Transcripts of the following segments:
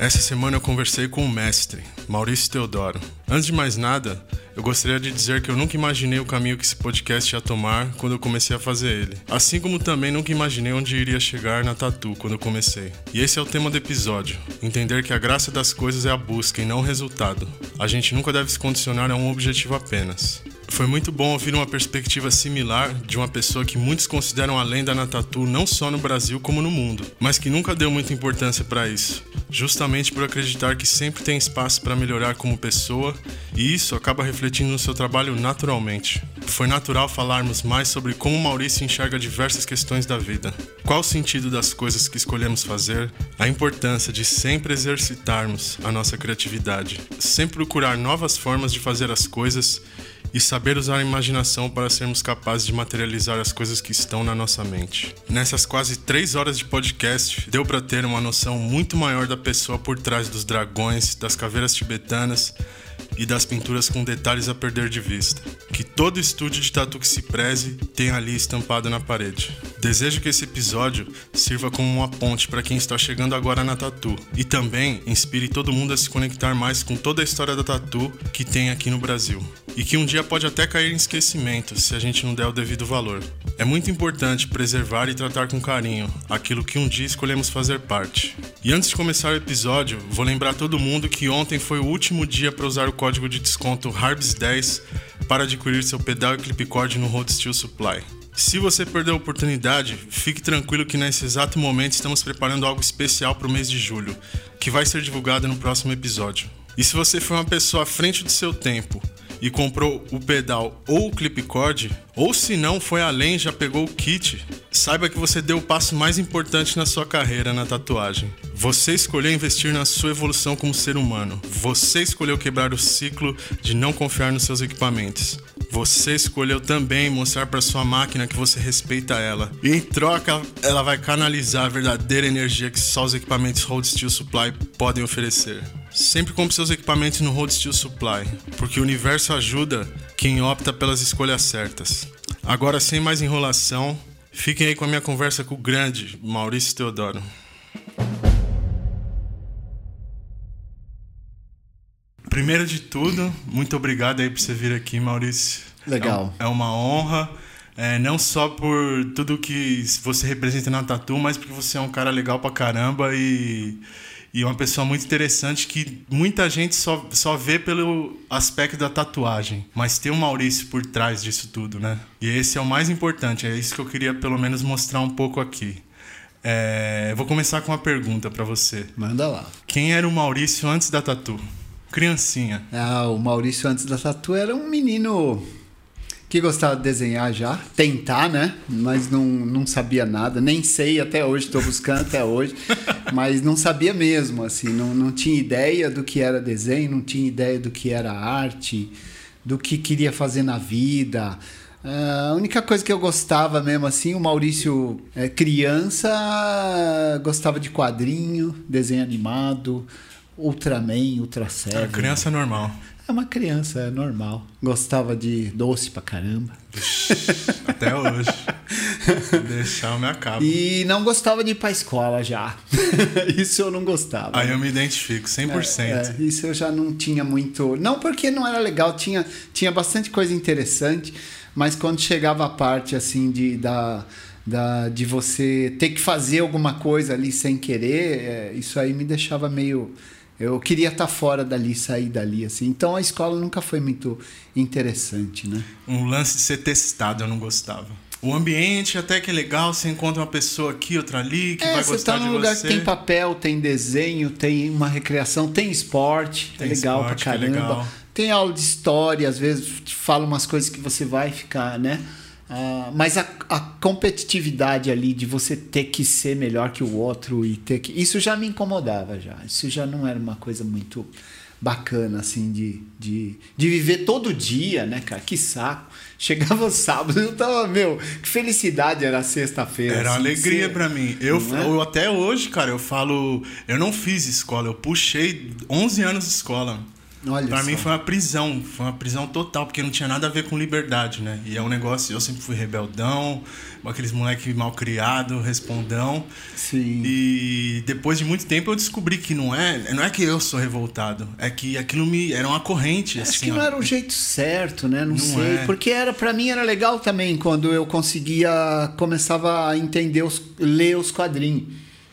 Essa semana eu conversei com o mestre, Maurício Teodoro. Antes de mais nada, eu gostaria de dizer que eu nunca imaginei o caminho que esse podcast ia tomar quando eu comecei a fazer ele. Assim como também nunca imaginei onde iria chegar na Tatu quando eu comecei. E esse é o tema do episódio: entender que a graça das coisas é a busca e não o resultado. A gente nunca deve se condicionar a um objetivo apenas. Foi muito bom ouvir uma perspectiva similar de uma pessoa que muitos consideram a lenda na tatu não só no Brasil como no mundo, mas que nunca deu muita importância para isso, justamente por acreditar que sempre tem espaço para melhorar como pessoa, e isso acaba refletindo no seu trabalho naturalmente. Foi natural falarmos mais sobre como Maurício enxerga diversas questões da vida. Qual o sentido das coisas que escolhemos fazer? A importância de sempre exercitarmos a nossa criatividade, sempre procurar novas formas de fazer as coisas e saber usar a imaginação para sermos capazes de materializar as coisas que estão na nossa mente. Nessas quase três horas de podcast, deu para ter uma noção muito maior da pessoa por trás dos dragões, das caveiras tibetanas e das pinturas com detalhes a perder de vista. Que todo estúdio de tatu que se preze tenha ali estampado na parede. Desejo que esse episódio sirva como uma ponte para quem está chegando agora na tatu e também inspire todo mundo a se conectar mais com toda a história da tatu que tem aqui no Brasil. E que um dia pode até cair em esquecimento se a gente não der o devido valor. É muito importante preservar e tratar com carinho aquilo que um dia escolhemos fazer parte. E antes de começar o episódio, vou lembrar todo mundo que ontem foi o último dia para usar o código de desconto HARBS10 para adquirir seu pedal e clipcord no Road Steel Supply. Se você perdeu a oportunidade, fique tranquilo que nesse exato momento estamos preparando algo especial para o mês de julho, que vai ser divulgado no próximo episódio. E se você foi uma pessoa à frente do seu tempo e comprou o pedal ou o clipcord, ou se não foi além já pegou o kit, saiba que você deu o passo mais importante na sua carreira na tatuagem. Você escolheu investir na sua evolução como ser humano. Você escolheu quebrar o ciclo de não confiar nos seus equipamentos. Você escolheu também mostrar para sua máquina que você respeita ela. E em troca, ela vai canalizar a verdadeira energia que só os equipamentos Road Steel Supply podem oferecer. Sempre compre seus equipamentos no Road Steel Supply, porque o universo ajuda quem opta pelas escolhas certas. Agora, sem mais enrolação, fiquem aí com a minha conversa com o grande Maurício Teodoro. Primeiro de tudo, muito obrigado aí por você vir aqui, Maurício. Legal. É, uma honra, é, não só por tudo que você representa na Tatu, mas porque você é um cara legal pra caramba e, e uma pessoa muito interessante que muita gente só, só vê pelo aspecto da tatuagem. Mas tem o Maurício por trás disso tudo, né? E esse é o mais importante, é isso que eu queria pelo menos mostrar um pouco aqui. É, vou começar com uma pergunta para você. Manda lá. Quem era o Maurício antes da Tatu? Criancinha. Ah, o Maurício antes da tatu era um menino que gostava de desenhar já, tentar, né? Mas não, não sabia nada, nem sei até hoje, estou buscando até hoje, mas não sabia mesmo, assim, não, não tinha ideia do que era desenho, não tinha ideia do que era arte, do que queria fazer na vida. Ah, a única coisa que eu gostava mesmo assim, o Maurício é, criança gostava de quadrinho, desenho animado, Ultraman, Ultra Seven. É criança normal. É uma criança, é normal. Gostava de doce pra caramba. Até hoje. Deixar eu me acabo. E não gostava de ir pra escola já. isso eu não gostava. Aí eu me identifico, 100%. É, é, isso eu já não tinha muito. Não porque não era legal, tinha, tinha bastante coisa interessante, mas quando chegava a parte assim de, da, da, de você ter que fazer alguma coisa ali sem querer, é, isso aí me deixava meio. Eu queria estar fora dali, sair dali, assim. Então a escola nunca foi muito interessante, né? Um lance de ser testado eu não gostava. O ambiente até que é legal, você encontra uma pessoa aqui, outra ali, que é, vai você gostar tá de num lugar você. que tem papel, tem desenho, tem uma recreação, tem esporte, Tem é legal esporte, pra é caramba. legal. Tem aula de história, às vezes fala umas coisas que você vai ficar, né? Ah, mas a, a competitividade ali de você ter que ser melhor que o outro e ter que. Isso já me incomodava já. Isso já não era uma coisa muito bacana, assim, de, de, de viver todo dia, né, cara? Que saco. Chegava o sábado, eu tava, meu, que felicidade era sexta-feira. Era assim, alegria ser- pra mim. Eu, é? eu até hoje, cara, eu falo. Eu não fiz escola, eu puxei 11 anos de escola. Olha pra só. mim foi uma prisão, foi uma prisão total, porque não tinha nada a ver com liberdade, né? E é um negócio, eu sempre fui rebeldão, aqueles moleque mal criado, respondão. Sim. E depois de muito tempo eu descobri que não é, não é que eu sou revoltado, é que aquilo me era uma corrente, Acho assim, que não ó. era o jeito certo, né? Não, Não sei, é. porque era para mim era legal também quando eu conseguia começava a entender os ler os quadrinhos.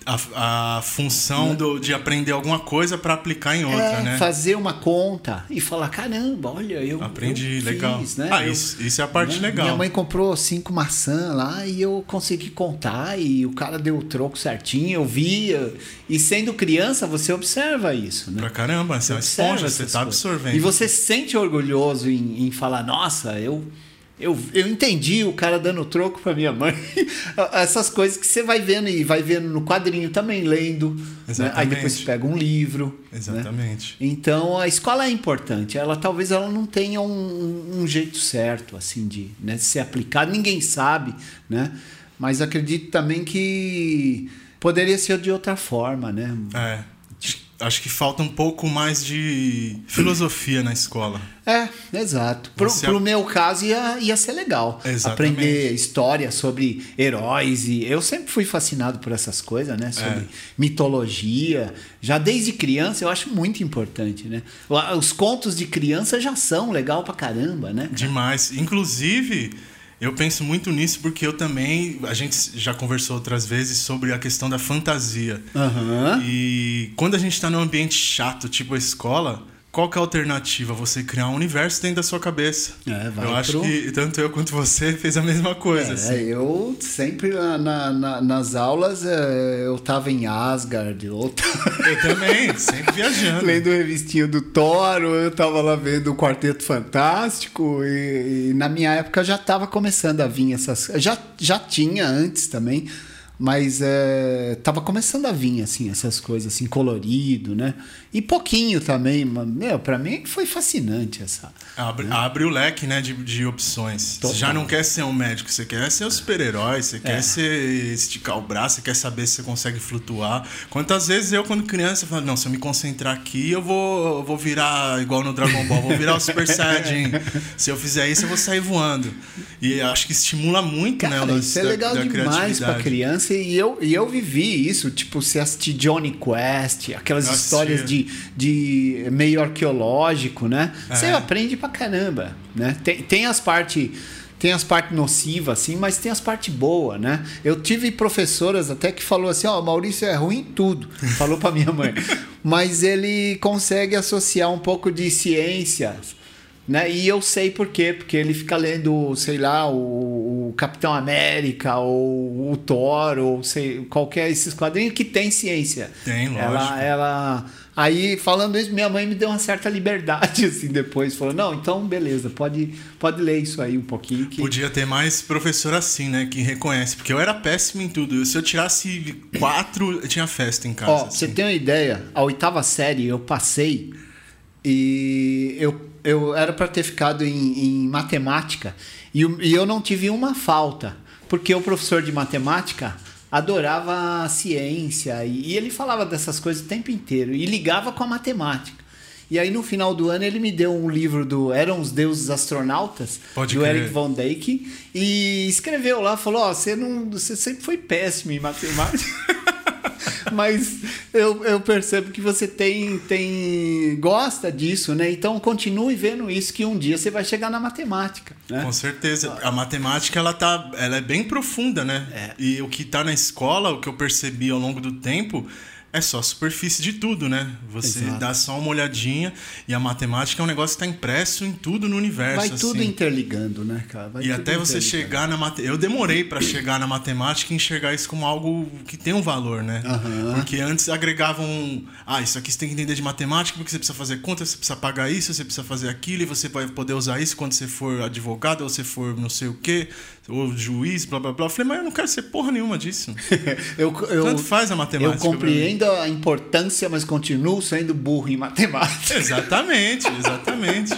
A, a função do, de aprender alguma coisa para aplicar em outra, É, né? fazer uma conta e falar, caramba, olha, eu Aprendi, eu legal. fiz, né? Ah, Eu- isso, isso é a parte né? legal. Minha mãe comprou cinco maçãs lá e eu consegui contar e o cara deu o troco certinho, eu via. E sendo criança, você observa isso, né? Pra caramba, você é uma esponja, você tá coisas. absorvendo. E você se sente orgulhoso em, em falar, nossa, eu, eu, eu entendi o cara dando troco pra minha mãe. Essas coisas que você vai vendo e vai vendo no quadrinho também, lendo. né? Aí depois você pega um livro. né? Exatamente. Então a escola é importante. Ela talvez ela não tenha um, um jeito certo assim de né, ser aplicado. Ninguém sabe, né? Mas acredito também que poderia ser de outra forma, né? É. Acho que falta um pouco mais de filosofia na escola. É, exato. Pro, Você- pro meu caso ia, ia ser legal. Exatamente. Aprender história sobre heróis. e Eu sempre fui fascinado por essas coisas, né? Sobre É. mitologia. Já desde criança eu acho muito importante, né? Os contos de criança já são legal pra caramba, né? Demais. Inclusive, eu penso muito nisso porque eu também. A gente já conversou outras vezes sobre a questão da fantasia. Aham. E quando a gente tá num ambiente chato, tipo a escola, qual que é a alternativa? Você criar um universo dentro da sua cabeça. É, vai eu acho pro- que tanto eu quanto você fez a mesma coisa. É, assim. eu sempre na- na- na- nas aulas é, eu tava em Asgard, ou tava Eu também, sempre viajando. lendo revistinha do Thor, eu tava lá vendo o Quarteto Fantástico, e, e na minha época já tava começando a vir essas. Já, já tinha antes também, mas é, tava começando a vir assim, essas coisas assim, colorido, né? E pouquinho também, mas, meu, pra mim foi fascinante essa. Abre, abre o leque né, de, de opções. Total. Você já não quer ser um médico, você quer ser um super-herói, você É. quer ser, esticar o braço, você quer saber se você consegue flutuar. Quantas vezes eu, quando criança, falo, não, se eu me concentrar aqui, eu vou, eu vou virar igual no Dragon Ball, vou virar o Super Saiyajin. se eu fizer isso, eu vou sair voando. E acho que estimula muito né, o Cara, lance isso é da- legal da demais pra criatividade. Criança e eu, e eu vivi isso, tipo, você assistir Johnny Quest, aquelas Eu histórias de, de meio arqueológico, né? Você É. aprende pra caramba, né? Tem, tem as partes tem as partes nocivas, assim, mas tem as partes boas, né? Eu tive professoras até que falou assim, ó, Maurício é ruim em tudo, falou pra minha mãe. mas ele consegue associar um pouco de ciências né? E eu sei por quê, porque ele fica lendo, sei lá, o, o Capitão América ou o Thor ou sei, qualquer esses quadrinhos que tem ciência. Tem, lógico. Ela, ela aí falando isso, minha mãe me deu uma certa liberdade assim depois, falou: "Não, então beleza, pode pode ler isso aí um pouquinho que Podia ter mais professor assim, né? Que reconhece. Porque eu era péssimo em tudo. Se eu tirasse quatro, eu tinha festa em casa. Ó, pra você assim. tem uma ideia, a oitava série eu passei e eu, eu era para ter ficado em, em matemática e, e eu não tive uma falta, porque o professor de matemática adorava a ciência e, e ele falava dessas coisas o tempo inteiro e ligava com a matemática. E aí no final do ano ele me deu um livro do Eram os Deuses Astronautas, Pode do crer. Eric von Däniken, e escreveu lá, falou, ó, você não, você sempre foi péssimo em matemática. Mas eu, eu percebo que você tem, tem gosta disso, né? Então continue vendo isso que um dia você vai chegar na matemática, né? Com certeza. A matemática, ela, tá, ela é bem profunda, né? É. E o que tá na escola, o que eu percebi ao longo do tempo, é só a superfície de tudo, né? Você Exato. dá só uma olhadinha e a matemática é um negócio que está impresso em tudo no universo. Vai tudo assim. interligando, né, cara? Vai E tudo até você chegar na matemática. Eu demorei para chegar na matemática e enxergar isso como algo que tem um valor, né? Aham. Porque antes agregavam. Ah, isso aqui você tem que entender de matemática, porque você precisa fazer conta, você precisa pagar isso, você precisa fazer aquilo, e você vai poder usar isso quando você for advogado, ou você for não sei o quê, ou juiz, blá blá blá. Eu falei, mas eu não quero ser porra nenhuma disso. eu, eu, Tanto faz a matemática. eu compreendo a importância, mas continuo sendo burro em matemática. Exatamente, exatamente.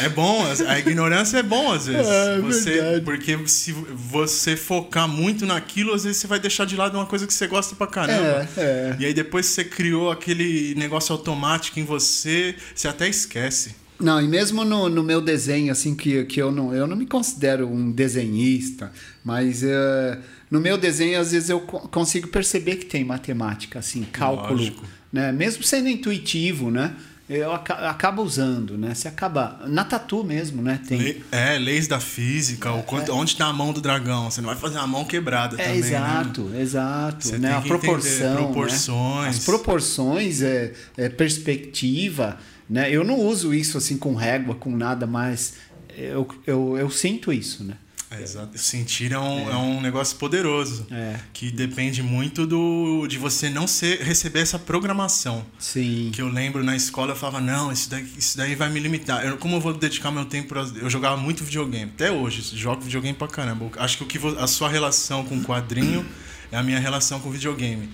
É bom, a ignorância é bom às vezes. É, você, verdade. porque se você focar muito naquilo, às vezes você vai deixar de lado uma coisa que você gosta pra caramba. É, é. E aí depois você criou aquele negócio automático em você, você até esquece. Não, e mesmo no, no meu desenho, assim, que, que eu, não, eu não me considero um desenhista, mas eh, no meu desenho, às vezes, eu co- consigo perceber que tem matemática, assim, cálculo. Lógico. Né? Mesmo sendo intuitivo, né? Eu aca- acabo usando, né? Você acaba. Na tatu mesmo, né? Tem. Le- É, leis da física, o quanto, onde tá a mão do dragão. Você não vai fazer a mão quebrada É, também. né? exato, exato. Você né? A proporção. né? proporções. As proporções, é, é, perspectiva. Né? Eu não uso isso assim com régua, com nada, mas eu, eu, eu sinto isso, né? É, exato. Sentir é um, é. um negócio poderoso. É. Que depende muito do de você não ser, receber essa programação. Sim. Que eu lembro na escola eu falava, não, isso daí, isso daí vai me limitar. Eu, como eu vou dedicar meu tempo pra, Eu jogava muito videogame. Até hoje, jogo videogame pra caramba. Acho que, o que a sua relação com o quadrinho é a minha relação com o videogame.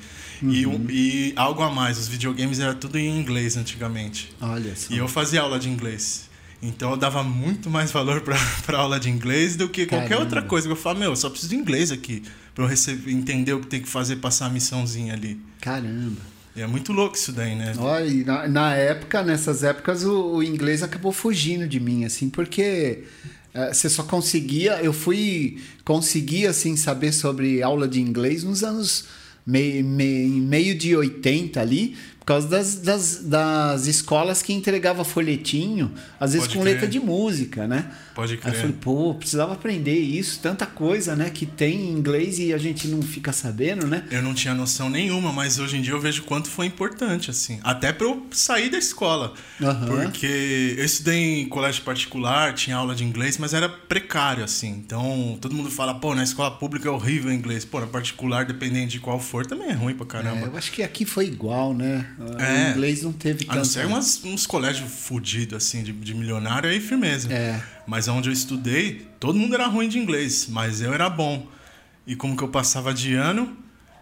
E, o- e algo a mais, os videogames era tudo em inglês antigamente. Olha só. E eu fazia aula de inglês. Então eu dava muito mais valor pra aula de inglês do que qualquer Caramba. outra coisa. Eu falava, meu, eu só preciso de inglês aqui. Pra eu receber, entender o que tem que fazer, passar a missãozinha ali. Caramba. E é muito louco isso daí, né? Olha, e na, na época, nessas épocas, o, o inglês acabou fugindo de mim, assim, porque eh, você só conseguia. Eu fui conseguir, assim, saber sobre aula de inglês nos anos meio, meio, meio de 80 ali, por causa das, das, das escolas que entregava folhetinho, às vezes Pode com crer. letra de música, né? Pode Aí eu crer. falei, pô, precisava aprender isso, tanta coisa, né, que tem em inglês e a gente não fica sabendo, né? Eu não tinha noção nenhuma, mas hoje em dia eu vejo quanto foi importante, assim. Até pra eu sair da escola. Aham. Porque eu estudei em colégio particular, tinha aula de inglês, mas era precário, assim. Então, todo mundo fala, pô, na escola pública é horrível o inglês. Pô, na particular, dependendo de qual for, também é ruim pra É, caramba. eu acho que aqui foi igual, né? É. O inglês não teve A não tanto. ser umas, uns colégios fudidos, assim, de, de milionário, aí firmeza. É. Mas onde eu estudei, todo mundo era ruim de inglês, mas eu era bom. E como que eu passava de ano,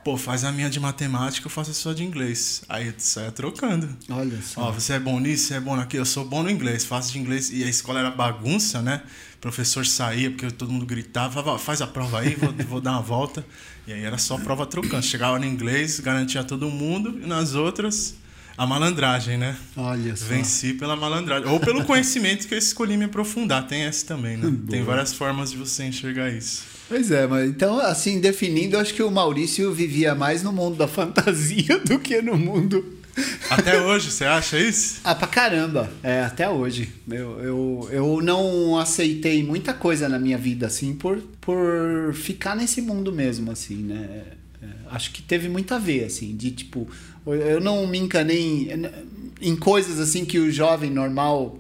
pô, faz a minha de matemática, eu faço a sua de inglês. Aí eu saia trocando. Olha só. Ó, você é bom nisso, você é bom naquilo. Eu sou bom no inglês, faço de inglês. E a escola era bagunça, né? O professor saía porque todo mundo gritava, falava, "Ó, faz a prova aí, vou, vou dar uma volta. E aí era só prova trocando. Chegava no inglês, garantia todo mundo, e nas outras, a malandragem, né? Olha só. Venci pela malandragem. Ou pelo conhecimento que eu escolhi me aprofundar. Tem essa também, né? Tem várias formas de você enxergar isso. Pois é, mas então, assim, definindo, eu acho que o Maurício vivia mais no mundo da fantasia do que no mundo. Até hoje, você acha isso? Ah, pra caramba. É, até hoje. Eu, eu, eu não aceitei muita coisa na minha vida, assim, por, por ficar nesse mundo mesmo, assim, né? É, acho que teve muito a ver, assim, de tipo, eu não me encanei em, em coisas assim que o jovem normal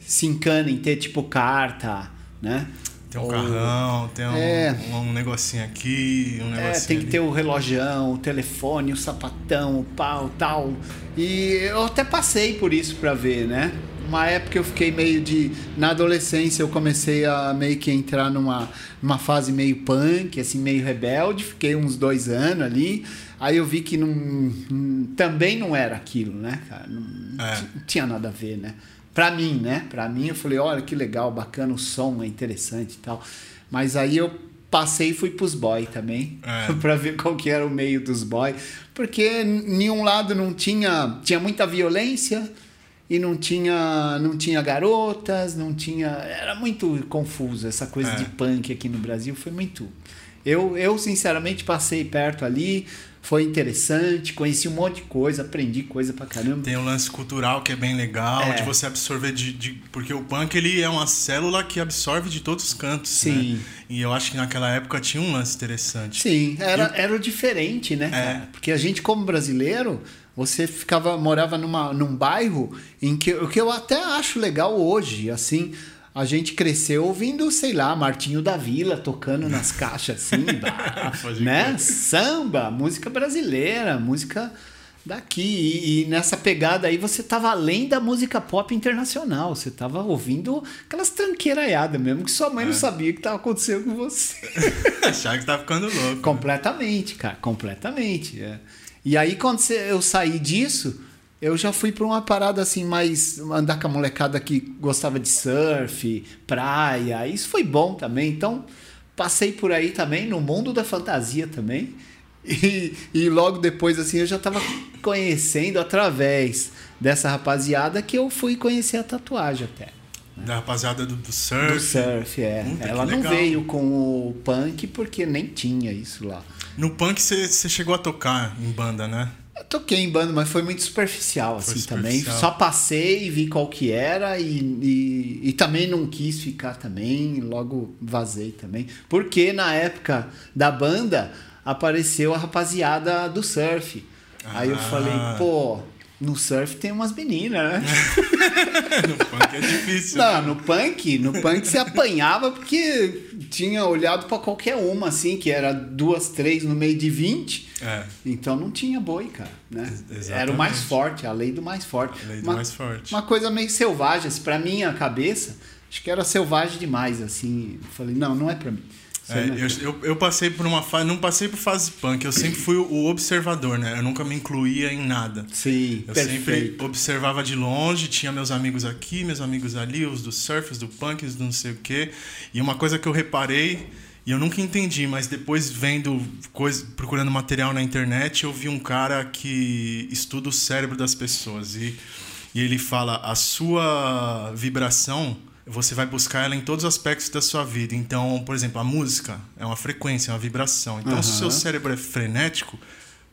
se encana em ter, tipo, carta, né? Tem um Ou- carrão, tem um, É. um, negocinho aqui, um negocinho É, tem que ali. ter o relojão, o telefone, o sapatão, o pau, tal. E eu até passei por isso pra ver, né? Uma época eu fiquei meio de. Na adolescência eu comecei a meio que entrar numa, numa fase meio punk, assim, meio rebelde. Fiquei uns dois anos ali. Aí eu vi que não, também não era aquilo, né, cara? Não, É. não tinha nada a ver, né? Pra mim, né? Pra mim eu falei, olha que legal, bacana, o som é interessante e tal. Mas aí eu passei e fui pros boy também, É. pra ver qual que era o meio dos boy. Porque em nenhum lado não tinha... Tinha muita violência e não tinha, não tinha garotas, não tinha... Era muito confuso essa coisa É. de punk aqui no Brasil, foi muito... Eu, eu, sinceramente, passei perto ali, foi interessante, conheci um monte de coisa, aprendi coisa pra caramba. Tem o lance cultural que é bem legal, É. de você absorver de, de- Porque o punk ele é uma célula que absorve de todos os cantos. Sim. Né? E eu acho que naquela época tinha um lance interessante. Sim, era, era o diferente, né, cara? Porque a gente, como brasileiro, você ficava, morava numa, num bairro em que o que eu até acho legal hoje, assim. A gente cresceu ouvindo, sei lá, Martinho da Vila tocando nas caixas, assim, bah, né? Samba, música brasileira, música daqui. E, e nessa pegada aí você tava além da música pop internacional. Você tava ouvindo aquelas tranqueiraiadas mesmo, que sua mãe É. não sabia o que tava acontecendo com você. Achar que tá ficando louco. Completamente, cara, completamente. é. E aí, quando cê- eu saí disso, eu já fui para uma parada assim, mais andar com a molecada que gostava de surf, praia. Isso foi bom também. Então, passei por aí também, no mundo da fantasia também. E, e logo depois, assim, eu já estava conhecendo através dessa rapaziada que eu fui conhecer a tatuagem até. Da rapaziada do, do surf. Do surf, é. Puta, Ela não legal. veio com o punk porque nem tinha isso lá. No punk você chegou a tocar em banda, né? Eu toquei em banda, mas foi muito superficial, Foi assim, também. superficial. Só passei, vi qual que era e, e, e também não quis ficar também, logo vazei também. Porque na época da banda apareceu a rapaziada do surf. Aí eu Ah. falei, pô, no surf tem umas meninas, né? no punk é difícil. Não, no punk, no punk você apanhava porque tinha olhado pra qualquer uma, assim, que era duas, três no meio de 20. É, Então não tinha boi, cara, né? Ex- Era o mais forte, a lei do mais forte. a lei do uma, mais forte. uma coisa meio selvagem, assim, pra minha cabeça, acho que era selvagem demais, assim. Eu falei, não, não é pra mim. É, eu, eu, eu passei por uma fase, não passei por fase punk, eu sempre fui o observador, né? Eu nunca me incluía em nada. Sim, Eu perfeito. sempre observava de longe, tinha meus amigos aqui, meus amigos ali, os do surf, os do punk, os do não sei o quê. E uma coisa que eu reparei, e eu nunca entendi, mas depois vendo coisa, procurando material na internet, eu vi um cara que estuda o cérebro das pessoas. E, e ele fala: a sua vibração, você vai buscar ela em todos os aspectos da sua vida. Então, por exemplo, a música é uma frequência, é uma vibração. Então, se o seu cérebro é frenético,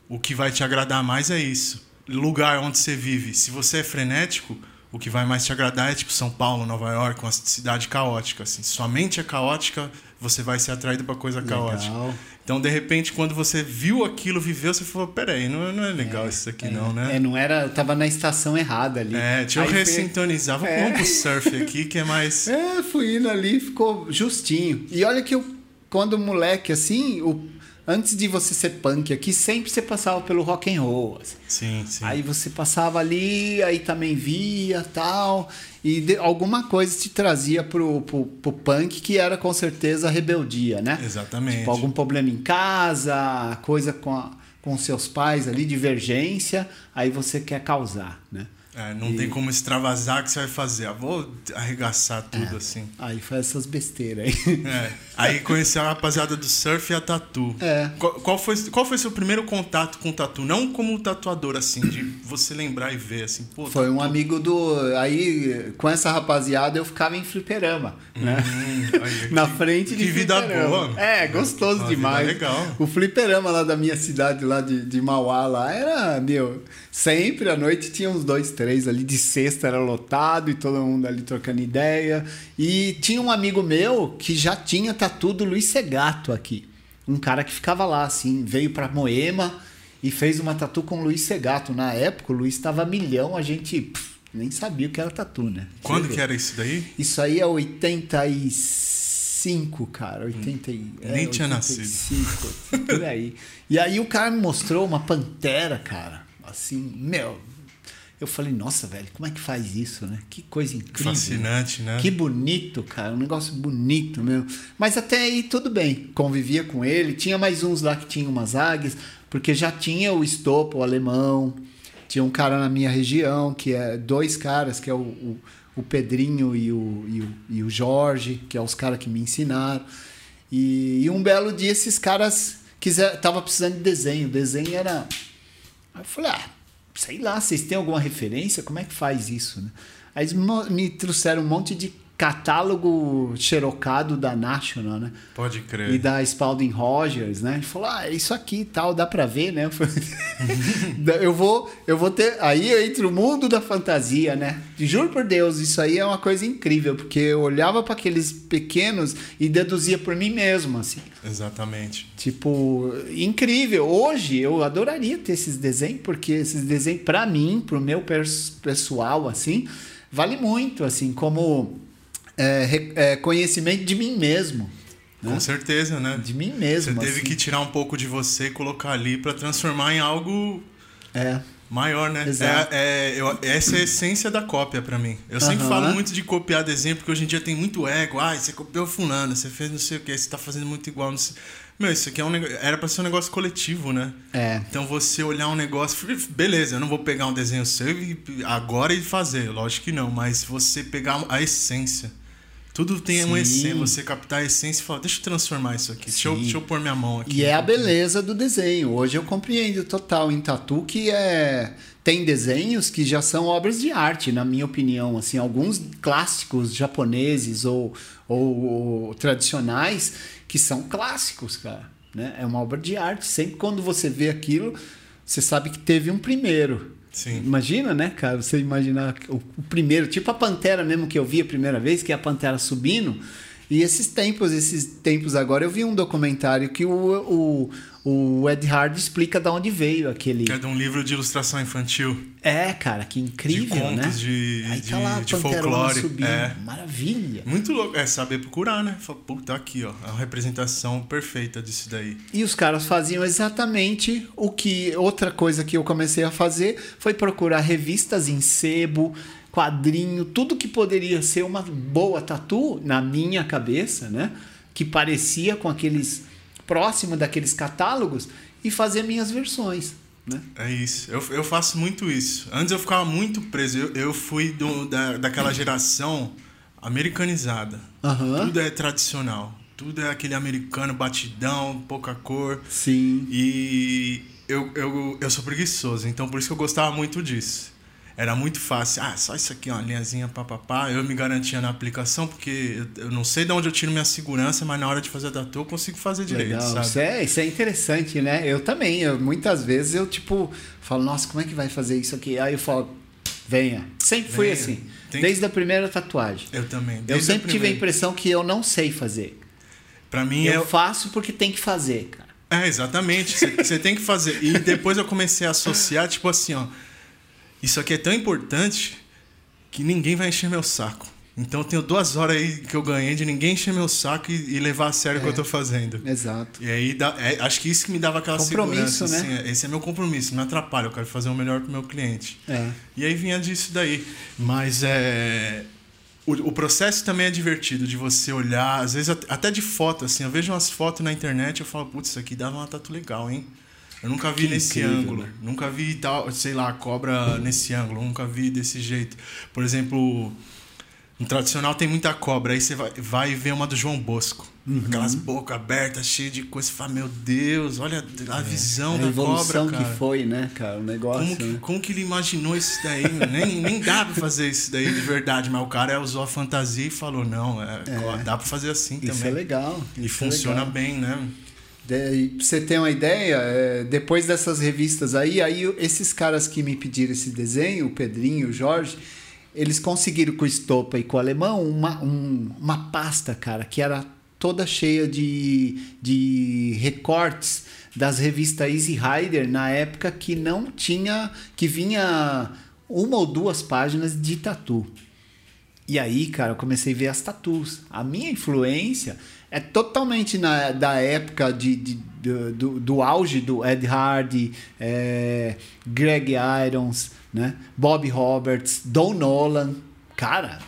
o que vai te agradar mais é isso. Lugar onde você vive. Se você é frenético, o que vai mais te agradar é tipo São Paulo, Nova York, uma cidade caótica. Assim. Sua mente é caótica, você vai ser atraído para coisa caótica. Legal. Então, de repente, quando você viu aquilo, viveu, você falou: peraí, não, não é legal isso aqui, não, né? É, não era. Eu tava na estação errada ali. É, deixa eu Aí foi- ressintonizar. Vamos É. pro surf aqui, que é mais. É, fui indo ali, ficou justinho. E olha que eu, quando moleque, assim, o, antes de você ser punk aqui, sempre você passava pelo rock and roll. assim. Sim, sim. Aí você passava ali, aí também via tal. E de- alguma coisa te trazia pro, pro, pro punk que era com certeza a rebeldia, né? Exatamente. Tipo, algum problema em casa, coisa com, a, com seus pais ali, divergência, aí você quer causar, né? É, não tem como extravasar que você vai fazer. Ah, vou arregaçar tudo assim. Aí faz essas besteiras aí. É. Aí conheci a rapaziada do surf e a tatu. É. Qual, qual foi, qual foi seu primeiro contato com tatu? Não como tatuador, assim, de você lembrar e ver, assim, pô. Foi um tatu. amigo do. Aí, com essa rapaziada, eu ficava em fliperama, né? Hum, olha, Na que- frente de Que vida fliperama. boa. É, gostoso vida demais. legal. O fliperama lá da minha cidade, lá de, de Mauá, lá, era, meu, sempre à noite tinha uns dois, três ali, de sexta era lotado e todo mundo ali trocando ideia. E tinha um amigo meu que já tinha tatu do Luiz Segato aqui. Um cara que ficava lá, assim, veio pra Moema e fez uma tatu com o Luiz Segato. Na época, o Luiz estava milhão, a gente pff, nem sabia o que era tatu, né? Quando que era isso daí? Isso aí é 85, cara. 80 e, é, Nem tinha 85, Por aí. E aí o cara me mostrou uma pantera, cara. Assim, meu. Eu falei, nossa, velho, como é que faz isso, né? Que coisa incrível. Fascinante, né? Que bonito, cara. Um negócio bonito mesmo. Mas até aí tudo bem. Convivia com ele. Tinha mais uns lá que tinham umas águias, porque já tinha o Estopo, o alemão. Tinha um cara na minha região, que é dois caras, que é o, o, o Pedrinho e o, e, o, e o Jorge, que é os caras que me ensinaram. E, e um belo dia esses caras quiser, tava precisando de desenho. O desenho era. Aí eu falei, ah, sei lá, vocês têm alguma referência? Como é que faz isso, né? Aí me trouxeram um monte de catálogo xerocado da National, né? Pode crer. E da Spalding Rogers, né? Ele falou, ah, isso aqui e tal, dá pra ver, né? Eu vou, eu vou ter... Aí eu entro no mundo da fantasia, né? Juro por Deus, isso aí é uma coisa incrível, porque eu olhava para aqueles pequenos e deduzia por mim mesmo, assim. Exatamente. Tipo, incrível. Hoje eu adoraria ter esses desenhos, porque esses desenhos, pra mim, pro meu pessoal, assim, vale muito, assim, como é, é, conhecimento de mim mesmo. Com certeza, né? De mim mesmo. Você teve assim. que tirar um pouco de você e colocar ali pra transformar em algo É. Maior, né? Exato. É, é, eu- essa é a essência da cópia pra mim. Eu sempre Aham. falo muito de copiar desenho, porque hoje em dia tem muito ego. Ah, você copiou fulano, você fez não sei o que, você tá fazendo muito igual. Não sei. Meu, isso aqui é um negócio. Era pra ser um negócio coletivo, né? É. Então você olhar um negócio. Beleza, eu não vou pegar um desenho seu e agora e fazer, lógico que não, mas você pegar a essência. Tudo tem uma Sim. essência, você captar a essência e falar, deixa eu transformar isso aqui, deixa eu, deixa eu pôr minha mão aqui. E é a beleza do desenho. Hoje eu compreendo total em tatu que é tem desenhos que já são obras de arte, na minha opinião, assim, alguns clássicos japoneses ou, ou, ou tradicionais que são clássicos, cara, né? É uma obra de arte. Sempre quando você vê aquilo, você sabe que teve um primeiro. Sim. Imagina, né, cara? Você imaginar o, primeiro, tipo a Pantera mesmo que eu vi a primeira vez, que é a Pantera subindo. E esses tempos, esses tempos agora, eu vi um documentário que o, o, o Ed Hard explica de onde veio aquele. Que é de um livro de ilustração infantil. É, cara, que incrível, De contos, né? de- Aí de- tá lá de folclore, subindo. é. Maravilha. Muito louco. É saber procurar, né? Pô, tá aqui, ó. A representação perfeita disso daí. E os caras faziam exatamente o que. Outra coisa que eu comecei a fazer foi procurar revistas em sebo, quadrinho, tudo que poderia ser uma boa tatu na minha cabeça, né? Que parecia com aqueles. próximo daqueles catálogos e fazer minhas versões. Né? É isso. Eu, eu faço muito isso. Antes eu ficava muito preso. Eu, eu fui do, da, daquela geração americanizada. Aham. Tudo é tradicional. Tudo é aquele americano batidão, pouca cor. Sim. E eu, eu, eu sou preguiçoso, então por isso que eu gostava muito disso. Era muito fácil. Ah, só isso aqui, ó, linhazinha papapá. Eu me garantia na aplicação, porque eu, eu não sei de onde eu tiro minha segurança, mas na hora de fazer a tatu eu consigo fazer direito, Legal. sabe? Isso é, isso é interessante, né? Eu também. Eu, muitas vezes eu, tipo, falo, nossa, como é que vai fazer isso aqui? Aí eu falo, venha. Sempre fui Venha. assim. Tem Desde a primeira tatuagem. Eu também. Eu desde a sempre tive a impressão que eu não sei fazer. Pra mim Eu é. faço porque tem que fazer, cara. É, exatamente. Você tem que fazer. E depois eu comecei a associar, tipo assim, ó. Isso aqui é tão importante que ninguém vai encher meu saco. Então eu tenho duas horas aí que eu ganhei de ninguém encher meu saco e, e levar a sério o que É. eu tô fazendo. Exato. E aí, dá- é, acho que isso que me dava aquela Compromisso, segurança. né? assim, é, esse é meu compromisso, não me atrapalha, eu quero fazer o melhor pro meu cliente. É. E aí vinha disso daí. Mas é. O, o processo também é divertido de você olhar, às vezes at- até de foto, assim. Eu vejo umas fotos na internet e eu falo, putz, isso aqui dava uma tatu legal, hein? Eu nunca vi Que nesse incrível, ângulo. né? Nunca vi tal, sei lá, cobra nesse ângulo. Nunca vi desse jeito. Por exemplo, no tradicional tem muita cobra. Aí você vai, vai ver uma do João Bosco. Uhum. Aquelas bocas abertas, cheias de coisa. Você fala, meu Deus, olha a visão É. a da evolução cobra, cara. que foi, né, cara? O negócio. Como que, né? como que ele imaginou isso daí? nem, nem dá pra fazer isso daí de verdade, mas o cara usou a fantasia e falou: não, é, dá pra fazer assim Isso também. é legal. E isso é funciona legal. bem, né? De- você ter uma ideia, é, depois dessas revistas aí, aí esses caras que me pediram esse desenho, o Pedrinho, o Jorge, eles conseguiram com o Estopa e com o Alemão uma, um- uma pasta, cara, que era toda cheia de, de recortes das revistas Easy Rider na época que não tinha, que vinha uma ou duas páginas de tatu. E aí, cara, eu comecei a ver as tatus. A minha influência é totalmente na, da época de, de- do, do, do auge do Ed Hardy, é, Greg Irons, né? Bob Roberts, Don Nolan. Cara,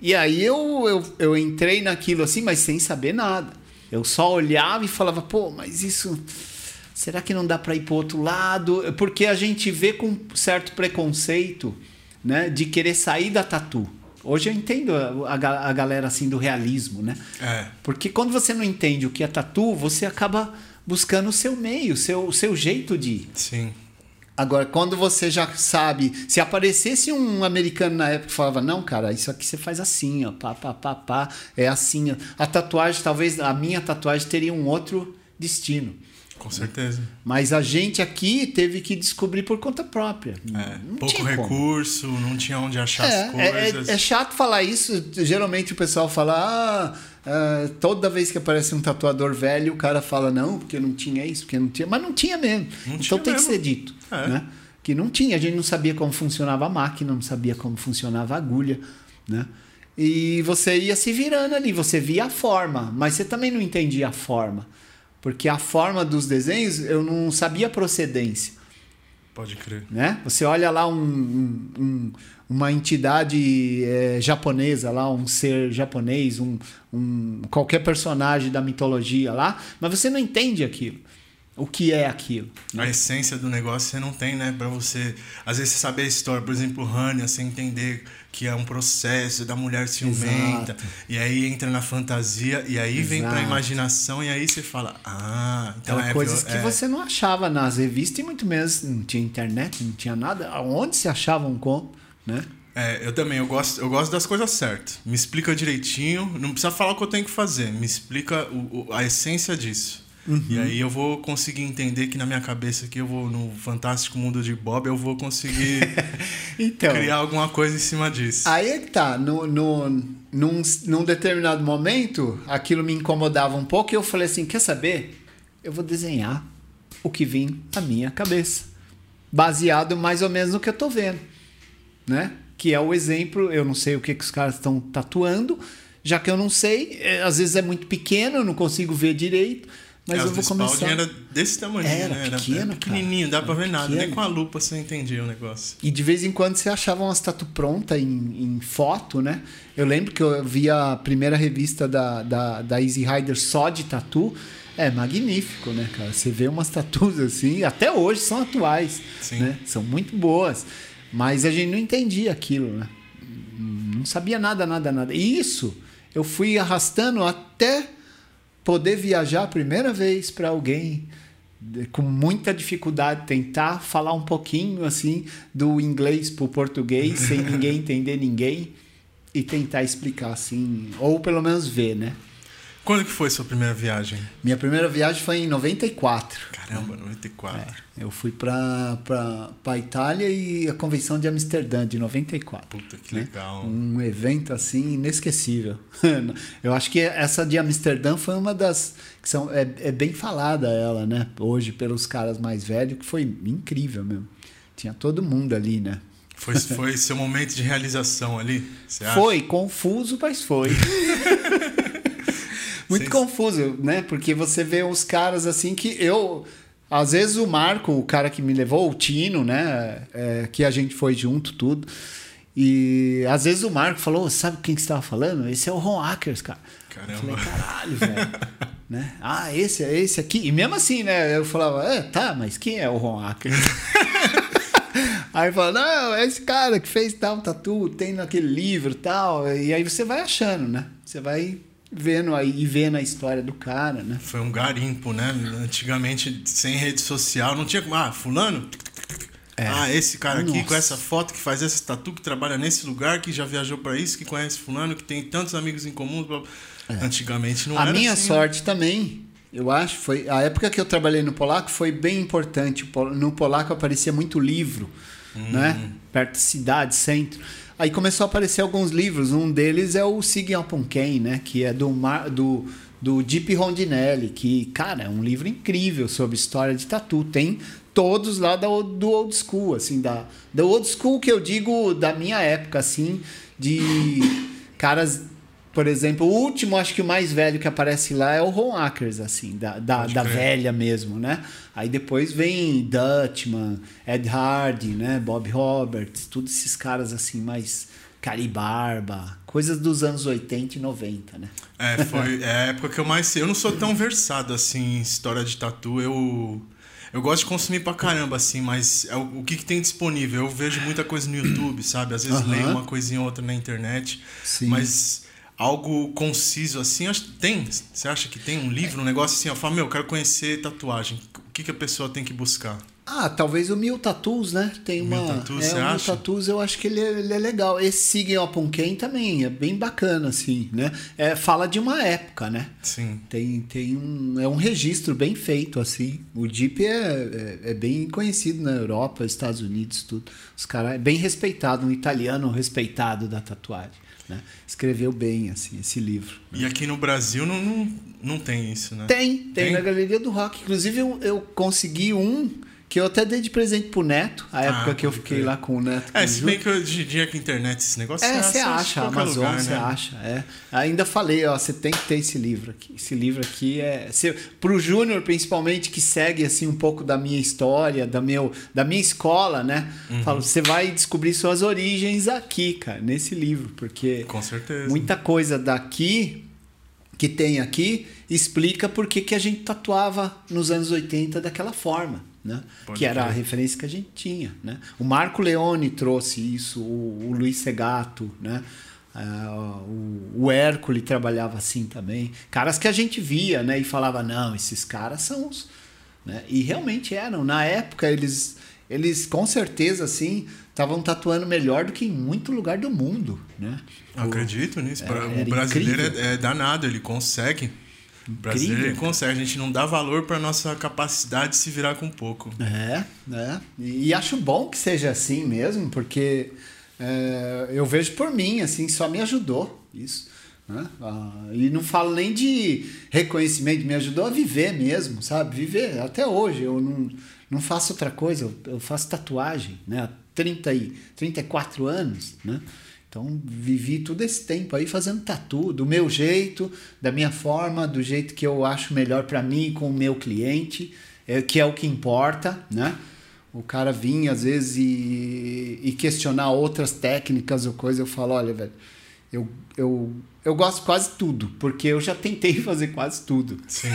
e aí eu, eu, eu entrei naquilo assim, mas sem saber nada. Eu só olhava e falava, pô, mas isso. Será que não dá para ir para outro lado? Porque a gente vê com certo preconceito, né, de querer sair da tatu. Hoje eu entendo a, a a galera assim do realismo, né? É. Porque quando você não entende o que é tatu, você acaba buscando o seu meio, o seu, o seu jeito de ir. Sim. Agora, quando você já sabe, se aparecesse um americano na época que falava, não, cara, isso aqui você faz assim, ó, pá, pá, pá, pá, é assim. ó." A tatuagem, talvez a minha tatuagem teria um outro destino. Com certeza. Mas a gente aqui teve que descobrir por conta própria. É, pouco tinha como. recurso, não tinha onde achar É, as é, coisas. é, é chato falar isso. Geralmente o pessoal fala, ah, ah, toda vez que aparece um tatuador velho, o cara fala, não, porque não tinha isso, porque não tinha. Mas não tinha mesmo. Não então tinha tem mesmo. que ser dito. É. Né? Que não tinha, a gente não sabia como funcionava a máquina, não sabia como funcionava a agulha. Né? E você ia se virando ali, você via a forma, mas você também não entendia a forma. Porque a forma dos desenhos eu não sabia a procedência. Pode crer. Né? Você olha lá um, um, um, uma entidade é, japonesa, lá um ser japonês, um, um, qualquer personagem da mitologia lá, mas você não entende aquilo. O que é aquilo? A essência do negócio você não tem, né? Pra você. Às vezes você saber a história, por exemplo, Hania, você entender que é um processo da mulher ciumenta. Exato. E aí entra na fantasia, e aí vem pra Exato. imaginação, e aí você fala, ah, então é. coisas que é, você não achava nas revistas e muito menos não tinha internet, não tinha nada. Onde se achava um como, né? É, eu também, eu gosto, eu gosto das coisas certas. Me explica direitinho, não precisa falar o que eu tenho que fazer, me explica o- o- a essência disso. Uhum. E aí eu vou conseguir entender que na minha cabeça aqui eu vou no fantástico mundo de Bob, eu vou conseguir Então, criar alguma coisa em cima disso. aí é que tá. No, no, num, num determinado momento, aquilo me incomodava um pouco e eu falei assim: quer saber? Eu vou desenhar o que vim à minha cabeça. Baseado mais ou menos no que eu tô vendo. Né? Que é o exemplo, eu não sei o que, que os caras estão tatuando, já que eu não sei, é, às vezes é muito pequeno, eu não consigo ver direito, mas É, eu o vou começar. era desse tamanho, Era né? pequeno, pequenininho, dá pra ver Era nada. Nem pequeno. com a lupa você entendia o negócio. E de vez em quando você achava umas tatu pronta em, em foto, né? Eu lembro que eu vi a primeira revista da, da, da Easy Rider só de tatu. É magnífico, né, cara? Você vê umas tatus assim, até hoje são atuais, Sim. né? São muito boas. Mas a gente não entendia aquilo, né? Não sabia nada, nada, nada. E isso eu fui arrastando até poder viajar a primeira vez para alguém com muita dificuldade tentar falar um pouquinho assim do inglês para o português sem ninguém entender ninguém e tentar explicar assim ou pelo menos ver né Quando que foi sua primeira viagem? minha primeira viagem foi em 94 Caramba, 94. É, eu fui para para Itália e a convenção de Amsterdã de 94 Puta que né? legal. Um evento assim inesquecível. Eu acho que essa de Amsterdã foi uma das que são é, é bem falada ela, né? Hoje pelos caras mais velhos que foi incrível mesmo. Tinha todo mundo ali, né? Foi, foi seu momento de realização ali? Você acha? Foi confuso, mas foi. Muito Vocês- confuso, né? Porque você vê os caras assim que eu. Às vezes o Marco, o cara que me levou, o Tino, né? é, que a gente foi junto, tudo. E às vezes o Marco falou: sabe quem que você estava falando? Esse é o Ron Ackers, cara. Eu Caramba. falei, caralho, velho. né? Ah, esse é esse aqui. E mesmo assim, né? Eu falava, é, tá, mas quem é o Ron Ackers? Aí fala, não, é esse cara que fez tal tatu, tem naquele livro e tal. E aí você vai achando, né? Você vai vendo aí e vendo a história do cara, né? Foi um garimpo, né? Antigamente, sem rede social, não tinha como. Ah, fulano? É. Ah, esse cara aqui Nossa. com essa foto que faz esse tatu, que trabalha nesse lugar, que já viajou pra isso, que conhece fulano, que tem tantos amigos em comum. blá. Antigamente não É. a era minha assim, né? sorte também, eu acho, foi a época que eu trabalhei no Polaco foi bem importante. No Polaco aparecia muito livro, né? Perto da cidade, centro. Aí começou a aparecer alguns livros. Um deles é o Sigin Aponken, né? Que é do Mar, do do Deep Rondinelli, que, cara, é um livro incrível sobre história de tatu. Tem todos lá do old school, assim, da, da old school que eu digo da minha época, assim, de caras por exemplo, o último, acho que o mais velho que aparece lá é o Ron Ackers, assim, da, da, da velha mesmo, né? Aí depois vem Dutchman, Ed Hardy, né? Bob Roberts, todos esses caras assim, mais caribarba, coisas dos anos 80 e 90, né? É, foi é a época que eu mais. Eu não sou tão versado assim em história de tatu. Eu eu gosto de consumir pra caramba assim, mas é o, o que, que tem disponível? Eu vejo muita coisa no YouTube, sabe? Às vezes leio uma coisinha ou outra na internet, Sim. mas algo conciso assim, tem. Você acha que tem um livro, um negócio assim, eu falo, meu, eu quero conhecer tatuagem. O que, que a pessoa tem que buscar? Ah, talvez o Mil Tattoos, né? Tem Mil uma. Tattoos, é, você o Mil? Tattoos eu acho que ele é, ele é legal. Esse Siguen Opunken também é bem bacana, assim, né? É, fala de uma época, né? Sim. Tem, tem um, é um registro bem feito, assim. O Jeep é, é, é bem conhecido na Europa, Estados Unidos, tudo. Os caras é bem respeitado, um italiano respeitado da tatuagem. Né? Escreveu bem, assim, esse livro. E aqui no Brasil não, não, não tem isso, né? Tem, tem, Tem? na Galeria do Rock. Inclusive, eu, eu consegui um que eu até dei de presente pro Neto, a época Ah, que eu fiquei lá com o Neto. É, se bem que hoje em dia a internet esse negócio É, você acha, Amazon, lugar, você né? acha, é. Ainda falei, ó, você tem que ter esse livro aqui. Esse livro aqui é. Se, pro Júnior, principalmente, que segue assim um pouco da minha história, da, meu, da minha escola, né? Uhum. Falo, você vai descobrir suas origens aqui, cara, nesse livro, porque Com certeza. muita coisa daqui que tem aqui explica por que, que a gente tatuava nos anos 80 daquela forma, né? Que era a referência que a gente tinha, né? O Marco Leone trouxe isso, o, o Luiz Segato, né? Ah, o, o Hércules trabalhava assim também. Caras que a gente via, né? E falava, não, esses caras são os... Né? E realmente eram. Na época, eles, eles com certeza, assim, estavam tatuando melhor do que em muito lugar do mundo, né? Acredito nisso. Era- o brasileiro é, é danado, ele consegue. O cara. consegue. A gente não dá valor para nossa capacidade de se virar com pouco. É, né? E, e acho bom que seja assim mesmo, porque é, eu vejo por mim, assim, só me ajudou isso. Né? Ah, e não falo nem de reconhecimento, me ajudou a viver mesmo, sabe? Viver. Até hoje eu não, não faço outra coisa, eu, eu faço tatuagem, né? Há 30 e, 34 anos, né? Então vivi todo esse tempo aí fazendo tatu, do meu jeito, da minha forma, do jeito que eu acho melhor para mim com o meu cliente, é, que é o que importa, né? O cara vinha às vezes e, e questionar outras técnicas ou coisa, eu falo, olha, velho, eu, eu, eu gosto quase tudo, porque eu já tentei fazer quase tudo. Sim.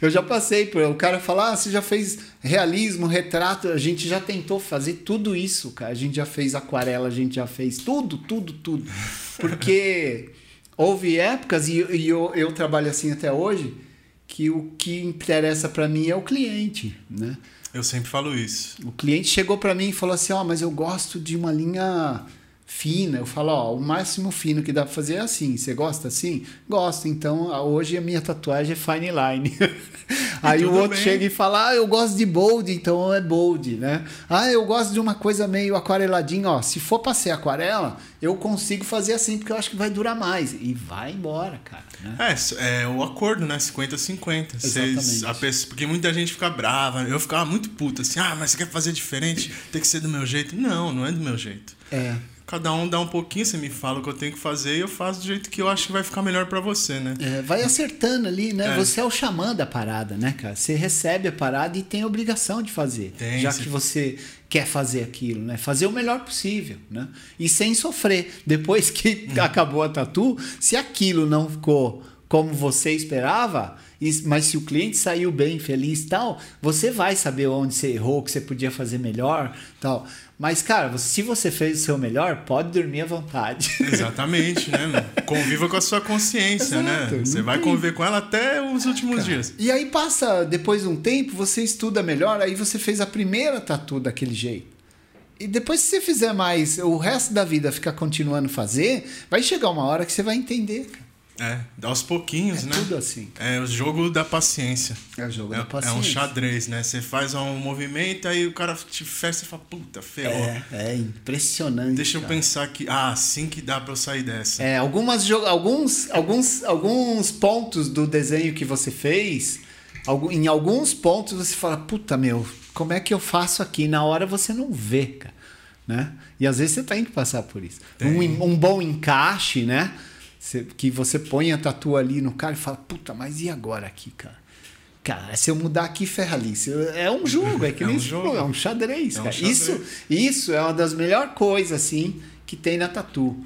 Eu já passei por. O cara falar, ah, você já fez realismo, retrato. A gente já tentou fazer tudo isso, cara. A gente já fez aquarela, a gente já fez tudo, tudo, tudo. Porque houve épocas, e, e eu, eu trabalho assim até hoje, que o que interessa para mim é o cliente, né? Eu sempre falo isso. O cliente chegou para mim e falou assim: Ó, mas eu gosto de uma linha fina. Eu falo: Ó, o máximo fino que dá pra fazer é assim. Você gosta assim? Gosto. Então hoje a minha tatuagem é fine line. Aí o outro bem. chega e fala: Ah, eu gosto de bold, então é bold, né? Ah, eu gosto de uma coisa meio aquareladinha. Ó, se for pra ser aquarela, eu consigo fazer assim porque eu acho que vai durar mais. E vai embora, cara. Né? É, é o acordo, né? 50-50. Vocês- Exatamente. a pessoa- Porque muita gente fica brava. Eu ficava muito puta assim, ah, mas você quer fazer diferente? Tem que ser do meu jeito. Não, não é do meu jeito. É. Cada um dá um pouquinho, você me fala o que eu tenho que fazer e eu faço do jeito que eu acho que vai ficar melhor pra você, né? É, vai acertando ali, né? É. Você é o xamã da parada, né, cara? Você recebe a parada e tem a obrigação de fazer. Tem, já que você quer fazer aquilo, né? Fazer o melhor possível, né? E sem sofrer. Depois que Uhum. acabou a tatu, se aquilo não ficou como você esperava, mas se o cliente saiu bem, feliz e tal, você vai saber onde você errou, o que você podia fazer melhor tal. Mas, cara, se você fez o seu melhor, pode dormir à vontade. Exatamente, né? Conviva com a sua consciência, Exato, né? Você vai conviver com ela até os últimos dias. E aí passa, depois de um tempo, você estuda melhor, aí você fez a primeira tatu daquele jeito. E depois se você fizer mais, o resto da vida ficar continuando a fazer, vai chegar uma hora que você vai entender. cara. É, aos pouquinhos, É né? tudo assim. É o jogo da paciência. É o jogo É, da é um paciência. xadrez, né? Você faz um movimento, aí o cara te fecha e fala, puta, ferrou. É, é impressionante. Deixa eu cara. pensar que, ah, assim que dá pra eu sair dessa. É, algumas alguns, alguns, alguns pontos do desenho que você fez, em alguns pontos você fala, puta meu, como é que eu faço aqui? Na hora você não vê, cara. Né? E às vezes você tem que passar por isso. Um, um bom encaixe, né? Que você põe a tatu ali no cara e fala, puta, mas e agora aqui, cara? Cara, se eu mudar aqui, ferra ali. É um jogo, é que É nem um você jogo. é um xadrez, É um cara. xadrez. Isso, isso é uma das melhores coisas, assim, que tem na tatu,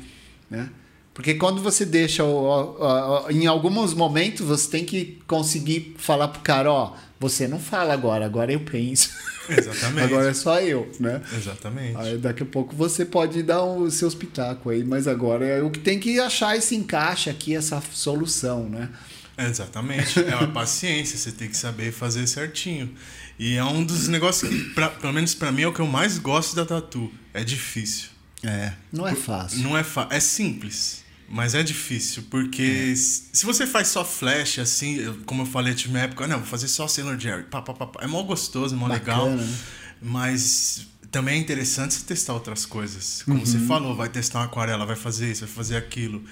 né? Porque quando você deixa, o- o- o- em alguns momentos, você tem que conseguir falar pro cara, ó, você não fala agora, agora eu penso. Exatamente. agora é só eu, né? Exatamente. Aí daqui a pouco você pode dar os seus pitacos aí, mas agora é o que tem que achar esse encaixe aqui, essa solução, né? Exatamente. É uma paciência, você tem que saber fazer certinho. E é um dos negócios que, pra- pelo menos pra mim, é o que eu mais gosto da tatu. É difícil. É. Não é fácil. Não é fácil. É simples, mas é difícil. Porque É. se você faz só flash, assim, eu- como eu falei, tive uma época, não, vou fazer só Sailor Jerry. Pá, pá, pá. É mó gostoso, mó legal. Bacana, né? Mas também é interessante você testar outras coisas. Como você Uhum. falou, vai testar uma aquarela, vai fazer isso, vai fazer aquilo.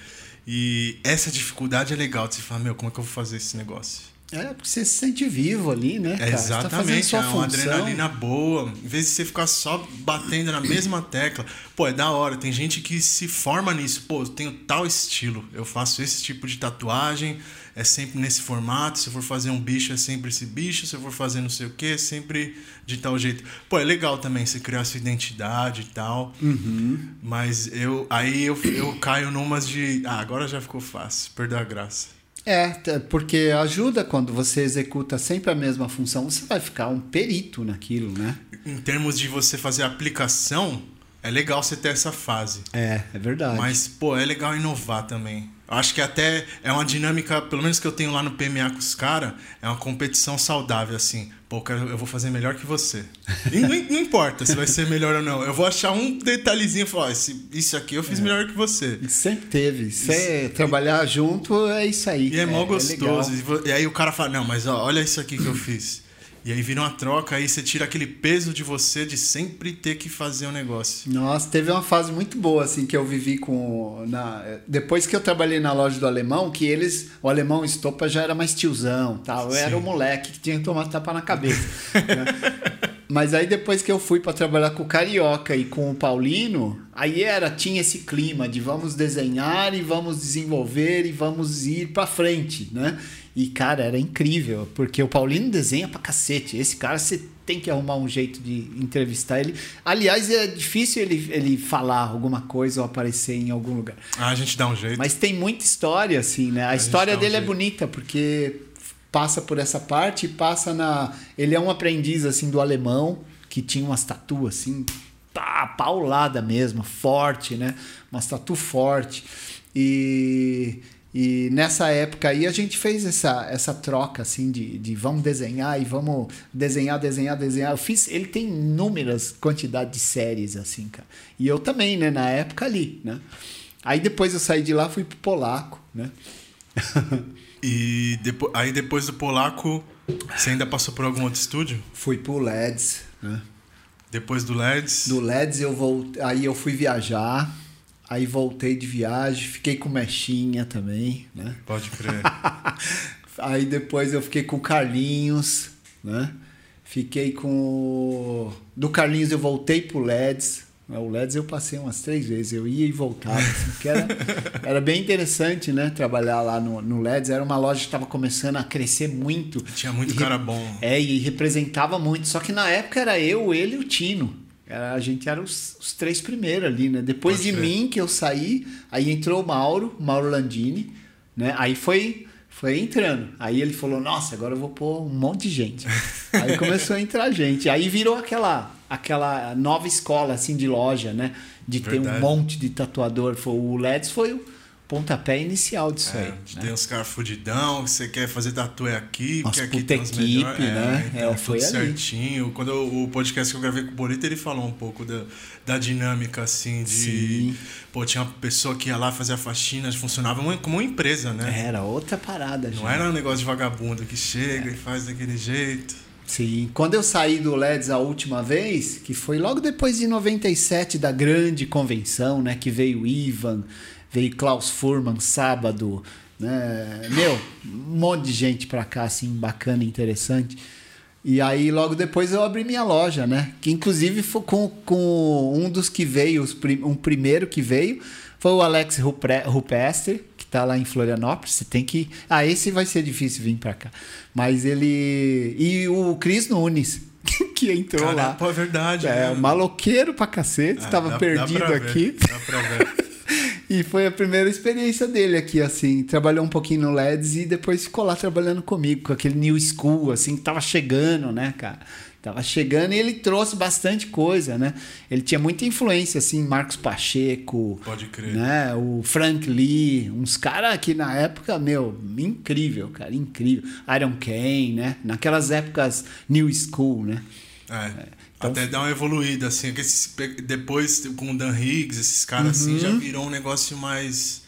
E essa dificuldade é legal de você falar, meu, como é que eu vou fazer esse negócio? É, porque você se sente vivo ali, né? Cara? Exatamente, tá é uma adrenalina boa. Em vez de você ficar só batendo na mesma tecla, pô, é da hora. Tem gente que se forma nisso. Pô, eu tenho tal estilo, eu faço esse tipo de tatuagem, é sempre nesse formato. Se eu for fazer um bicho, é sempre esse bicho. Se eu for fazer não sei o que, é sempre de tal jeito. Pô, é legal também você criar sua identidade e tal. Uhum. Mas eu aí eu, eu caio numas de. Ah, agora já ficou fácil, perdeu a graça. É, porque ajuda quando você executa sempre a mesma função, você vai ficar um perito naquilo, né? Em termos de você fazer aplicação, é legal você ter essa fase. É, é verdade. Mas, pô, é legal inovar também. Acho que até é uma dinâmica, pelo menos que eu tenho lá no PMA com os caras, é uma competição saudável, assim. Pô, eu vou fazer melhor que você. E não, não, importa se vai ser melhor ou não. Eu vou achar um detalhezinho e falar, isso aqui eu fiz é. melhor que você. Sempre teve. Você trabalhar junto é isso aí. E é, é mó gostoso. É e aí o cara fala, não, mas ó, olha isso aqui que eu fiz. E aí vira uma troca, aí você tira aquele peso de você de sempre ter que fazer um negócio. Nossa, teve uma fase muito boa, assim, que eu vivi com. Na, depois que eu trabalhei na loja do alemão, que eles. O alemão Estopa já era mais tiozão tal. Eu Sim. era o moleque que tinha que tomar tapa na cabeça. né? Mas aí depois que eu fui para trabalhar com o Carioca e com o Paulino, aí era tinha esse clima de vamos desenhar e vamos desenvolver e vamos ir para frente, né? E, cara, era incrível, porque o Paulino desenha pra cacete. Esse cara, você tem que arrumar um jeito de entrevistar ele. Aliás, é difícil ele, ele falar alguma coisa ou aparecer em algum lugar. Ah, a gente dá um jeito. Mas tem muita história, assim, né? A, a história dele um é bonita, porque passa por essa parte e passa na. Ele é um aprendiz, assim, do alemão, que tinha umas tatuas, assim, tá, paulada mesmo, forte, né? Uma tatu forte. E e nessa época aí a gente fez essa, essa troca assim de, de vamos desenhar e vamos desenhar, desenhar, desenhar. Eu fiz, ele tem inúmeras quantidades de séries assim, cara. E eu também, né, na época ali, né? Aí depois eu saí de lá, fui pro polaco, né? e depois, aí depois do polaco, você ainda passou por algum outro estúdio? Fui pro LEDs, né? Depois do LEDs? Do LEDs eu voltei, aí eu fui viajar Aí voltei de viagem, fiquei com Mechinha também, né? Pode crer. aí depois eu fiquei com o Carlinhos, né? Fiquei com. Do Carlinhos eu voltei pro LEDs. O LEDs eu passei umas três vezes, eu ia e voltava. Assim, era, era bem interessante, né? Trabalhar lá no, no LEDs. Era uma loja que estava começando a crescer muito. Tinha muito cara bom. É, e representava muito. Só que na época era eu, ele e o Tino. A gente era os, os três primeiros ali, né? Depois Pode de ser. mim, que eu saí, aí entrou o Mauro, Mauro Landini, né? Aí foi, foi entrando. Aí ele falou, nossa, agora eu vou pôr um monte de gente. aí começou a entrar gente. Aí virou aquela, aquela nova escola, assim, de loja, né? De Verdade. ter um monte de tatuador. O LEDs foi o pontapé inicial disso é, aí. Né? Tem uns caras fudidão, você quer fazer tatu é aqui, Nossa, porque aqui tem os equipe, né? É, então é, foi tudo ali. certinho. Quando eu, o podcast que eu gravei com o Bolito, ele falou um pouco da, da dinâmica, assim, de... Sim. Pô, tinha uma pessoa que ia lá fazer a faxina, funcionava como uma empresa, né? Era outra parada, Não era um negócio de vagabundo que chega é. e faz daquele jeito. Sim, quando eu saí do LEDs a última vez, que foi logo depois de 97, da grande convenção, né? Que veio o Ivan, veio Klaus Furman sábado, né? Meu, um monte de gente pra cá, assim, bacana, interessante. E aí, logo depois, eu abri minha loja, né? Que inclusive foi com, com um dos que veio, um primeiro que veio, foi o Alex Rupestre, que tá lá em Florianópolis. Você tem que. Ah, esse vai ser difícil vir pra cá. Mas ele. E o Cris Nunes. que entrou Caramba, lá. Pô, é verdade. É, né? maloqueiro pra cacete, ah, tava dá, perdido dá aqui. Dá pra ver. E foi a primeira experiência dele aqui, assim. Trabalhou um pouquinho no LEDs e depois ficou lá trabalhando comigo, com aquele New School, assim, que tava chegando, né, cara? Tava chegando e ele trouxe bastante coisa, né? Ele tinha muita influência, assim, Marcos Pacheco. Pode crer. Né? O Frank Lee, uns caras que na época, meu, incrível, cara, incrível. Iron Kane, né? Naquelas épocas New School, né? É. Então, Até dar uma evoluída, assim. Depois, com o Dan Higgs, esses caras uhum. assim, já uhum. virou um negócio mais.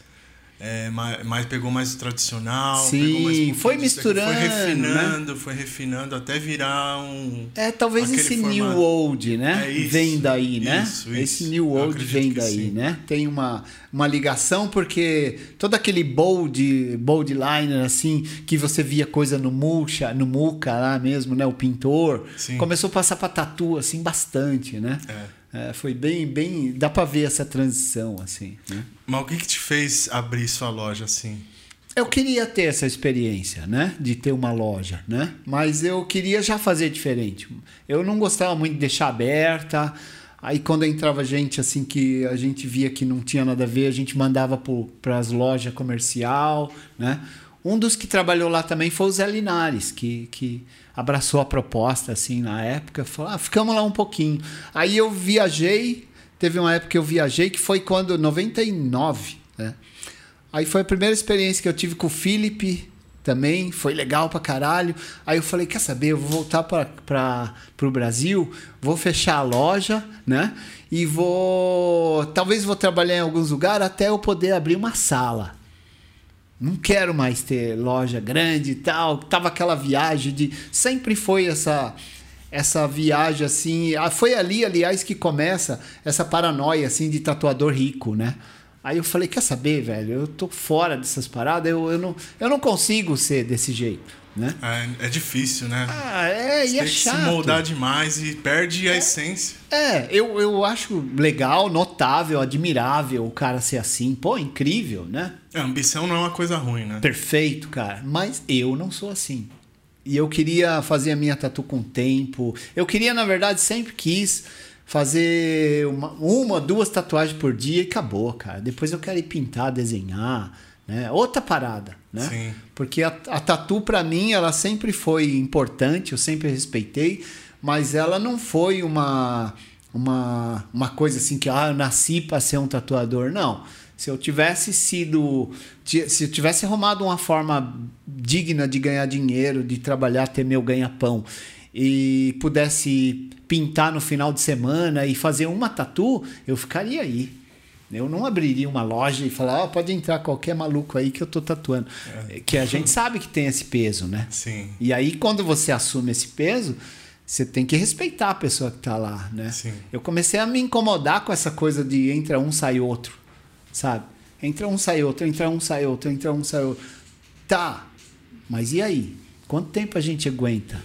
É, mais, mais, pegou mais o tradicional. Sim, mais foi misturando. Foi refinando, né? foi refinando até virar um. É, talvez esse formato. New Old, né? É isso, vem daí, né? Isso, esse isso. New Old vem daí, sim. né? Tem uma, uma ligação, porque todo aquele bold, bold liner, assim, que você via coisa no Muxa, no Muca lá mesmo, né? O pintor, sim. começou a passar pra tatu, assim, bastante, né? É. É, foi bem, bem. Dá pra ver essa transição, assim. Né? Mas o que, que te fez abrir sua loja assim? Eu queria ter essa experiência, né? De ter uma loja, né? Mas eu queria já fazer diferente. Eu não gostava muito de deixar aberta. Aí quando entrava gente assim que a gente via que não tinha nada a ver, a gente mandava para as lojas comercial, né? Um dos que trabalhou lá também foi o Zé Linares, que, que abraçou a proposta assim na época, falou: ah, ficamos lá um pouquinho. Aí eu viajei, teve uma época que eu viajei que foi quando 99, né? Aí foi a primeira experiência que eu tive com o Felipe também, foi legal pra caralho. Aí eu falei, quer saber, eu vou voltar para o Brasil, vou fechar a loja, né? E vou, talvez vou trabalhar em alguns lugares até eu poder abrir uma sala. Não quero mais ter loja grande e tal. Tava aquela viagem de. Sempre foi essa essa viagem assim. Foi ali, aliás, que começa essa paranoia assim de tatuador rico, né? Aí eu falei, quer saber, velho? Eu tô fora dessas paradas, eu, eu, não, eu não consigo ser desse jeito, né? É, é difícil, né? Ah, é, Você e é tem que chato. se moldar demais e perde a essência. É, eu, eu acho legal, notável, admirável o cara ser assim. Pô, incrível, né? A ambição não é uma coisa ruim, né? Perfeito, cara. Mas eu não sou assim. E eu queria fazer a minha tatu com tempo. Eu queria, na verdade, sempre quis fazer uma, uma, duas tatuagens por dia e acabou, cara. Depois eu quero ir pintar, desenhar, né? Outra parada, né? Sim. Porque a, a tatu para mim ela sempre foi importante, eu sempre respeitei, mas ela não foi uma uma, uma coisa assim que ah, eu nasci para ser um tatuador, não. Se eu tivesse sido. Se eu tivesse arrumado uma forma digna de ganhar dinheiro, de trabalhar, ter meu ganha-pão, e pudesse pintar no final de semana e fazer uma tatu, eu ficaria aí. Eu não abriria uma loja e falar, oh, pode entrar qualquer maluco aí que eu tô tatuando. É. Que a gente sabe que tem esse peso, né? Sim. E aí, quando você assume esse peso, você tem que respeitar a pessoa que tá lá, né? Sim. Eu comecei a me incomodar com essa coisa de entra um, sai outro, sabe? Entra um, sai outro, entra um, sai outro, entra um, sai outro. Tá, mas e aí? Quanto tempo a gente aguenta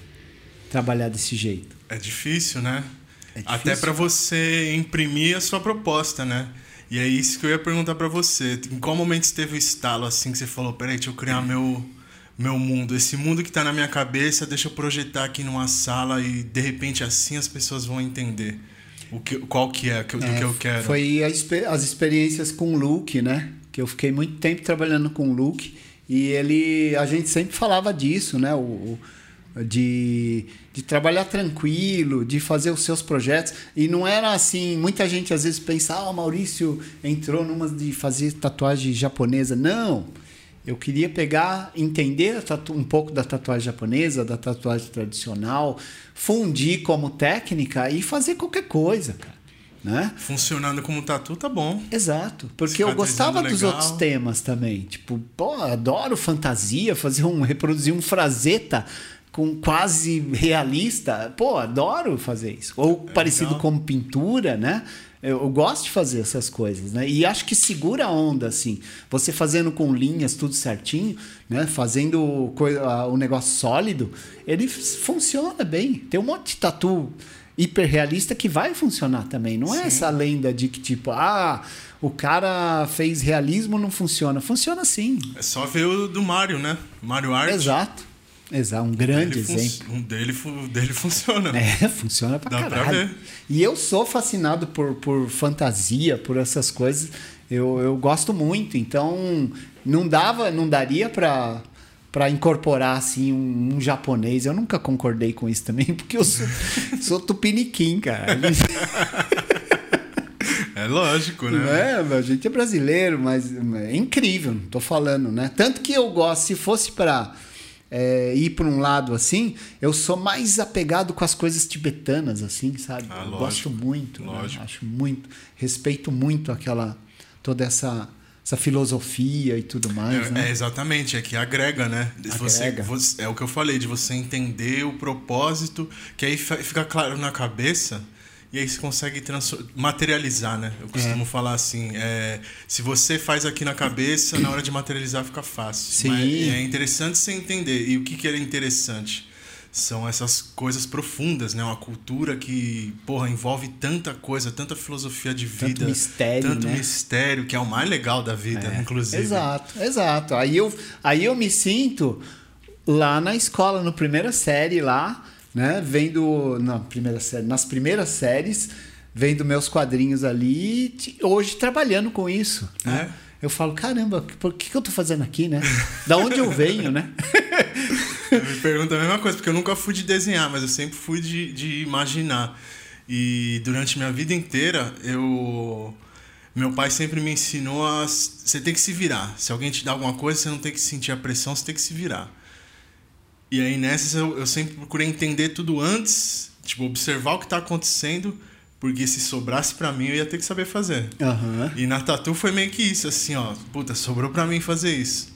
trabalhar desse jeito? É difícil, né? É difícil. Até para você imprimir a sua proposta, né? E é isso que eu ia perguntar para você. Em qual momento você teve o estalo assim que você falou, peraí, deixa eu criar meu meu mundo, esse mundo que tá na minha cabeça, deixa eu projetar aqui numa sala e de repente assim as pessoas vão entender o que, qual que é, do É, que eu quero. Foi a as experiências com o Luke, né? Que eu fiquei muito tempo trabalhando com o Luke e ele, a gente sempre falava disso, né? O, o- de, de trabalhar tranquilo, de fazer os seus projetos e não era assim. Muita gente às vezes pensa, ah, o Maurício entrou numa de fazer tatuagem japonesa. Não. Eu queria pegar, entender um pouco da tatuagem japonesa, da tatuagem tradicional, fundir como técnica e fazer qualquer coisa, cara. Né? Funcionando como tatu, tá bom. Exato, porque eu gostava Cicatrizando dos legal. outros temas também. Tipo, pô, adoro fantasia, fazer um reproduzir um frazeta com quase realista. Pô, adoro fazer isso. Ou parecido legal. com pintura, né? Eu, gosto de fazer essas coisas, né? E acho que segura a onda, assim. Você fazendo com linhas, tudo certinho, né? Fazendo coisa, o negócio sólido, ele funciona bem. Tem um monte de tatu hiperrealista que vai funcionar também. Não é Sim. essa lenda de que, tipo, ah, o cara fez realismo, não funciona. Funciona sim. É só ver o do Mario, né? Mario Art. Exato. Exato. Um grande Ele fun- exemplo. Um dele, dele funciona. É, funciona pra Dá pra caralho. ver. E eu sou fascinado por, por fantasia, por essas coisas. Eu, eu gosto muito. Então, não dava, não daria pra, pra incorporar assim um, um japonês. Eu nunca concordei com isso também, porque eu sou, sou tupiniquim, cara. É lógico, né? é, a gente é brasileiro, mas é incrível, não tô falando, né? Tanto que eu gosto, se fosse pra é, ir pra um lado assim, eu sou mais apegado com as coisas tibetanas, assim, sabe? Ah, eu lógico, gosto muito, né? lógico. acho muito, respeito muito aquela, toda essa essa filosofia e tudo mais. É, né? é, exatamente, é que agrega, né? Você, Agrega. você- é o que eu falei, de você entender o propósito, que aí fi- fica claro na cabeça e aí você consegue materializar, né? Eu costumo falar assim, é, se você faz aqui na cabeça, na hora de materializar fica fácil. Sim. Mas é interessante você entender. E o que, que é interessante? São essas coisas profundas, né? Uma cultura que, porra, envolve tanta coisa, tanta filosofia de Tanto vida. mistério, Tanto né? mistério, que é o mais legal da vida, É, inclusive. Exato, exato. Aí eu, aí eu me sinto lá na escola, no primeira série lá, né? Vendo. Na primeira série, nas primeiras séries, vendo meus quadrinhos ali, hoje trabalhando com isso. Né? É. Eu falo, caramba, por que, que eu tô fazendo aqui, né? Da onde eu venho, né? Eu me pergunto a mesma coisa, porque eu nunca fui de desenhar, mas eu sempre fui de, de imaginar. E durante minha vida inteira, eu. Meu pai sempre me ensinou a. Você tem que se virar. Se alguém te dá alguma coisa, você não tem que sentir a pressão, você tem que se virar. E aí nessas eu, eu sempre procurei entender tudo antes, tipo, observar o que tá acontecendo, porque se sobrasse pra mim eu ia ter que saber fazer. Aham. E na Tatu foi meio que isso, assim, ó. Puta, sobrou pra mim fazer isso.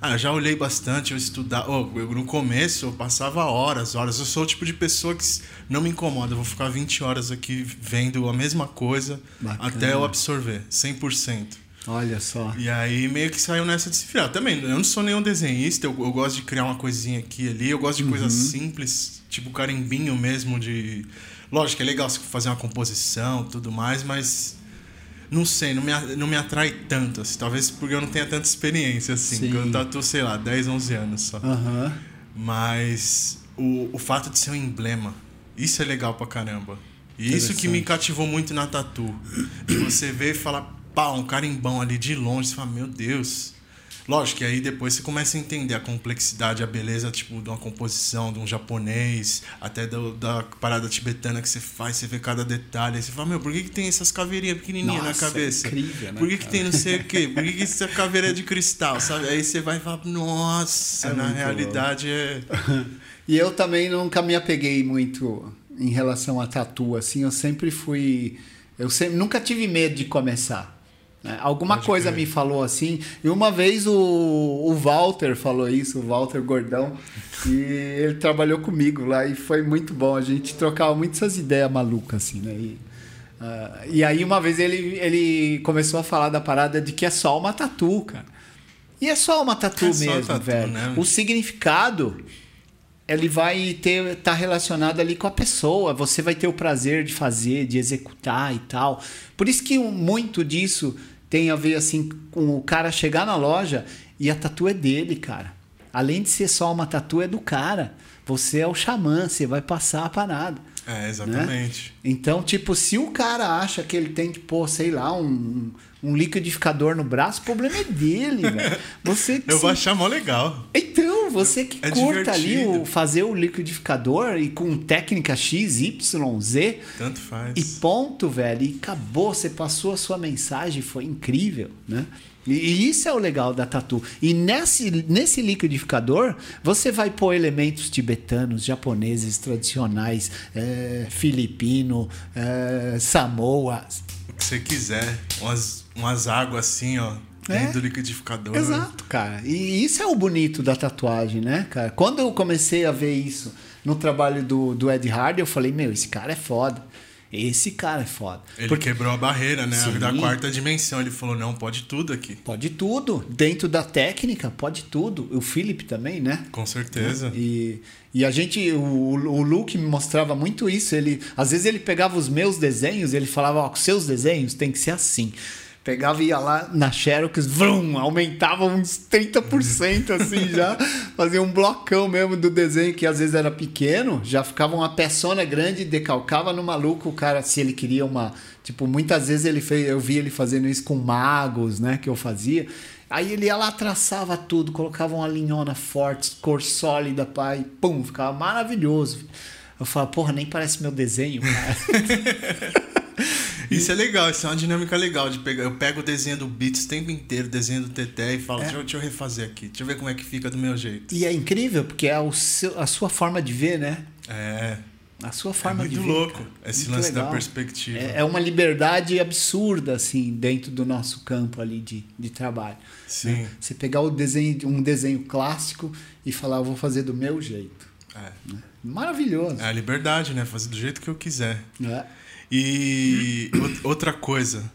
Ah, eu já olhei bastante, eu estudava. Oh, eu, no começo eu passava horas, horas. Eu sou o tipo de pessoa que não me incomoda. Eu vou ficar 20 horas aqui vendo a mesma coisa Bacana. até eu absorver, 100%. Olha só. E aí meio que saiu nessa de se virar. Também, eu não sou nenhum desenhista, eu, eu gosto de criar uma coisinha aqui e ali, eu gosto de coisas simples, tipo carimbinho mesmo de. Lógico é legal fazer uma composição tudo mais, mas não sei, não me, não me atrai tanto. Assim, talvez porque eu não tenha tanta experiência, assim. Sim. Eu tatuo, sei lá, 10, 11 anos só. Aham. Mas o, o fato de ser um emblema, isso é legal pra caramba. E isso que me cativou muito na tatu. De você ver e falar, pá, um carimbão ali de longe, você fala, meu Deus. Lógico que aí depois você começa a entender a complexidade, a beleza, tipo, de uma composição, de um japonês, até do- da parada tibetana que você faz, você vê cada detalhe. Aí você fala, meu, por que, que tem essas caveirinhas pequenininhas na Nossa, cabeça? é incrível, né, Por que, que tem não sei o quê? Por que, que essa caveira é de cristal, sabe? Aí você vai e fala, nossa, É na realidade é... E eu também nunca me apeguei muito em relação a tatu, assim, eu sempre fui. Eu sempre, nunca tive medo de começar. Né? Alguma coisa me falou assim, e uma vez o, o Walter falou isso, o Walter Gordão, e ele trabalhou comigo lá e foi muito bom. A gente trocava muito essas ideias malucas, assim, né? E, ah, e aí uma vez ele, ele começou a falar da parada de que é só uma tatu, cara. E é só uma tatu É mesmo, tatu, velho. né? O significado ele vai ter tá relacionado ali com a pessoa. Você vai ter o prazer de fazer, de executar e tal. Por isso que muito disso tem a ver assim com o cara chegar na loja e a tatu é dele, cara. Além de ser só uma tatu é do cara. Você é o xamã, você vai passar a parada. É, exatamente. Então, tipo, se o cara acha que ele tem que pôr, sei lá, um, um liquidificador no braço, o problema é dele, velho. Você que Eu se vou achar mó legal. então, você que É curta ali divertido. o, fazer o liquidificador e com técnica X, Y, Z Tanto faz. e ponto, velho, e acabou, você passou a sua mensagem, foi incrível, né? E, isso é o legal da tatu. E nesse, nesse liquidificador, você vai pôr elementos tibetanos, japoneses, tradicionais, é, filipino, é, Samoa. O que você quiser. Umas, umas águas assim, ó. É. Dentro do liquidificador. Exato, cara. E isso é o bonito da tatuagem, né, cara? Quando eu comecei a ver isso no trabalho do, do Ed Hardy, eu falei, meu, esse cara é foda. Esse cara é foda. Ele Porque quebrou a barreira, né? Sim. Da quarta dimensão. Ele falou, não, pode tudo aqui. pode tudo. Dentro da técnica, pode tudo. O Philip também, né? Com certeza. E, e a gente, o, o Luke me mostrava muito isso. Ele, às vezes ele pegava os meus desenhos, ele falava, ó, seus desenhos tem que ser assim. Pegava e ia lá na Xerox, vrum, aumentava uns 30% assim já. Fazia um blocão mesmo do desenho que às vezes era pequeno, já ficava uma peçona grande, decalcava no maluco o cara se ele queria uma, tipo, muitas vezes ele fez, eu vi ele fazendo isso com magos, né, que eu fazia. Aí ele ia lá, traçava tudo, colocava uma linhona forte, cor sólida, pai, pum, ficava maravilhoso. Eu falava, porra, nem parece meu desenho, cara. Isso é legal, isso é uma dinâmica legal de pegar. Eu pego o desenho do Beats o tempo inteiro, o desenho do Teté e falo, deixa, eu, deixa eu refazer aqui, deixa eu ver como é que fica do meu jeito. e é incrível, porque é o seu- a sua forma de ver, né? É. A sua É forma de muito ver. louco cara. esse Muito lance da legal. perspectiva. É, é uma liberdade absurda, assim, dentro do nosso campo ali de, de trabalho. Sim. né? Você pegar o desenho, um desenho clássico e falar, eu vou fazer do meu jeito. É. Maravilhoso. É a liberdade, né? Fazer do jeito que eu quiser. né? E out- outra coisa,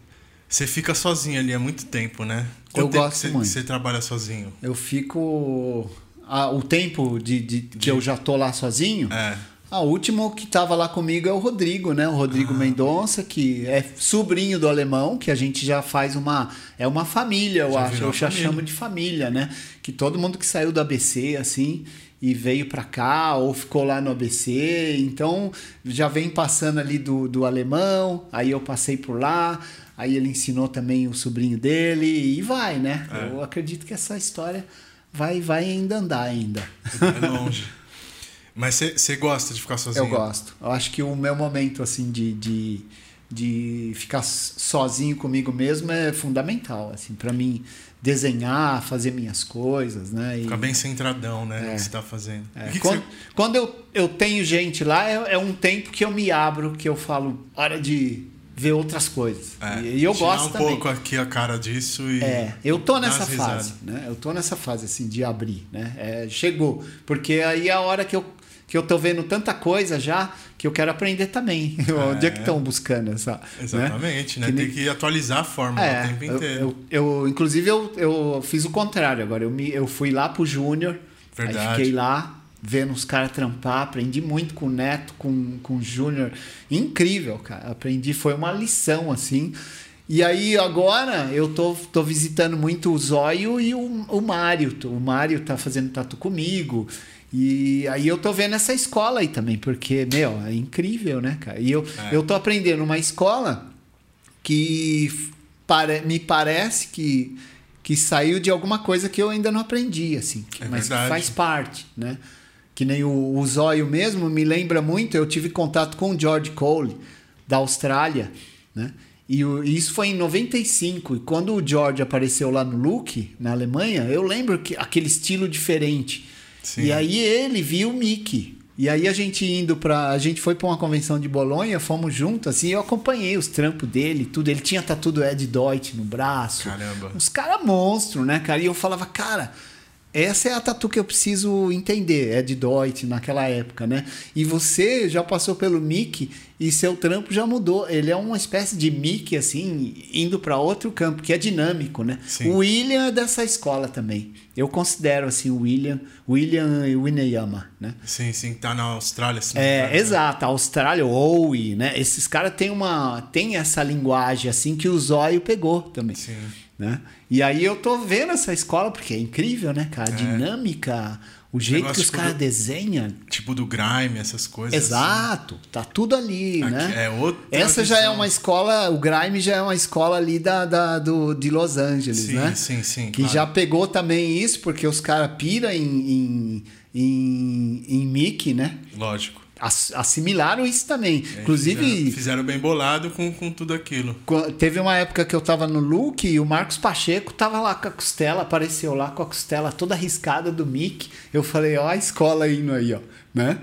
você fica sozinho ali há muito tempo, né? Eu tempo gosto que você, muito. você trabalha sozinho? Eu fico. ah, o tempo de, de- que eu já tô lá sozinho. É. Ah, o último que tava lá comigo é o Rodrigo, né? O Rodrigo Ah. Mendonça, que é sobrinho do alemão, que a gente já faz uma. É uma família, eu Já acho. Eu já família. chamo de família, né? Que todo mundo que saiu do ABC, assim, e veio pra cá, ou ficou lá no ABC, então já vem passando ali do, do alemão, aí eu passei por lá, aí ele ensinou também o sobrinho dele, e vai, né? É. Eu acredito que essa história vai, vai ainda andar ainda. É longe. Mas você- você gosta de ficar sozinho? Eu gosto. Eu acho que o meu momento, assim, de, de, de ficar sozinho comigo mesmo é fundamental, assim, para mim desenhar, fazer minhas coisas, né? E, Ficar bem centradão, né? É. No que você tá fazendo. é, que que quando você- quando eu, eu tenho gente lá, é, é um tempo que eu me abro, que eu falo, hora de ver outras coisas. é, e, e eu tirar gosto um também. pouco aqui a cara disso e. É, eu tô nessa fase, né? Eu tô nessa fase assim de abrir, né? É, chegou, porque aí é a hora que eu que eu tô vendo tanta coisa já que eu quero aprender também. Onde é que estão buscando essa? né? Exatamente, né? Que nem- Tem que atualizar a fórmula É, o tempo eu, inteiro. eu, eu- inclusive eu, eu fiz o contrário agora. Eu, me, eu fui lá pro Júnior, fiquei lá vendo os caras trampar, aprendi muito com o Neto, com, com o Júnior. Incrível, cara. Aprendi, foi uma lição, assim. E aí agora eu tô, tô visitando muito o Zóio e o, o Mário. O Mário tá fazendo tatu comigo. E aí eu tô vendo essa escola aí também, porque, meu, é incrível, né, cara? E eu, É. eu tô aprendendo uma escola que pare- me parece que, que saiu de alguma coisa que eu ainda não aprendi, assim, que- É mas que faz parte, né? Que nem o, o Zóio mesmo me lembra muito, eu tive contato com o George Cole, da Austrália, né? E, o- e isso foi em 95, e quando o George apareceu lá no Look, na Alemanha, eu lembro que aquele estilo diferente. Sim. E aí ele viu o Mickey. E aí a gente indo pra. A gente foi pra uma convenção de Bolonha, fomos juntos, assim, eu acompanhei os trampos dele, tudo. Ele tinha tatu do Ed Deutsch no braço. Caramba. Uns caras monstro, né, cara? E eu falava, cara, essa é a tatu que eu preciso entender, Ed Deutsch naquela época, né? E você já passou pelo Mickey e seu trampo já mudou. Ele é uma espécie de Mickey, assim, indo para outro campo, que é dinâmico, né? Sim. O William é dessa escola também. Eu considero, assim, o William, William e Wineyama, né? Sim, sim, tá na Austrália. Assim, É, né? exato, a Austrália, Owie, né? Esses caras têm uma tem essa linguagem assim que o Zóio pegou também, Sim. Né? E aí eu tô vendo essa escola porque é incrível, né, cara? A dinâmica, o jeito que os tipo caras desenham. Tipo do grime, essas coisas. Exato, tá tudo ali, Aqui né? é outra Essa já é visão. uma escola, o Grime já é uma escola ali da, da- do, de Los Angeles, Sim, né? sim, sim, Que claro. já pegou também isso, porque os caras piram em, em, em, em Mickey, né? assim. Lógico. Ass- assimilaram isso também. É, Inclusive, Fizeram, fizeram bem bolado com, com tudo aquilo. Qu- Teve uma época que eu tava no look e o Marcos Pacheco tava lá com a costela, apareceu lá com a costela toda arriscada do Mickey. Eu falei, ó, a escola indo aí, ó, né?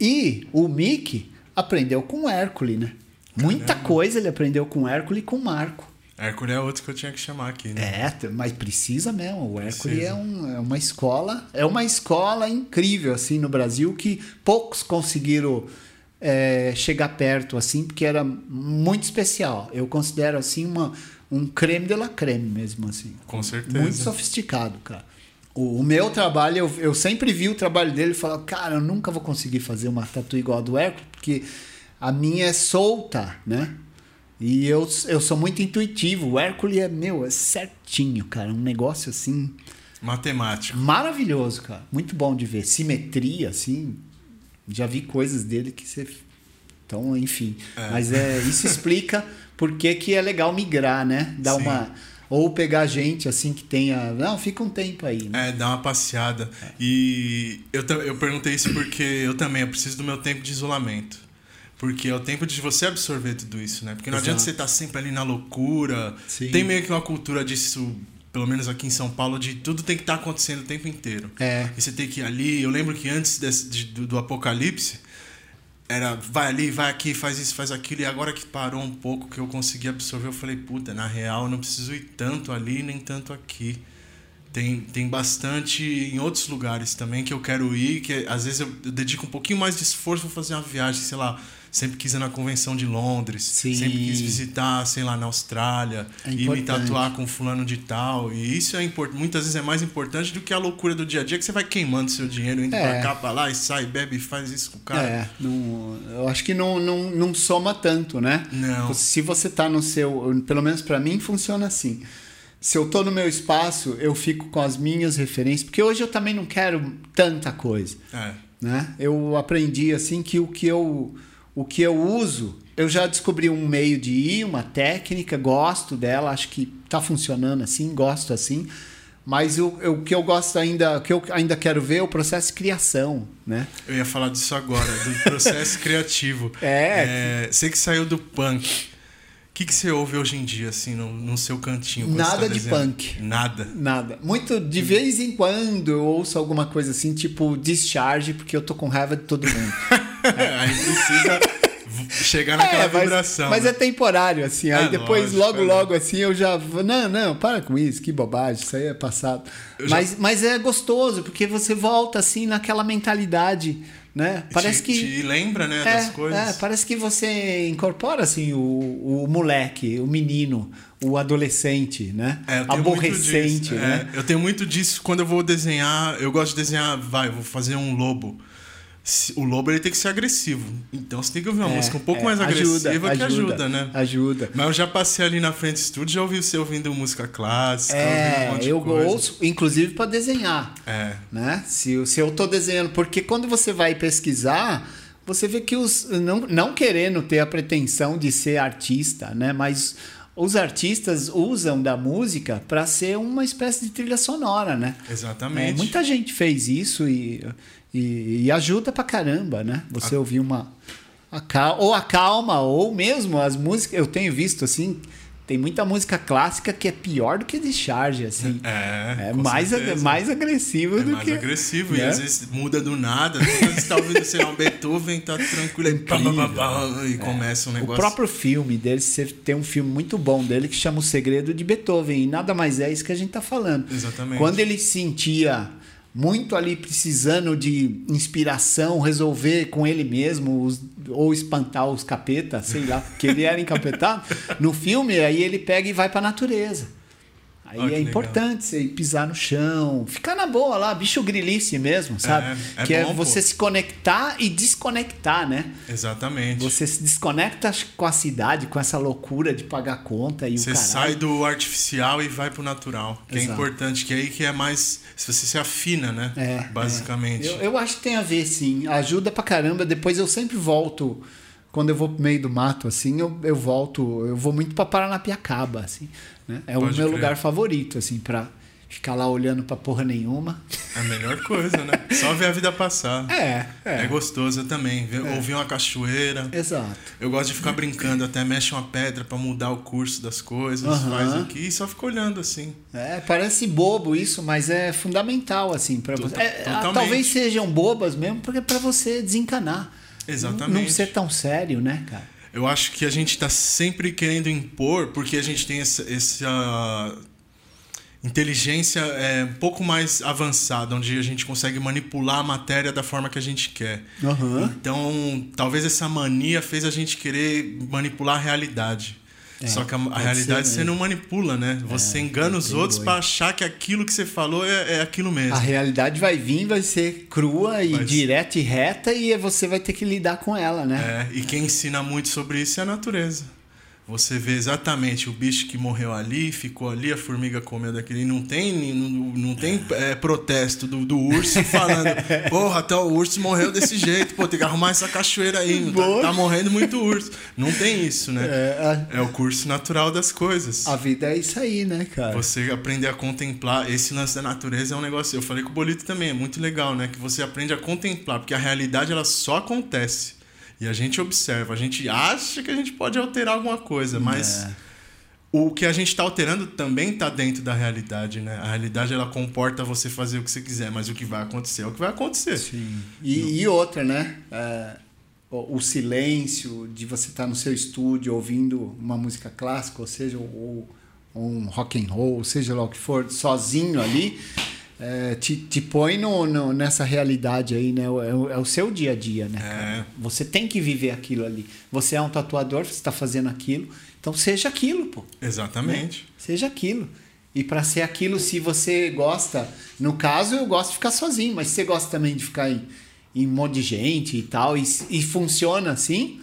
E o Mickey aprendeu com o Hércules, né? Muita coisa ele aprendeu com o Hércules e com o Marco. Hércules é outro que eu tinha que chamar aqui, né? É, mas precisa mesmo. O Hércules é, um- é uma escola, é uma escola incrível assim no Brasil que poucos conseguiram é, chegar perto assim, porque era muito especial. Eu considero assim uma um creme de la creme mesmo assim. Com certeza. Muito sofisticado, cara. O, o meu trabalho, eu, eu sempre vi o trabalho dele e falava, cara, eu nunca vou conseguir fazer uma tatu igual a do Hércules, porque a minha é solta, né? E eu, eu sou muito intuitivo. O Hércules é, meu, é certinho, cara. Um negócio assim Matemático. maravilhoso, cara. Muito bom de ver. Simetria, assim. Já vi coisas dele que você. Então, enfim. É. Mas é, isso explica por que, que é legal migrar, né? Dar Sim. uma. Ou pegar gente assim que tenha. Não, fica um tempo aí. Né? É, dá uma passeada. E eu, eu perguntei isso porque eu também eu preciso do meu tempo de isolamento. Porque é o tempo de você absorver tudo isso, né? Porque não adianta Exato. você estar sempre ali na loucura. Sim. Tem meio que uma cultura disso, pelo menos aqui em São Paulo, de tudo tem que estar acontecendo o tempo inteiro. É. E você tem que ir ali. Eu lembro que antes desse- de- do, do apocalipse, era vai ali, vai aqui, faz isso, faz aquilo, e agora que parou um pouco, que eu consegui absorver, eu falei, puta, na real eu não preciso ir tanto ali nem tanto aqui. Tem, tem bastante em outros lugares também que eu quero ir, que às vezes eu, eu dedico um pouquinho mais de esforço para fazer uma viagem, sei lá, sempre quis ir na convenção de Londres, Sim. sempre quis visitar, sei lá, na Austrália, É e me importante. tatuar com fulano de tal. E isso é import... muitas vezes é mais importante do que a loucura do dia a dia, que você vai queimando seu dinheiro, indo É. pra cá, pra lá, e sai, bebe e faz isso com o cara. É, não, eu acho que não, não, não soma tanto, né? Não. Se você tá no seu. Pelo menos pra mim funciona assim. Se eu tô no meu espaço, eu fico com as minhas referências, porque hoje eu também não quero tanta coisa. É. né? Eu aprendi assim que o que eu o que eu uso, eu já descobri um meio de ir, uma técnica, gosto dela, acho que tá funcionando assim, gosto assim. Mas o, o que eu gosto ainda, o que eu ainda quero ver é o processo de criação, né? Eu ia falar disso agora, do processo criativo. É. É, Você que saiu do punk. O que, que você ouve hoje em dia, assim, no, no seu cantinho? quando Nada tá de desenhando? punk. Nada. Nada. Muito de vez em quando eu ouço alguma coisa assim, tipo discharge, porque eu tô com raiva de todo mundo. Aí precisa chegar naquela É, mas, vibração. mas né? é temporário, assim. Aí É, depois, lógico, logo, é logo, assim, eu já. Não, não, para com isso, que bobagem, isso aí é passado. Já- Mas, mas é gostoso, porque você volta, assim, naquela mentalidade, né? Parece te, que. Te lembra, né, É, das coisas. é, parece que você incorpora assim o, o moleque, o menino, o adolescente, né? É, Aborrecente, né? É, eu tenho muito disso quando eu vou desenhar. Eu gosto de desenhar, vai, vou fazer um lobo. O lobo ele tem que ser agressivo. Então você tem que ouvir uma É, música um pouco é, mais ajuda, agressiva que ajuda, né? Ajuda. Mas eu já passei ali na frente do estúdio, já ouvi você ouvindo música clássica, um É, de eu coisa. ouço, inclusive para desenhar. É. né? Se, se eu tô desenhando, porque quando você vai pesquisar, você vê que os não, não querendo ter a pretensão de ser artista, né? Mas os artistas usam da música para ser uma espécie de trilha sonora, né? Exatamente. É, muita gente fez isso e, e, e ajuda pra caramba, né? Você ouvir uma. A cal, ou a calma, ou mesmo as músicas. Eu tenho visto assim. Tem muita música clássica que é pior do que discharge, assim. É, É mais, ag- mais agressivo É do mais que. agressivo e né? às vezes muda do nada. Você tá ouvindo, sei lá, um Beethoven, tá tranquilo, aí pá, pá, pá, pá, e começa um O negócio. próprio filme dele, você tem um filme muito bom dele que chama O Segredo de Beethoven, e nada mais é isso que a gente tá falando. Exatamente. Quando ele sentia muito ali precisando de inspiração, resolver com ele mesmo, os- ou espantar os capetas, sei lá, porque ele era encapetado, no filme aí ele pega e vai pra natureza. Aí que é legal. importante você pisar no chão, ficar na boa lá, bicho grilice mesmo, sabe? é que é bom, você pô. se conectar e desconectar, né? Exatamente. Você se desconecta com a cidade, com essa loucura de pagar conta e Você o caralho. sai do artificial e vai pro natural. Que é Exato. importante, que é aí que é mais. Se você se afina, né? É, Basicamente. Eu, eu acho que tem a ver, sim. Ajuda pra caramba. Depois eu sempre volto. Quando eu vou pro meio do mato, assim, eu, eu volto. Eu vou muito pra Paranapiacaba, assim. Né? É o Pode meu crer. lugar favorito, assim, pra ficar lá olhando pra porra nenhuma. É a melhor coisa, né? Só ver a vida passar. É, É, gostoso eu também. Ver- Ouvir uma cachoeira. Exato. Eu gosto de ficar brincando, até mexe uma pedra pra mudar o curso das coisas, faz aqui e só fica olhando assim. É, parece bobo isso, mas é fundamental, assim, para Tota- você. É, totalmente. talvez sejam bobas mesmo, porque é pra você desencanar. Exatamente. Não, não ser tão sério, né, cara? Eu acho que a gente está sempre querendo impor, porque a gente tem essa, essa inteligência é, um pouco mais avançada, onde a gente consegue manipular a matéria da forma que a gente quer. Aham. Então, talvez essa mania fez a gente querer manipular a realidade. É, Só que a, a realidade você não manipula, né? Você engana os outros para achar que aquilo que você falou é, é aquilo mesmo. A realidade vai vir, vai ser crua e ser. direta e reta, e você vai ter que lidar com ela, né? É, e quem ensina muito sobre isso é a natureza. Você vê exatamente o bicho que morreu ali, ficou ali, a formiga comeu daquele. Não tem, não, não tem é, protesto do, do urso falando, porra, até o urso morreu desse jeito, pô, tem que arrumar essa cachoeira aí, tá, tá morrendo muito urso. Não tem isso, né? É, É o curso natural das coisas. a, a vida é isso aí, né, cara? Você aprender a contemplar. Esse lance da natureza é um negócio. Eu falei com o Bolito também, é muito legal, né? Que você aprende a contemplar, porque a realidade ela só acontece. E a gente observa, a gente acha que a gente pode alterar alguma coisa, mas É. o que a gente está alterando também está dentro da realidade, né? A realidade ela comporta você fazer o que você quiser, mas o que vai acontecer é o que vai acontecer. Sim. E, e outra, né? É, o, silêncio de você estar no seu estúdio ouvindo uma música clássica, ou seja, ou, ou um rock and roll, seja lá o que for, sozinho ali, é, te, te põe no, no, nessa realidade aí, né? É, o- é o seu dia a dia, né? cara? Você tem que viver aquilo ali. Você é um tatuador, você está fazendo aquilo, então seja aquilo, pô. Exatamente. Seja aquilo. E para ser aquilo, se você gosta, no caso eu gosto de ficar sozinho, mas se você gosta também de ficar em, em um monte de gente e tal, e, e funciona assim,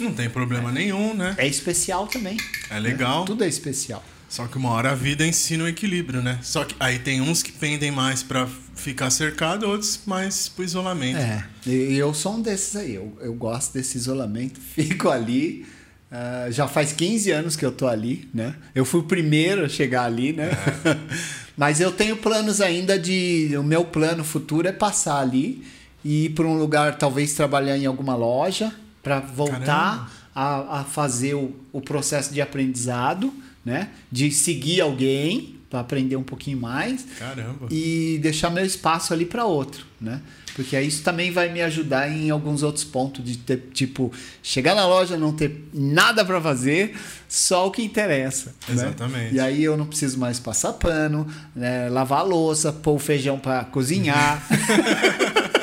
Não tem problema nenhum, né? é especial também. É legal. né? Tudo é especial. Só que uma hora a vida ensina o equilíbrio, né? Só que aí tem uns que pendem mais pra ficar cercado, outros mais pro isolamento. É, e eu sou um desses aí. Eu, eu gosto desse isolamento, fico ali. ah, já faz 15 anos que eu tô ali, né? Eu fui o primeiro a chegar ali, né? Mas eu tenho planos ainda de. O meu plano futuro é passar ali e ir para um lugar, talvez trabalhar em alguma loja, para voltar a, a fazer o, o processo de aprendizado, né? De seguir alguém para aprender um pouquinho mais Caramba. e deixar meu espaço ali para outro, né? Porque aí isso também vai me ajudar em alguns outros pontos de ter, tipo, chegar na loja não ter nada para fazer, só o que interessa. né? Exatamente. E aí eu não preciso mais passar pano, né? lavar louça, pôr o feijão para cozinhar.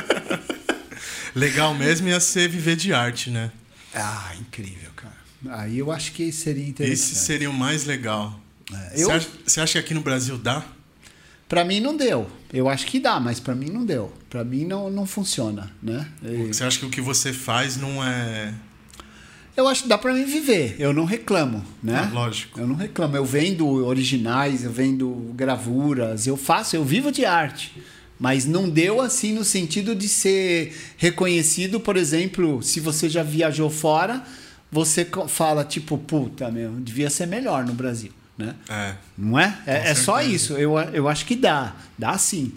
Legal mesmo ia ser viver de arte, né? ah, incrível. Aí eu acho que seria interessante. Esse seria o mais legal. É, Você eu- acha, você acha que aqui no Brasil dá? Para mim não deu. Eu acho que dá, mas para mim não deu. Para mim não, não funciona, né? E- Você acha que o que você faz não é. Eu acho que dá pra mim viver. Eu não reclamo, né? Ah, lógico. Eu não reclamo. Eu vendo originais, eu vendo gravuras, eu faço, eu vivo de arte. Mas não deu assim no sentido de ser reconhecido, por exemplo, se você já viajou fora, você fala tipo, puta, meu, devia ser melhor no Brasil, né? É. Não é? É, é só isso. Eu, eu acho que dá. Dá sim.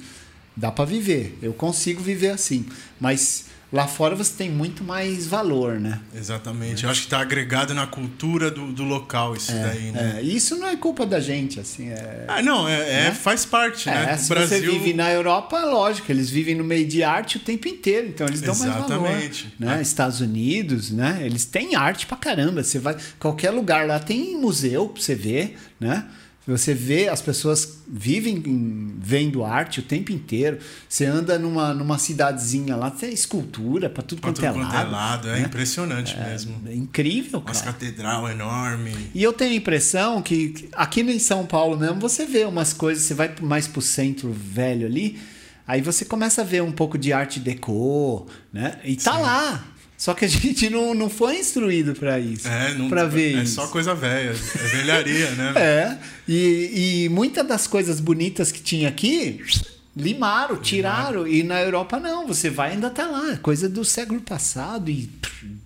Dá pra viver. Eu consigo viver assim. Mas lá fora você tem muito mais valor, né? Exatamente. Eu acho que tá agregado na cultura do, do local isso daí, né? É, isso não é culpa da gente, assim. É, Ah, não, é, é- faz parte, né? é, O se você vive na Europa, lógico, eles vivem no meio de arte o tempo inteiro, então eles dão mais valor. Exatamente. Né? Ah. Estados Unidos, né? Eles têm arte pra caramba. Você vai qualquer lugar lá tem museu pra você ver, né? Você vê as pessoas vivem em- vendo arte o tempo inteiro. Você anda numa, numa cidadezinha lá, tem escultura pra tudo Pra quanto tudo é quanto lado. é lado. É né? impressionante mesmo. É incrível, cara. catedral enorme. E eu tenho a impressão que aqui em São Paulo mesmo, você vê umas coisas, você vai mais pro centro velho ali, aí você começa a ver um pouco de arte deco, né? E tá lá. Só que a gente não, não foi instruído para isso. É, não, Pra ver é isso. só coisa velha. É velharia, né? É. E, e muitas das coisas bonitas que tinha aqui limaram, tiraram. E na Europa não, você vai ainda tá lá. Coisa do século passado e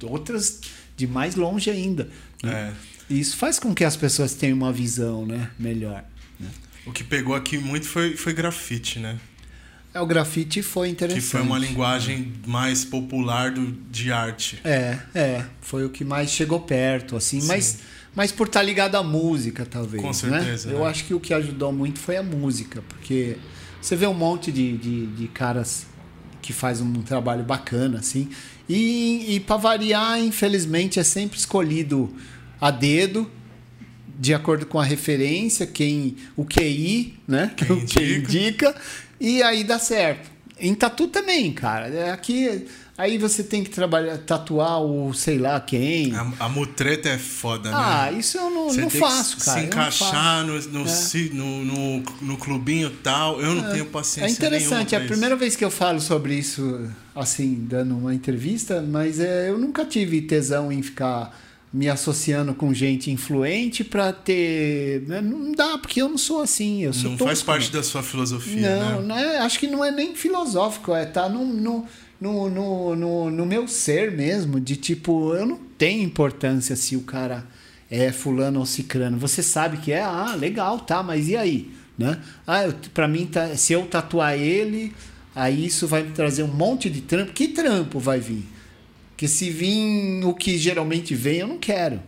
outras de mais longe ainda. né? É. E isso faz com que as pessoas tenham uma visão né, melhor. né? O que pegou aqui muito foi, foi grafite, né? É, o grafite foi Que interessante. foi uma linguagem mais popular do, de arte. É, é. Foi o que mais chegou perto, assim. Mas, mas por estar ligado à música, talvez. Com certeza, Né? Eu né? acho que o que ajudou muito foi a música. Porque você vê um monte de, de, de caras que faz um trabalho bacana, assim. E, e para variar, infelizmente, é sempre escolhido a dedo. De acordo com a referência, quem o QI, né? Quem O que indica. E aí dá certo. Em tatu também, cara. É Aqui, aí você tem que trabalhar, tatuar o sei lá quem. A, a mutreta é foda, Ah, né? isso eu não, não faço, cara. se encaixar no, no, É. no, no, no clubinho tal. Eu não tenho paciência É interessante, é a primeira vez que eu falo sobre isso, assim, dando uma entrevista, mas é, eu nunca tive tesão em ficar me associando com gente influente pra ter. né, Não dá, porque eu não sou assim. Eu sou Não faz tosco, parte né? da sua filosofia, Não, né? não é, acho que não é nem filosófico, é tá no, no, no, no, no, no meu ser mesmo, de tipo, eu não tenho importância se o cara é fulano ou cicrano. Você sabe que é, ah, legal, tá, mas e aí? Né? Ah, pra mim, tá, se eu tatuar ele, aí isso vai me trazer um monte de trampo. Que trampo vai vir? Porque se vir o que geralmente vem, eu não quero.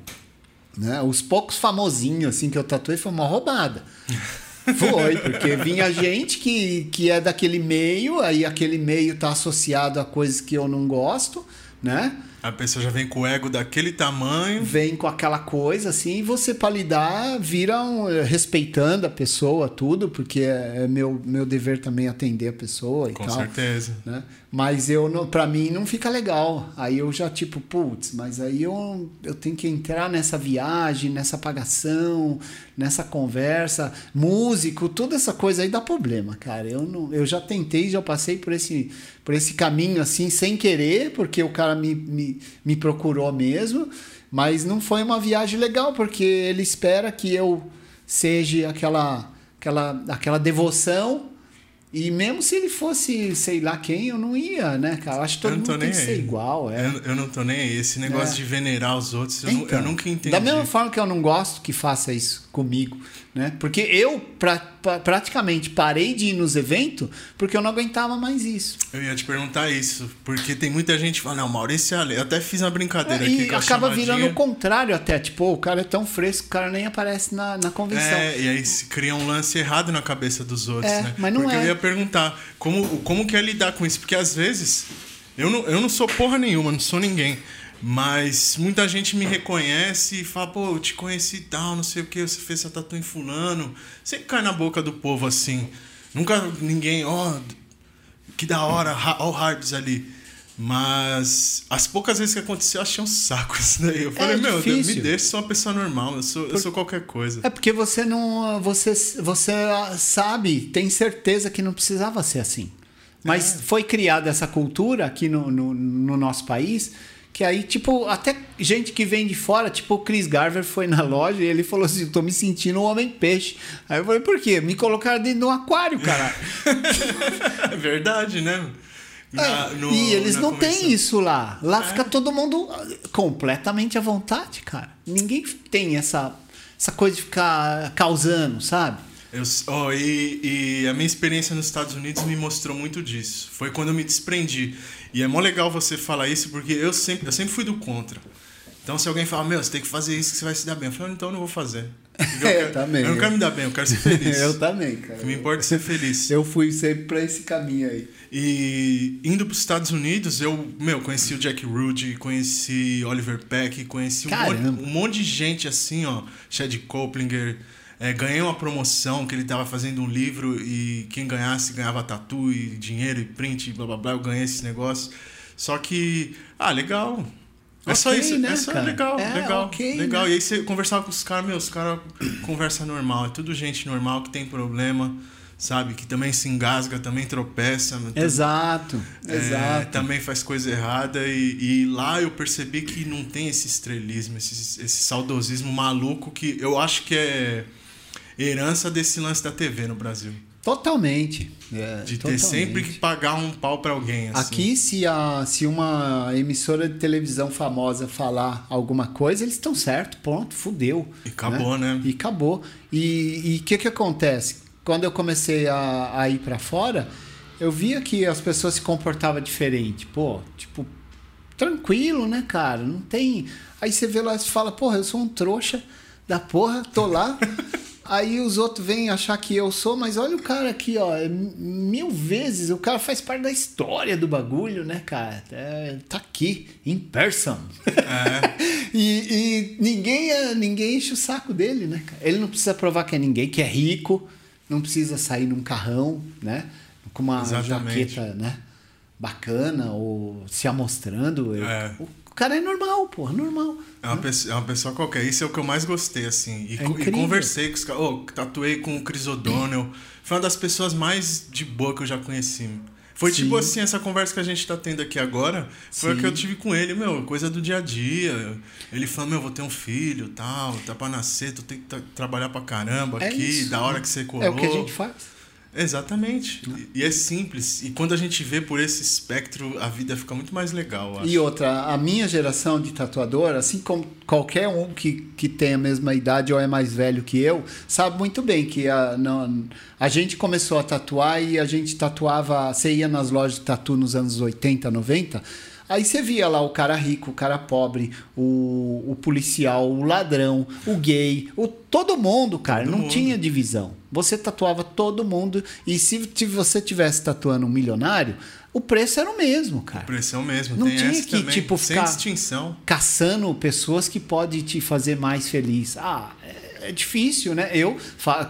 Né? Os poucos famosinhos assim que eu tatuei foi uma roubada. Foi, porque vinha gente que, que é daquele meio, aí aquele meio tá associado a coisas que eu não gosto, né? A pessoa já vem com o ego daquele tamanho. Vem com aquela coisa assim, e você para lidar vira um, eh, respeitando a pessoa, tudo, porque é, é meu, meu dever também atender a pessoa e Com tal. certeza. né? Mas eu não, para mim não fica legal. Aí eu já tipo, putz, mas aí eu, eu tenho que entrar nessa viagem, nessa pagação, nessa conversa, músico, toda essa coisa aí dá problema, cara. Eu não, eu já tentei, já passei por esse por esse caminho assim sem querer, porque o cara me, me, me procurou mesmo, mas não foi uma viagem legal, porque ele espera que eu seja aquela aquela aquela devoção e mesmo se ele fosse, sei lá quem, eu não ia, né, cara? Eu acho que todo mundo tem que ser igual, é. Eu, eu não tô nem aí. Esse negócio É. de venerar os outros, eu, Então, eu nunca entendi. Da mesma forma que eu não gosto que faça isso comigo, né? Porque eu pra- praticamente parei de ir nos eventos porque eu não aguentava mais isso. Eu ia te perguntar isso, porque tem muita gente que fala, não, Maurício Ale. Eu até fiz uma brincadeira aqui É, e com acaba chamadinha. virando o contrário até. Tipo, o cara é tão fresco, o cara nem aparece na, na convenção. É, e aí se cria um lance errado na cabeça dos outros, É, né? mas não Porque é. eu ia perguntar, como, como que é lidar com isso? Porque às vezes, eu não, eu não sou porra nenhuma, não sou ninguém. Mas muita gente me reconhece e fala, pô, eu te conheci e tal, não sei o que, você fez essa tatu em fulano. Sempre cai na boca do povo assim. Nunca ninguém, ó, que da hora, ó o Harbs ali. Mas as poucas vezes que aconteceu, eu achei um saco isso daí. Eu falei, meu, É difícil. me deixa, sou uma pessoa normal, eu sou, eu sou qualquer coisa. É porque você não. Você, você sabe, tem certeza que não precisava ser assim. Mas foi criada essa cultura aqui no, no, no nosso país. Que aí, tipo, até gente que vem de fora, tipo o Chris Garver foi na loja e ele falou assim: eu tô me sentindo um homem-peixe. Aí eu falei, por quê? Me colocaram dentro de um aquário, caralho. É verdade, né? Na- É, no- e eles na não têm isso lá. Lá fica todo mundo completamente à vontade, cara. Ninguém tem essa, essa coisa de ficar causando, sabe? Eu, ó, e, e a minha experiência nos Estados Unidos me mostrou muito disso. Foi quando eu me desprendi. E é mó legal você falar isso, porque eu sempre, eu sempre fui do contra. Então, se alguém fala, meu, você tem que fazer isso que você vai se dar bem. Eu falo, então eu não vou fazer. Porque eu, Eu quero- também. eu não quero me dar bem, eu quero ser feliz. Eu também, cara. O que me importa é ser feliz. Eu fui sempre pra esse caminho aí. E indo para os Estados Unidos, eu, meu, conheci o Jack Rude, conheci Oliver Peck, conheci um monte, um monte de gente assim, ó, Chad Coplinger. É, ganhei uma promoção que ele tava fazendo um livro e quem ganhasse ganhava tatu e dinheiro e print e blá blá blá. Eu ganhei esse negócio. Só que, ah, legal. É só Ok, isso, né, é só cara? legal, É, legal, ok, legal. né? E aí você conversava com os caras, meu, os caras conversa normal, é tudo gente normal que tem problema, sabe? Que também se engasga, também tropeça. Exato, É, exato. também faz coisa errada e, e lá eu percebi que não tem esse estrelismo, esse, esse saudosismo maluco que eu acho que é herança desse lance da TV no Brasil. Totalmente. é, De ter totalmente. sempre que pagar um pau pra alguém. Assim. Aqui, se, a, se uma emissora de televisão famosa falar alguma coisa, eles estão certo, ponto, fudeu. E acabou, né? E acabou. E o que, que acontece? Quando eu comecei a, a ir para fora, eu via que as pessoas se comportavam diferente. Pô, tipo, tranquilo, né, cara? Não tem. Aí você vê lá e fala, porra, eu sou um trouxa da porra, tô lá. Aí os outros vêm achar que eu sou, mas olha o cara aqui, ó. é Mil vezes o cara faz parte da história do bagulho, né, cara? É, tá aqui, in person. e, e ninguém, é- ninguém enche o saco dele, né, cara? Ele não precisa provar que é ninguém, que é rico, não precisa sair num carrão, né? Com uma Exatamente. jaqueta, né? Bacana, ou se amostrando. Eu- É. O cara é normal, porra, normal. É uma, pessoa, é uma pessoa qualquer. Isso é o que eu mais gostei, assim. E, É e conversei com os caras. Oh, tatuei com o Chris O'Donnell. Foi uma das pessoas mais de boa que eu já conheci. Foi Sim. tipo assim, essa conversa que a gente tá tendo aqui agora. Foi a Sim. que eu tive com ele, meu, coisa do dia a dia. Ele falou, meu, vou ter um filho tal, tá pra nascer, tu tem que tra- trabalhar pra caramba É aqui, isso. da hora que você colou. É o que a gente faz. Exatamente. E, e é simples. E quando a gente vê por esse espectro, a vida fica muito mais legal. E outra, a minha geração de tatuador, assim como qualquer um que, que tem a mesma idade ou é mais velho que eu, sabe muito bem que a, não, a gente começou a tatuar e a gente tatuava. Você ia nas lojas de tatu nos anos 80, 90. Aí você via lá o cara rico, o cara pobre, o, o policial, o ladrão, o gay, o, todo mundo, cara. Todo não mundo. tinha divisão. Você tatuava todo mundo. E se t- você tivesse tatuando um milionário, o preço era o mesmo, cara. O preço é o mesmo. Não Tem tinha que, também, tipo, ficar distinção. caçando pessoas que podem te fazer mais feliz. Ah, é, é difícil, né? Eu,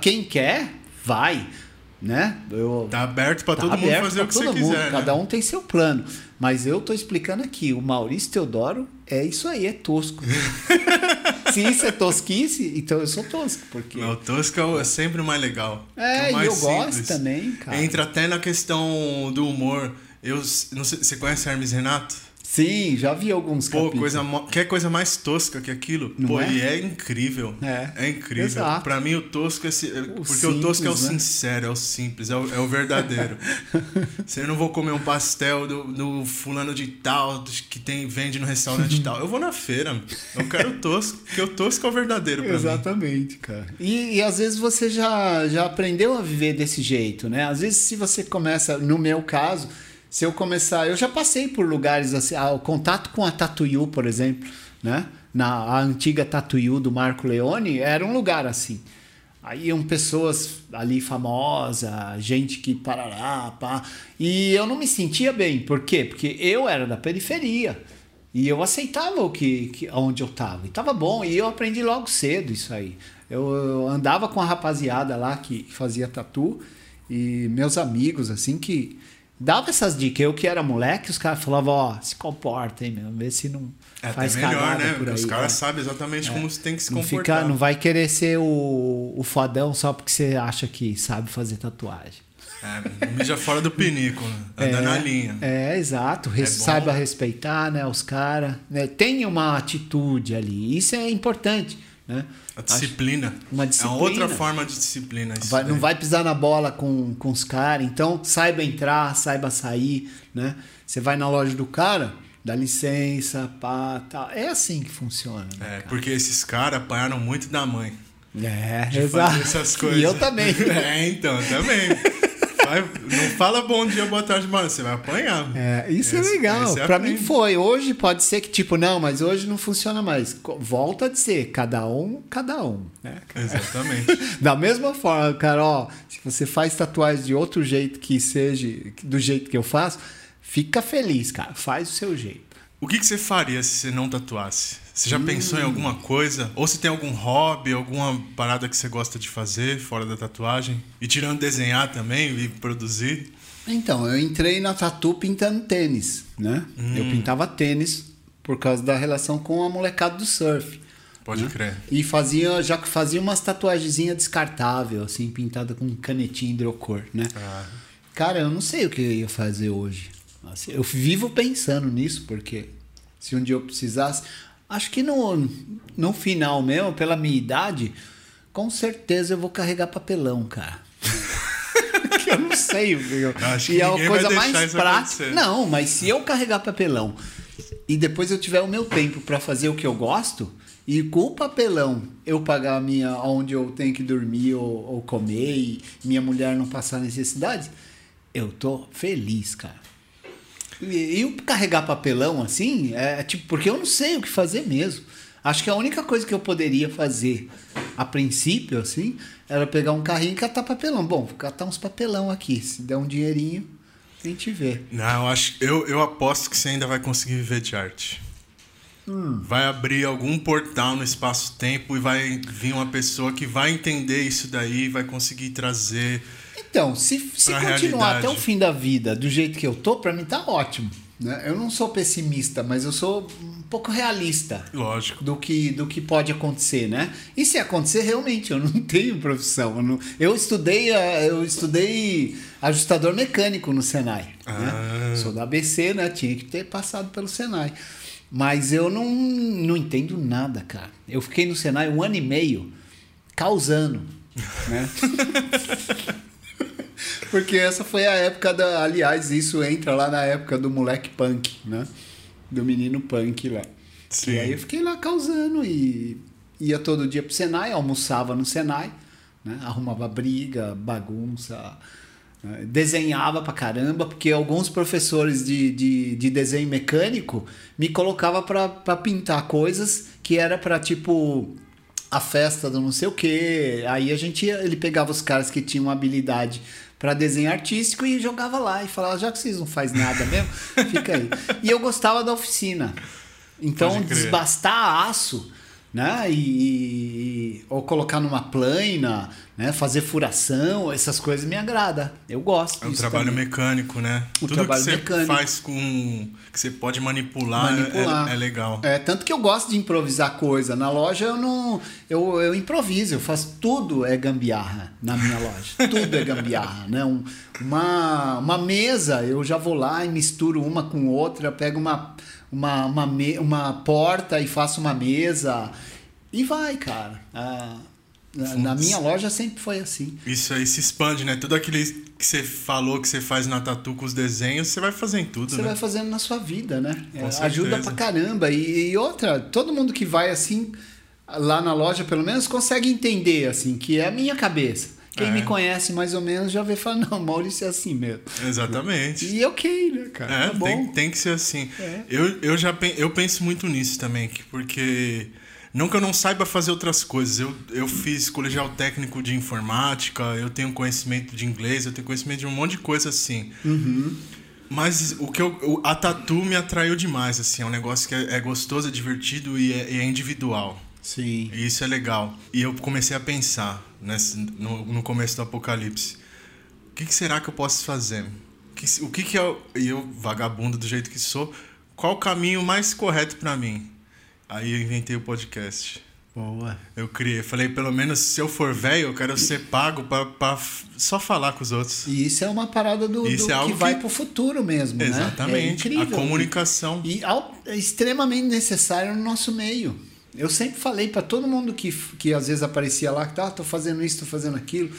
quem quer, vai, né? Eu, Tá aberto pra tá todo mundo aberto fazer pra o que você mundo, quiser. Cada né? um tem seu plano. Mas eu tô explicando aqui, o Maurício Teodoro é isso aí, é tosco. Se isso é tosquice, então eu sou tosco, porque... Não, o é o- é sempre o mais legal. É, e mais eu gosto simples. também, cara. Entra até na questão do humor. Eu não sei, você conhece Hermes Renato? Sim, já vi alguns Pô, capítulos. coisa quer coisa mais tosca que aquilo? Não Pô, é? e é incrível. É. incrível. Exato. Pra mim o tosco é porque o simples, tosco é o né? sincero, é o simples, é o, é o verdadeiro. Se eu não vou comer um pastel do, do fulano de tal que tem vende no restaurante tal, eu vou na feira. Eu quero o tosco, porque o tosco é o verdadeiro pra mim. Exatamente, cara. E, e às vezes você já, já aprendeu a viver desse jeito, né? Às vezes se você começa, no meu caso, se eu começar, eu já passei por lugares assim, ah, o contato com a Tatuyu, por exemplo, né? Na a antiga Tatuyu do Marco Leone era um lugar assim. Aí iam pessoas ali famosas, gente que parará, pá. E eu não me sentia bem. Por quê? Porque eu era da periferia. E eu aceitava o que, que onde eu estava. E tava bom. E eu aprendi logo cedo isso aí. Eu andava com a rapaziada lá que fazia tatu. E meus amigos, assim, que dava essas dicas. Eu que era moleque, os caras falavam, ó, se comporta, hein, meu. Vê se não É faz até melhor, né? por aí. os caras é. sabem exatamente como você tem que se Não, comportar. fica, não vai querer ser o, o fodão só porque você acha que sabe fazer tatuagem. É, mija fora do pinico, né? anda na linha. É, exato. Res- É. Saiba respeitar né, os caras. Né? Tenha uma atitude ali. Isso é importante. Né? A disciplina. Uma É disciplina. uma outra forma de disciplina. Vai- não vai pisar na bola com, com os caras. Então, saiba entrar, saiba sair. Né? Você vai na loja do cara, dá licença, pá, tal. É assim que funciona. Né? É, porque esses caras apanharam muito da mãe. É, de exato. fazer essas coisas. E eu também. É, então, também. Vai- não fala bom dia, boa tarde, mano. Você vai apanhar. É, isso Esse- é legal. esse é Pra aprende. mim foi. Hoje pode ser que, tipo, não, mas hoje não funciona mais. Volta a ser cada um, cada um. Né? Exatamente. Da mesma forma, cara, ó, se você faz tatuagem de outro jeito que seja, do jeito que eu faço, fica feliz, cara. Faz o seu jeito. O que, que você faria se você não tatuasse? Você já pensou em Hum. alguma coisa? Ou se tem algum hobby, alguma parada que você gosta de fazer fora da tatuagem? E tirando desenhar também e produzir? Então, eu entrei na tatu pintando tênis, né? Eu pintava tênis por causa da relação com a molecada do surf. Pode crer. E fazia, já que fazia umas tatuagenzinhas descartável, assim, pintada com canetinha hidrocor, né? Ah, Cara, eu não sei o que eu ia fazer hoje. Assim, eu vivo pensando nisso, porque se um dia eu precisasse. Acho que no, no final mesmo, pela minha idade, com certeza eu vou carregar papelão, cara. que eu não sei, viu? Acho que e é a coisa mais prática. Não, mas se eu carregar papelão e depois eu tiver o meu tempo para fazer o que eu gosto, e com o papelão eu pagar a minha onde eu tenho que dormir ou, ou comer e minha mulher não passar necessidade, eu tô feliz, cara. E, e o carregar papelão assim, é tipo, porque eu não sei o que fazer mesmo. Acho que a única coisa que eu poderia fazer a princípio, assim, era pegar um carrinho e catar papelão. Bom, vou catar uns papelão aqui. Se der um dinheirinho, a gente vê. Não, eu, acho, eu, eu aposto que você ainda vai conseguir viver de arte. Hum. Vai abrir algum portal no espaço-tempo e vai vir uma pessoa que vai entender isso daí, vai conseguir trazer. Então, se, se continuar realidade. até o fim da vida do jeito que eu tô, pra mim tá ótimo. Né? Eu não sou pessimista, mas eu sou um pouco realista Lógico. do que, do que pode acontecer, né? E se acontecer, realmente, eu não tenho profissão. Eu, não- eu estudei, eh, eu estudei ajustador mecânico no Senai. né? Ah. Sou da ABC, né? Tinha que ter passado pelo Senai. Mas eu não, não entendo nada, cara. Eu fiquei no Senai um ano e meio causando, né? Porque essa foi a época da. Aliás, isso entra lá na época do moleque punk, né? Do menino punk lá. Sim. E aí eu fiquei lá causando e ia todo dia pro Senai, almoçava no Senai, né? Arrumava briga, bagunça, né? desenhava pra caramba, porque alguns professores de, de, de desenho mecânico me colocavam pra, pra pintar coisas que era pra tipo a festa do não sei o que. Aí a gente ia- ele pegava os caras que tinham habilidade para desenho artístico e jogava lá e falava, já que vocês não faz nada mesmo, fica aí. E eu gostava da oficina. Então, desbastar aço, né? E, e- ou colocar numa plana, né? Fazer furação, essas coisas me agrada. Eu gosto. É um disso trabalho também. mecânico, né? O Tudo trabalho que você mecânico. faz com. que você pode manipular, é- manipular. É, é legal. É, tanto que eu gosto de improvisar coisa. Na loja eu não. Eu, eu improviso, eu faço tudo é gambiarra na minha loja. tudo é gambiarra, né? Um- uma, uma mesa, eu já vou lá e misturo uma com outra, pego uma, uma, uma, me- uma porta e faço uma mesa. E vai, cara. Ah, na, na minha loja sempre foi assim. Isso aí se expande, né? Tudo aquilo que você falou que você faz na tatu com os desenhos, você vai fazer em tudo, Você né? vai fazendo na sua vida, né? Com É, certeza. ajuda pra caramba. E, e outra, todo mundo que vai assim, lá na loja, pelo menos, consegue entender, assim, que é a minha cabeça. Quem É. me conhece mais ou menos já vê e fala, não, Maurício é assim mesmo. Exatamente. E ok, né, cara? É, tá bom. tem, tem que ser assim. É. Eu, eu já pen- eu penso muito nisso também, que- porque não que eu não saiba fazer outras coisas. Eu, eu fiz colegial técnico de informática, eu tenho conhecimento de inglês, eu tenho conhecimento de um monte de coisa assim. Uhum. Mas o que eu, o- a tatu me atraiu demais, assim, é um negócio que é, é gostoso, é divertido e é, é individual. Sim. E isso é legal. E eu comecei a pensar nesse, no, no começo do apocalipse. O que, que será que eu posso fazer? O que, que eu, vagabundo do jeito que sou, qual o caminho mais correto pra mim? Aí eu inventei o podcast. Boa. Eu criei, falei, pelo menos se eu for velho, eu quero ser pago pra, pra f- só falar com os outros. E isso é uma parada do, Isso do é algo que vai que- pro futuro mesmo, né? É Exatamente. incrível. a comunicação. E al- é extremamente necessário no nosso meio. Eu sempre falei para todo mundo que, que às vezes aparecia lá, que tá, tô fazendo isso, tô fazendo aquilo.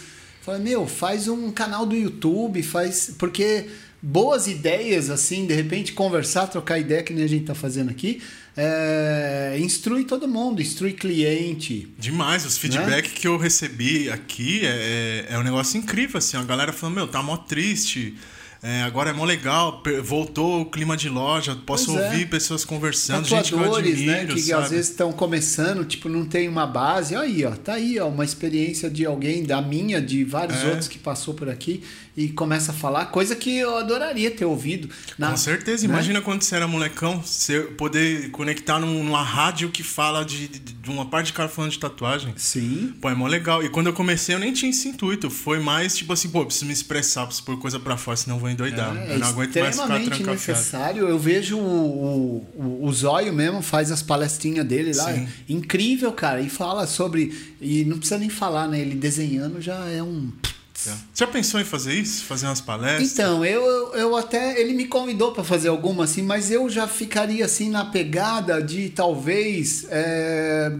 Falei, meu, faz um canal do YouTube, faz. Porque boas ideias, assim, de repente conversar, trocar ideia, que nem a gente tá fazendo aqui, é, instrui todo mundo, instrui cliente. Demais, os feedback que eu recebi aqui é, é, é um negócio incrível, assim, a galera falando, meu, tá mó triste, é, agora é mó legal, voltou o clima de loja, posso Pois é. ouvir pessoas conversando, gente que eu Tatuadores, admiro, né? Que sabe? às vezes estão começando, tipo, não tem uma base. Aí, ó, tá aí, ó, uma experiência de alguém, da minha, de vários É. outros que passou por aqui e começa a falar, coisa que eu adoraria ter ouvido. Na, Com certeza, né? imagina quando você era molecão, você poder conectar num- numa rádio que fala de, de, uma parte de cara falando de tatuagem. Sim. Pô, é mó legal. E quando eu comecei, eu nem tinha esse intuito. Foi mais tipo assim, pô, preciso me expressar, preciso pôr coisa pra fora, senão vou endoidar. É, eu não aguento mais ficar trancafiado. necessário. Eu vejo o, o, o Zóio mesmo, faz as palestrinhas dele lá. Sim. Incrível, cara. E fala sobre. E não precisa nem falar, né? Ele desenhando já é um. Você já pensou em fazer isso? Fazer umas palestras? Então, eu, eu até. Ele me convidou para fazer alguma assim, mas eu já ficaria assim na pegada de talvez é,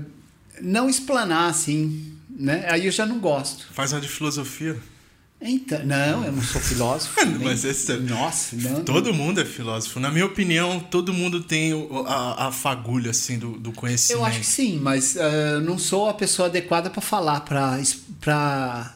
não explanar assim. Né? Aí eu já não gosto. Faz uma de filosofia. Então, não, eu não sou filósofo. Mas esse é- Nossa, não. Todo mundo é filósofo. Na minha opinião, todo mundo tem a, a fagulha, assim, do, do conhecimento. Eu acho que sim, mas eu não sou a pessoa adequada para falar, para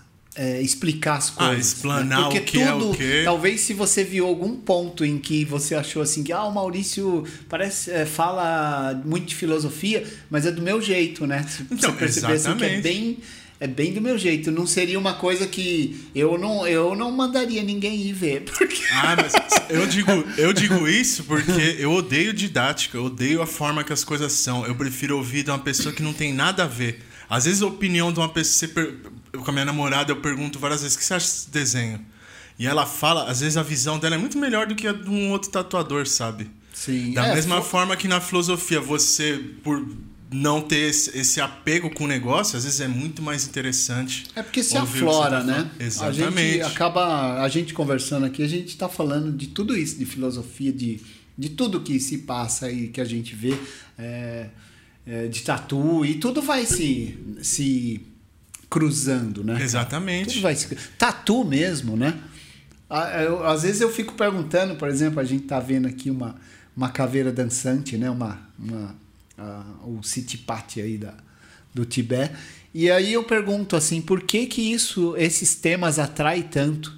explicar as coisas. né? explanar Porque o que é tudo, o quê. Talvez se você viu algum ponto em que você achou assim que ah, o Maurício parece eh, fala muito de filosofia, mas é do meu jeito, né? Se Então, você perceber assim, que é bem é bem do meu jeito. Não seria uma coisa que eu não eu não mandaria ninguém ir ver, porque Ah, mas eu digo, eu digo isso porque eu odeio didática, eu odeio a forma que as coisas são. Eu prefiro ouvir de uma pessoa que não tem nada a ver. Às vezes a opinião de uma pessoa. Eu, com a minha namorada, eu pergunto várias vezes: o que você acha desse desenho? E ela fala, às vezes a visão dela é muito melhor do que a de um outro tatuador, sabe? sim, Da é, mesma fo- forma que na filosofia, você, por não ter esse, esse apego com o negócio, às vezes é muito mais interessante. É porque se aflora, tá né? falando. A Exatamente. gente acaba, a gente conversando aqui, a gente está falando de tudo isso, de filosofia, de, de tudo que se passa e que a gente vê, é, é, de tatu, e tudo vai se, se cruzando, né? Exatamente. Tudo vai se... Tatu mesmo, né? Eu- às vezes eu fico perguntando, por exemplo, a gente tá vendo aqui uma, uma caveira dançante, né? Uma, uma, o City Party aí da, do Tibete. E aí eu pergunto assim, por que que isso, esses temas atraem tanto?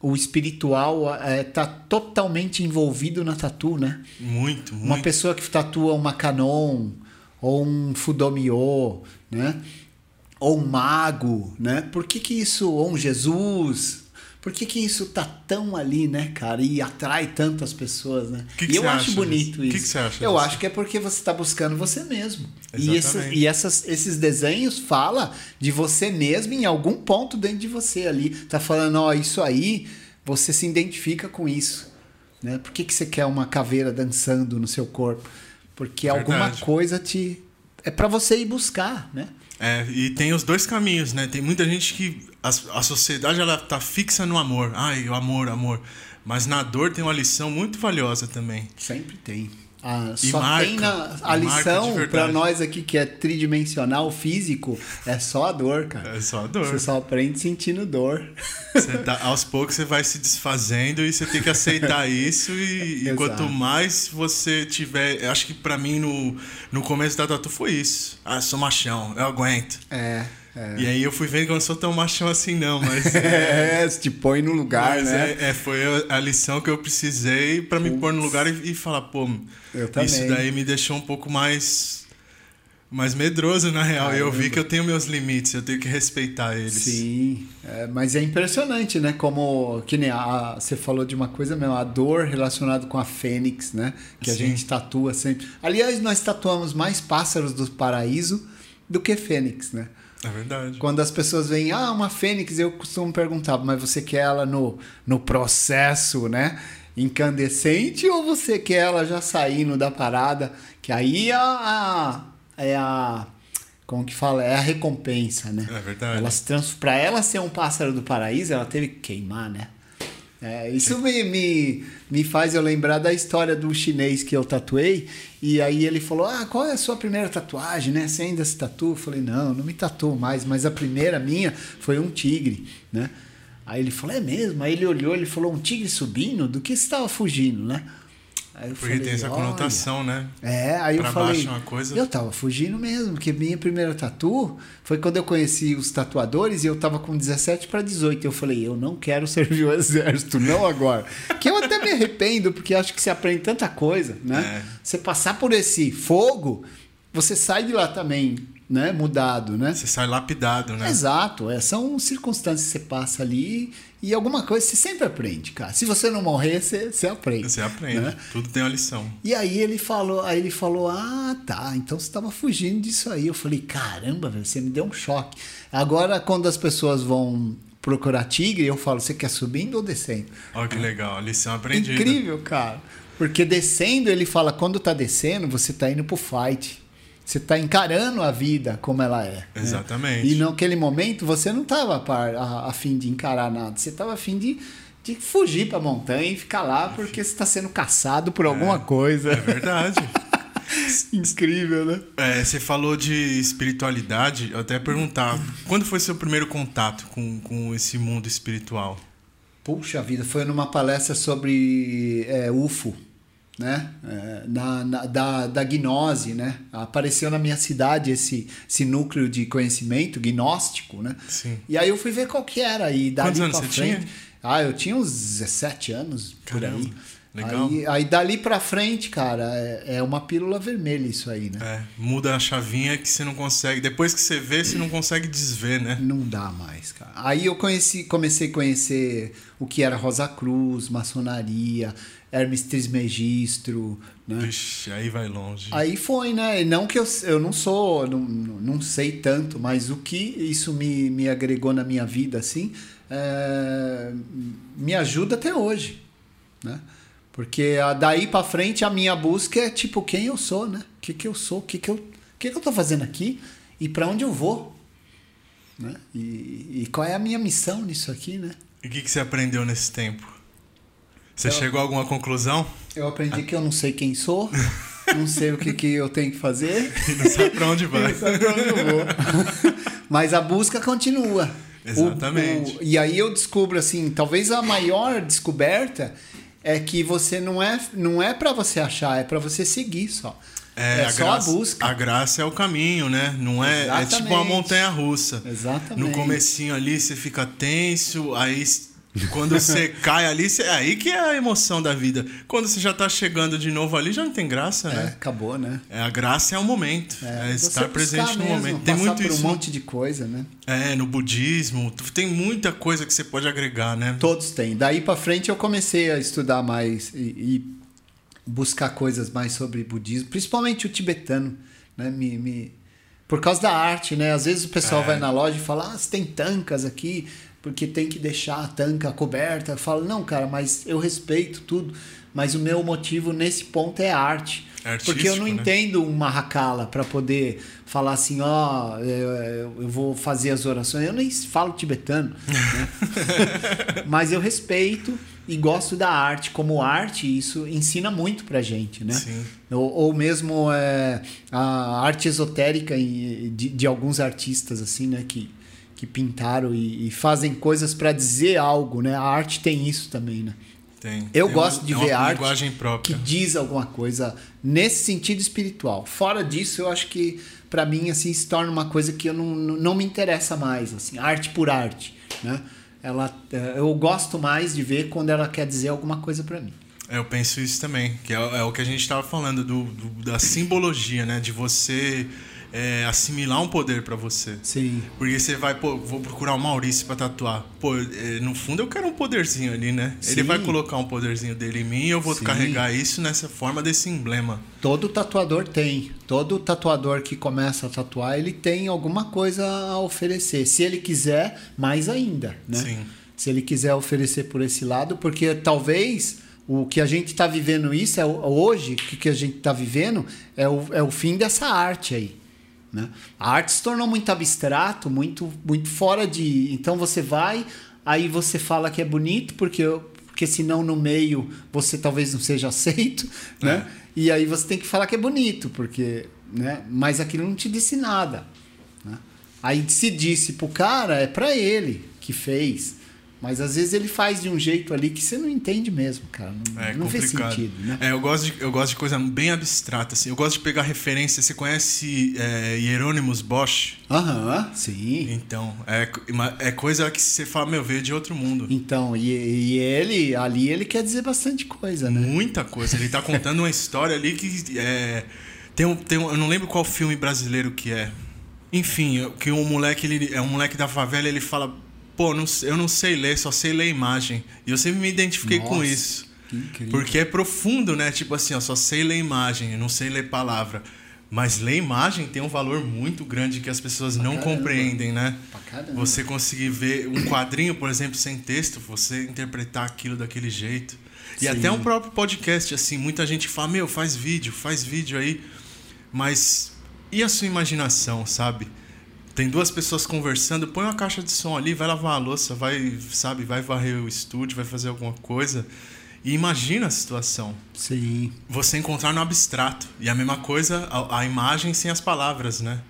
O espiritual está totalmente envolvido na tatu, né? Muito, muito. Uma pessoa que tatua uma Canon ou um Fudomio, né? Ou um mago, né? Por que, que isso, ou um Jesus? Por que, que isso tá tão ali, né, cara? E atrai tantas pessoas, né? Que que e eu acho bonito disso? isso. Que que você acha eu disso? acho que é porque você está buscando você mesmo. E, esse- Exatamente. e essas, esses desenhos fala de você mesmo em algum ponto dentro de você ali. Tá falando, ó, isso aí, você se identifica com isso. Né? Por que, que você quer uma caveira dançando no seu corpo? Porque alguma Verdade. coisa te. É para você ir buscar, né? É, e tem os dois caminhos, né? Tem muita gente que a, a sociedade ela tá fixa no amor. Ai, o amor, amor. Mas na dor tem uma lição muito valiosa também. Sempre tem. Ah, E só marca, tem na, a lição para nós aqui que é tridimensional, físico, é só a dor, cara. É só a dor. Você só aprende sentindo dor. Tá- aos poucos você vai se desfazendo e você tem que aceitar isso. E, e quanto mais você tiver. Acho que pra mim no, no começo da tatu foi isso. Ah, sou machão, eu aguento. É. É. E aí eu fui vendo que eu não sou tão machão assim, não, mas. É, se te põe no lugar, né? é, é, foi a lição que eu precisei pra me pôr no lugar e, e falar, pô, isso daí me deixou um pouco mais mais medroso na real. Eu vi que eu tenho meus limites, eu tenho que respeitar eles. Sim, é, mas é impressionante, né? Como que nem a, você falou de uma coisa mesmo, a dor relacionada com a fênix, né? Que a Sim. gente tatua sempre. Aliás, nós tatuamos mais pássaros do paraíso do que fênix, né? É verdade. Quando as pessoas veem, ah, uma fênix, eu costumo perguntar, mas você quer ela no, no processo, né? Incandescente ou você quer ela já saindo da parada? Que aí é a, é a. Como que fala? É a recompensa, né? É verdade. Ela se trans... Pra ela ser um pássaro do paraíso, ela teve que queimar, né? É, isso me, me, me faz eu lembrar da história do chinês que eu tatuei. E aí ele falou: Ah, qual é a sua primeira tatuagem, né? Você ainda se tatua? Eu falei: Não, não me tatuo mais, mas a primeira minha foi um tigre, né? Aí ele falou: É mesmo? Aí ele olhou ele falou: Um tigre subindo? Do que você estava fugindo, né? Aí eu Porque tem essa "Olha." conotação, né? É, aí Pra eu falei. baixo uma coisa- Eu tava fugindo mesmo, porque minha primeira tatu foi quando eu conheci os tatuadores e eu tava com 17 para 18. Eu falei, eu não quero servir o exército, não agora. que eu até me arrependo, porque acho que você aprende tanta coisa, né? É. Você passar por esse fogo, você sai de lá também, né? Mudado, né? Você sai lapidado, né? Exato, é, são circunstâncias que você passa ali e alguma coisa você sempre aprende, cara. Se você não morrer, você, você aprende. Você aprende. né? Tudo tem uma lição. E aí ele falou, aí ele falou: "Ah, tá, então você estava fugindo disso aí". Eu falei: "Caramba, velho, você me deu um choque". Agora quando as pessoas vão procurar tigre, eu falo: "Você quer subindo ou descendo?". Olha que legal, lição aprendida. Incrível, cara. Porque descendo, ele fala: "Quando tá descendo, você tá indo pro fight". Você tá encarando a vida como ela é. né? Exatamente. E naquele momento você não tava a, a, a fim de encarar nada. Você tava a fim de, de fugir pra montanha e ficar lá porque você tá sendo caçado por alguma coisa. É verdade. Incrível, né? É, você falou de espiritualidade, eu até perguntar, quando foi seu primeiro contato com, com esse mundo espiritual? Puxa vida, foi numa palestra sobre é, UFO, né? É, na, na- da, da gnose, né? Apareceu na minha cidade esse, esse núcleo de conhecimento gnóstico, né? Sim. E aí eu fui ver qual que era. E dali Quantos anos pra você frente, tinha? Ah, eu tinha uns 17 anos por Caramba, aí. legal. Aí, aí dali pra frente, cara, é, é uma pílula vermelha isso aí, né? É, muda a chavinha que você não consegue. Depois que você vê, você não consegue desver, né? Não dá mais, cara. Aí eu conheci, comecei a conhecer o que era Rosa Cruz, maçonaria, Hermes Trismegistro, né? Vixe, aí vai longe. Aí foi, né? E Não que eu, eu não sou, não, não sei tanto, mas o que isso me, me agregou na minha vida, assim, é, me ajuda até hoje, né? Porque daí pra frente a minha busca é tipo quem eu sou, né? O que que eu sou? O que que eu, que que eu tô fazendo aqui? E pra onde eu vou? Né? E, e qual é a minha missão nisso aqui, né? E o que, que você aprendeu nesse tempo? Você Eu- chegou a alguma conclusão? Eu aprendi que eu não sei quem sou, não sei o que, que eu tenho que fazer. E não sabe pra onde vai. Não sabe pra onde eu vou. Mas a busca continua. Exatamente. O- o- e aí eu descubro assim, talvez a maior descoberta é que você não é não é para você achar, é para você seguir só. É, a só graça, a busca. A graça é o caminho, né? Não é, é tipo uma Exatamente. montanha russa. Exatamente. No comecinho ali você fica tenso, aí Quando você cai ali, é aí que é a emoção da vida. Quando você já tá chegando de novo ali, já não tem graça, É, né? acabou, né? É, a graça é o momento. É, você estar presente no mesmo, momento. Tem muito por isso. um monte de coisa, né? É, no budismo. Tem muita coisa que você pode agregar, né? Todos têm. Daí pra frente eu comecei a estudar mais e, e buscar coisas mais sobre budismo, principalmente o tibetano, né? Me, me- Por causa da arte, né? Às vezes o pessoal É. vai na loja e fala: "Ah, você tem tancas aqui, porque tem que deixar a tanca coberta". Eu falo: "Não, cara, mas eu respeito tudo, mas o meu motivo nesse ponto é arte". É porque eu não né? entendo uma racala para poder falar assim, ó, eu, eu vou fazer as orações. Eu nem falo tibetano, né? Mas eu respeito e gosto da arte como arte, isso ensina muito pra gente, né? Sim. Ou, ou mesmo é, a arte esotérica de, de alguns artistas, assim, né? Que, que pintaram e, e fazem coisas pra dizer algo, né? A arte tem isso também, né? Tem. Eu Tem gosto uma- de é ver arte que diz alguma coisa nesse sentido espiritual. Fora disso, eu acho que pra mim assim se torna uma coisa que eu não, não me interessa mais, assim, arte por arte, né? Ela, eh, eu gosto mais de ver quando ela quer dizer alguma coisa pra mim. É, Eu penso isso também, que é, é o que a gente estava falando do, do- da simbologia, né? De você é, assimilar um poder pra você. Sim. Porque você vai, pô, vou procurar o Maurício pra tatuar. Pô, é, no fundo eu quero um poderzinho ali, né? Ele Sim. vai colocar um poderzinho dele em mim e eu vou Sim. carregar isso nessa forma desse emblema. Todo tatuador tem. Todo tatuador que começa a tatuar, ele tem alguma coisa a oferecer. Se ele quiser, mais ainda, né? Sim. Se ele quiser oferecer por esse lado, porque talvez o que a gente está vivendo isso é hoje, o que que a gente está vivendo é o, é o fim dessa arte aí. Né? A arte se tornou muito abstrato, muito, muito fora de. Então você vai, aí você fala que é bonito, porque, porque senão no meio você talvez não seja aceito, né? E aí você tem que falar que é bonito, porque. Né? Mas aquilo não te disse nada. né? Aí se disse pro cara, é pra ele que fez. Mas às vezes ele faz de um jeito ali que você não entende mesmo, cara. Não, É não fez sentido, né? É, eu gosto, de, eu gosto de coisa bem abstrata, assim. Eu gosto de pegar referência. Você conhece é, Hieronymus Bosch? Aham, sim. Então, é, é coisa que você fala, meu, veio de outro mundo. Então, e, e ele, ali ele quer dizer bastante coisa, né? Muita coisa. Ele tá contando uma história ali que é. Tem um, tem um, eu não lembro qual filme brasileiro que é. Enfim, que um moleque, ele é um moleque da favela, ele fala, pô, não eu não sei ler, só sei ler imagem. E eu sempre me identifiquei com Nossa, isso. que incrível. Porque é profundo, né? Tipo assim, eu só sei ler imagem, eu não sei ler palavra. Mas ler imagem tem um valor muito grande que as pessoas não caramba. compreendem, né? Pra. Você conseguir ver um quadrinho, por exemplo, sem texto, você interpretar aquilo daquele jeito. E Sim. até um próprio podcast, assim, muita gente fala, meu, faz vídeo, faz vídeo aí. Mas e a sua imaginação, sabe? Tem duas pessoas conversando, põe uma caixa de som ali, vai lavar a louça, vai, sabe, vai varrer o estúdio, vai fazer alguma coisa. E imagina a situação. Sim. Você encontrar no abstrato. E a mesma coisa, a, a imagem sem as palavras, né?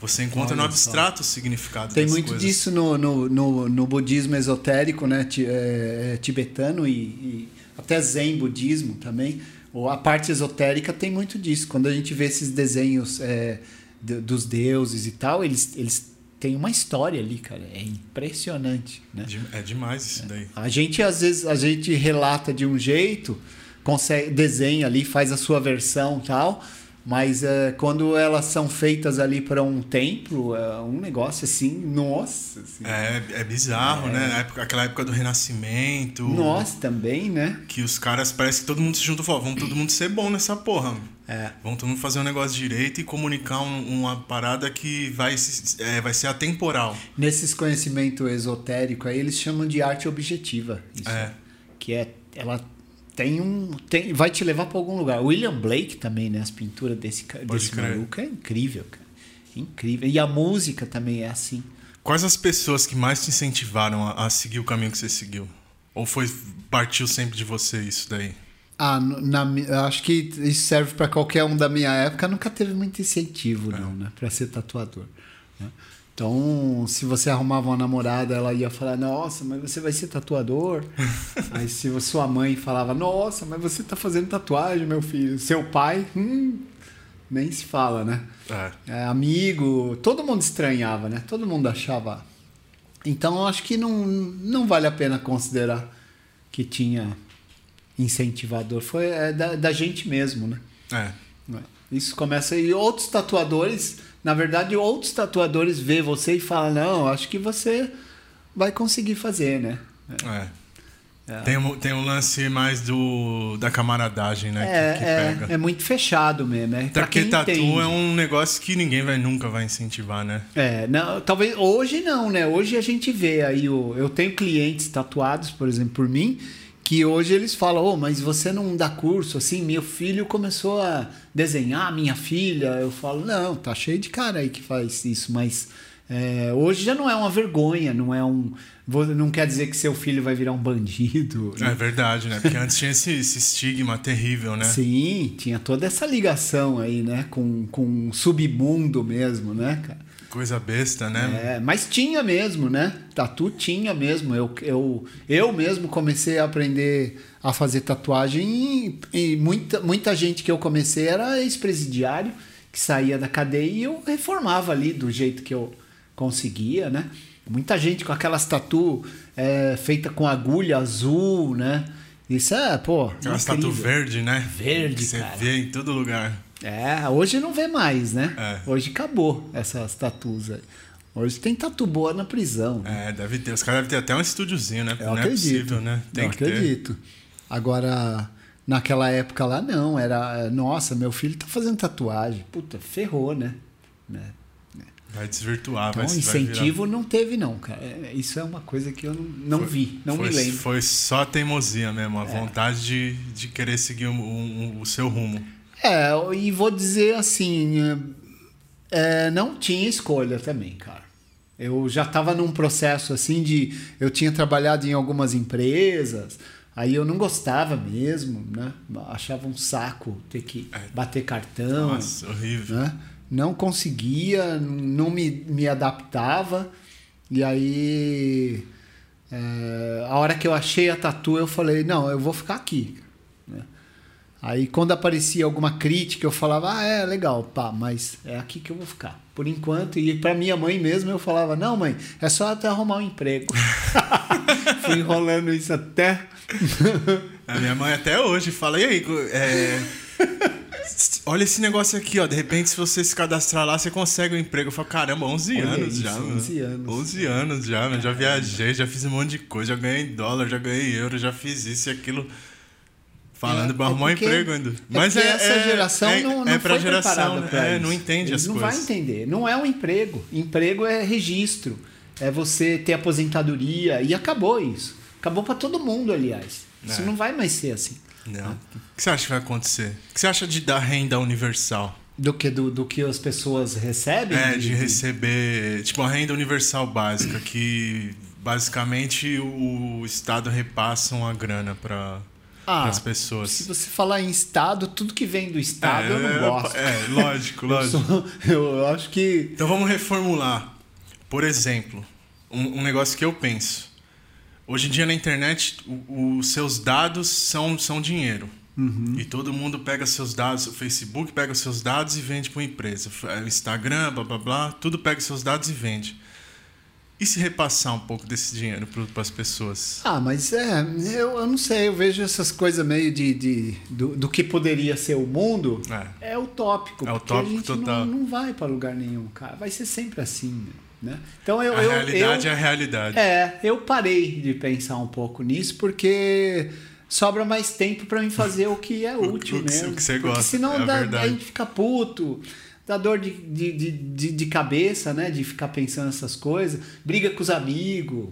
Você encontra no Olha só. abstrato o significado Tem muito coisas. disso no, no, no, no budismo esotérico, né? ti- é, é, tibetano e, e até zen budismo também. Ou a parte esotérica tem muito disso. Quando a gente vê esses desenhos é, dos deuses e tal, eles, eles têm uma história ali, cara. É impressionante, né? É demais isso daí. A gente às vezes a gente relata de um jeito, consegue desenha ali, faz a sua versão tal, mas é, quando elas são feitas ali para um templo, é um negócio assim, nossa, assim. É, é bizarro, né? A época- aquela época do Renascimento. nossa também, né? Que os caras, parece que todo mundo se juntou e falou: vamos todo mundo ser bom nessa porra. É. Vamos todo mundo fazer um negócio direito e comunicar um- uma parada que vai, é, vai ser atemporal. Nesses conhecimento esotérico aí eles chamam de arte objetiva, isso. É. Que é ela tem um tem, vai te levar para algum lugar. William Blake também, né? As pinturas desse Pode desse crer. maluco é incrível, cara. Incrível. E a música também é assim. Quais as pessoas que mais te incentivaram a, a seguir o caminho que você seguiu? Ou foi partiu sempre de você isso daí? Ah, na, acho que isso serve para qualquer um da minha época. Nunca teve muito incentivo, não, né? Para ser tatuador. né? Então, se você arrumava uma namorada, ela ia falar: Nossa, mas você vai ser tatuador. Aí, se sua mãe falava: Nossa, mas você tá fazendo tatuagem, meu filho. Seu pai, hum, nem se fala, né? É. É, amigo, todo mundo estranhava, né? Todo mundo achava Então eu acho que não, não vale a pena considerar que tinha incentivador. Foi é, da, da gente mesmo, né? É. Isso começa e outros tatuadores, na verdade, outros tatuadores vê você e falam, não, acho que você vai conseguir fazer, né? É. Tem, um, tem um lance mais do da camaradagem, né? É, que, que é, pega. é muito fechado mesmo. É, Até porque quem tatu entende. é um negócio que ninguém vai nunca vai incentivar, né? É, não, talvez hoje não, né? Hoje a gente vê aí o, eu tenho clientes tatuados, por exemplo, por mim, que hoje eles falam: "Oh, mas você não dá curso assim? Meu filho começou a desenhar, minha filha". Eu falo: "Não, tá cheio de cara aí que faz isso, mas é, hoje já não é uma vergonha, não é um não quer dizer que seu filho vai virar um bandido. né? É verdade, né? Porque antes tinha esse, esse estigma terrível, né? Sim, tinha toda essa ligação aí, né? Com, com o submundo mesmo, né, cara? Coisa besta, né? É, mas tinha mesmo, né? Tatu tinha mesmo. Eu, eu, eu mesmo comecei a aprender a fazer tatuagem e, e muita, muita gente que eu comecei era ex-presidiário que saía da cadeia e eu reformava ali do jeito que eu conseguia, né? Muita gente com aquelas tatu é, feita com agulha azul, né? Isso é, pô. Aquelas incrível. tatu verde, né? Verde, Que você cara. vê em todo lugar. É, hoje não vê mais, né? É. Hoje acabou essas tatus aí. Hoje tem tatu boa na prisão. né? É, deve ter. Os caras devem ter até um estúdiozinho, né? Eu Não é acredito. possível, né? Tem eu que ter. acredito. Agora, naquela época lá, não. Era, nossa, meu filho tá fazendo tatuagem. Puta, ferrou, né? Né? Vai desvirtuar, Então, vai incentivo não teve, não, cara. É, Isso é uma coisa que eu não, não vi, não foi, me lembro. É. Foi só teimosia mesmo, a vontade de, de querer seguir o, o- o seu rumo. É, e vou dizer assim, é, não tinha escolha também, cara. Eu já estava num processo assim de, eu tinha trabalhado em algumas empresas, aí eu não gostava mesmo, né? Achava um saco ter que bater cartão, Nossa, horrível. né? Não conseguia, não me, me adaptava. E aí, é, a hora que eu achei a tatu, eu falei, não, eu vou ficar aqui. Aí quando aparecia alguma crítica, eu falava, ah, é legal, pá, mas é aqui que eu vou ficar. Por enquanto, e para minha mãe mesmo, eu falava, não, mãe, é só até arrumar um emprego. Fui enrolando isso até. A minha mãe até hoje fala, e aí, é, olha esse negócio aqui, ó. De repente, se você se cadastrar lá, você consegue um emprego. Eu falo, caramba, 11 Olha anos isso, já, mano. 11 anos. 11 anos já, mano. Já viajei, já fiz um monte de coisa, já ganhei dólar, já ganhei euro, já fiz isso e aquilo. Falando É, pra é arrumar um porque- emprego ainda. É Mas porque é, essa é- geração é, não, não é pra foi geração, preparada né? É, isso. não entende Eles as não coisas. vai entender. Não é um emprego. Emprego é registro. É você ter aposentadoria e acabou isso. Acabou para todo mundo, aliás. Isso É. não vai mais ser assim. Não. O que você acha que vai acontecer? O que você acha de dar renda universal? Do que do, do que as pessoas recebem? É, de receber, tipo, a renda universal básica, que basicamente o Estado repassa uma grana para Ah, as pessoas. Se você falar em Estado, tudo que vem do Estado eu não é, gosto. É, lógico, Eu, lógico. sou- eu acho que. Então vamos reformular. Por exemplo, um, um negócio que eu penso. Hoje em dia na internet, os seus dados são, são dinheiro. E todo mundo pega seus dados, o Facebook pega seus dados e vende para uma empresa. O Instagram, blá blá blá, tudo pega seus dados e vende. E se repassar um pouco desse dinheiro para as pessoas? Ah, mas é, eu, eu não sei, eu vejo essas coisas meio de, de do, do que poderia ser o mundo. É. É utópico. É porque utópico a gente total. Não, não vai para lugar nenhum, cara. Vai ser sempre assim, né? Então eu. a eu, realidade eu, é a realidade. É, eu parei de pensar um pouco nisso porque sobra mais tempo para mim fazer o que é útil o que- mesmo. o que você Porque gosta, senão é dá, a gente fica puto, dá dor de, de, de, de, de cabeça, né? De ficar pensando essas coisas, briga com os amigos.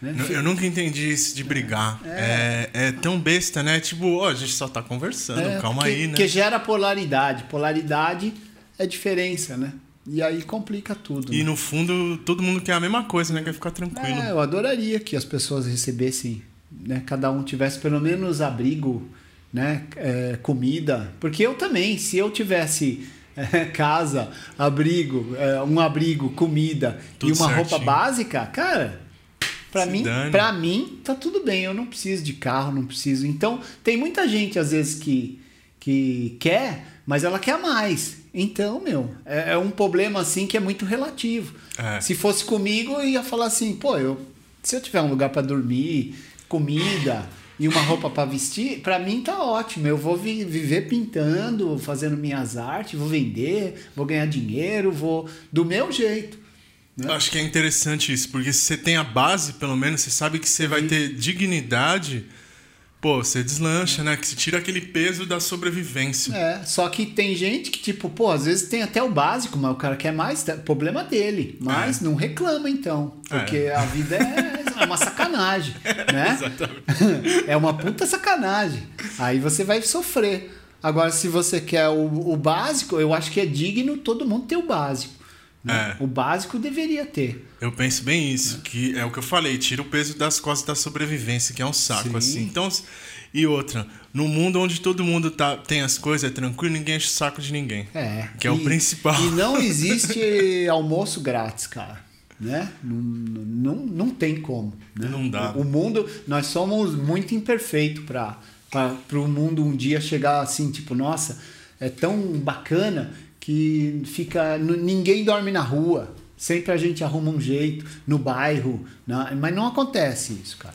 Né? Eu nunca entendi isso de brigar. É, é tão besta, né? Tipo, ó, a gente só tá conversando, É, calma porque, aí, né? Porque gera polaridade. Polaridade é diferença, né? E aí complica tudo. E né? no fundo, todo mundo quer a mesma coisa, né? Quer ficar tranquilo. É, eu adoraria que as pessoas recebessem, né? Cada um tivesse pelo menos abrigo, né? É, comida. Porque eu também, se eu tivesse é, casa, abrigo, é, um abrigo, comida Tudo e uma roupa certinho. básica, cara. Pra Se mim, pra mim, tá tudo bem. Eu não preciso de carro, não preciso. Então, tem muita gente, às vezes, que, que quer, mas ela quer mais. Então, meu, é, é um problema assim que é muito relativo. É. Se fosse comigo, eu ia falar assim, pô, eu, se eu tiver um lugar para dormir, comida e uma roupa para vestir, para mim tá ótimo. Eu vou vi- viver pintando, fazendo minhas artes, vou vender, vou ganhar dinheiro, vou do meu jeito. Eu acho que é interessante isso, porque se você tem a base, pelo menos, você sabe que você vai ter dignidade. Pô, você deslancha, né? Que você tira aquele peso da sobrevivência. É, só que tem gente que, tipo, pô, às vezes tem até o básico, mas o cara quer mais, tá- problema dele. Mas É. não reclama, então. Porque É. a vida é uma sacanagem, né? Exatamente. é uma puta sacanagem. Aí você vai sofrer. Agora, se você quer o, o básico, eu acho que é digno todo mundo ter o básico. né? É. O básico deveria ter. Eu penso bem isso, que é o que eu falei, tira o peso das costas da sobrevivência, que é um saco, Sim. assim. Então, e outra, no mundo onde todo mundo tá, tem as coisas, é tranquilo, ninguém enche o saco de ninguém. É. Que é o principal. E não existe almoço grátis, cara. Né? Não, não, não tem como. Né? Não dá. O, o mundo, nós somos muito imperfeitos para o mundo um dia chegar assim, tipo, nossa, é tão bacana que fica. Ninguém dorme na rua. Sempre a gente arruma um jeito no bairro. na- mas não acontece isso, cara.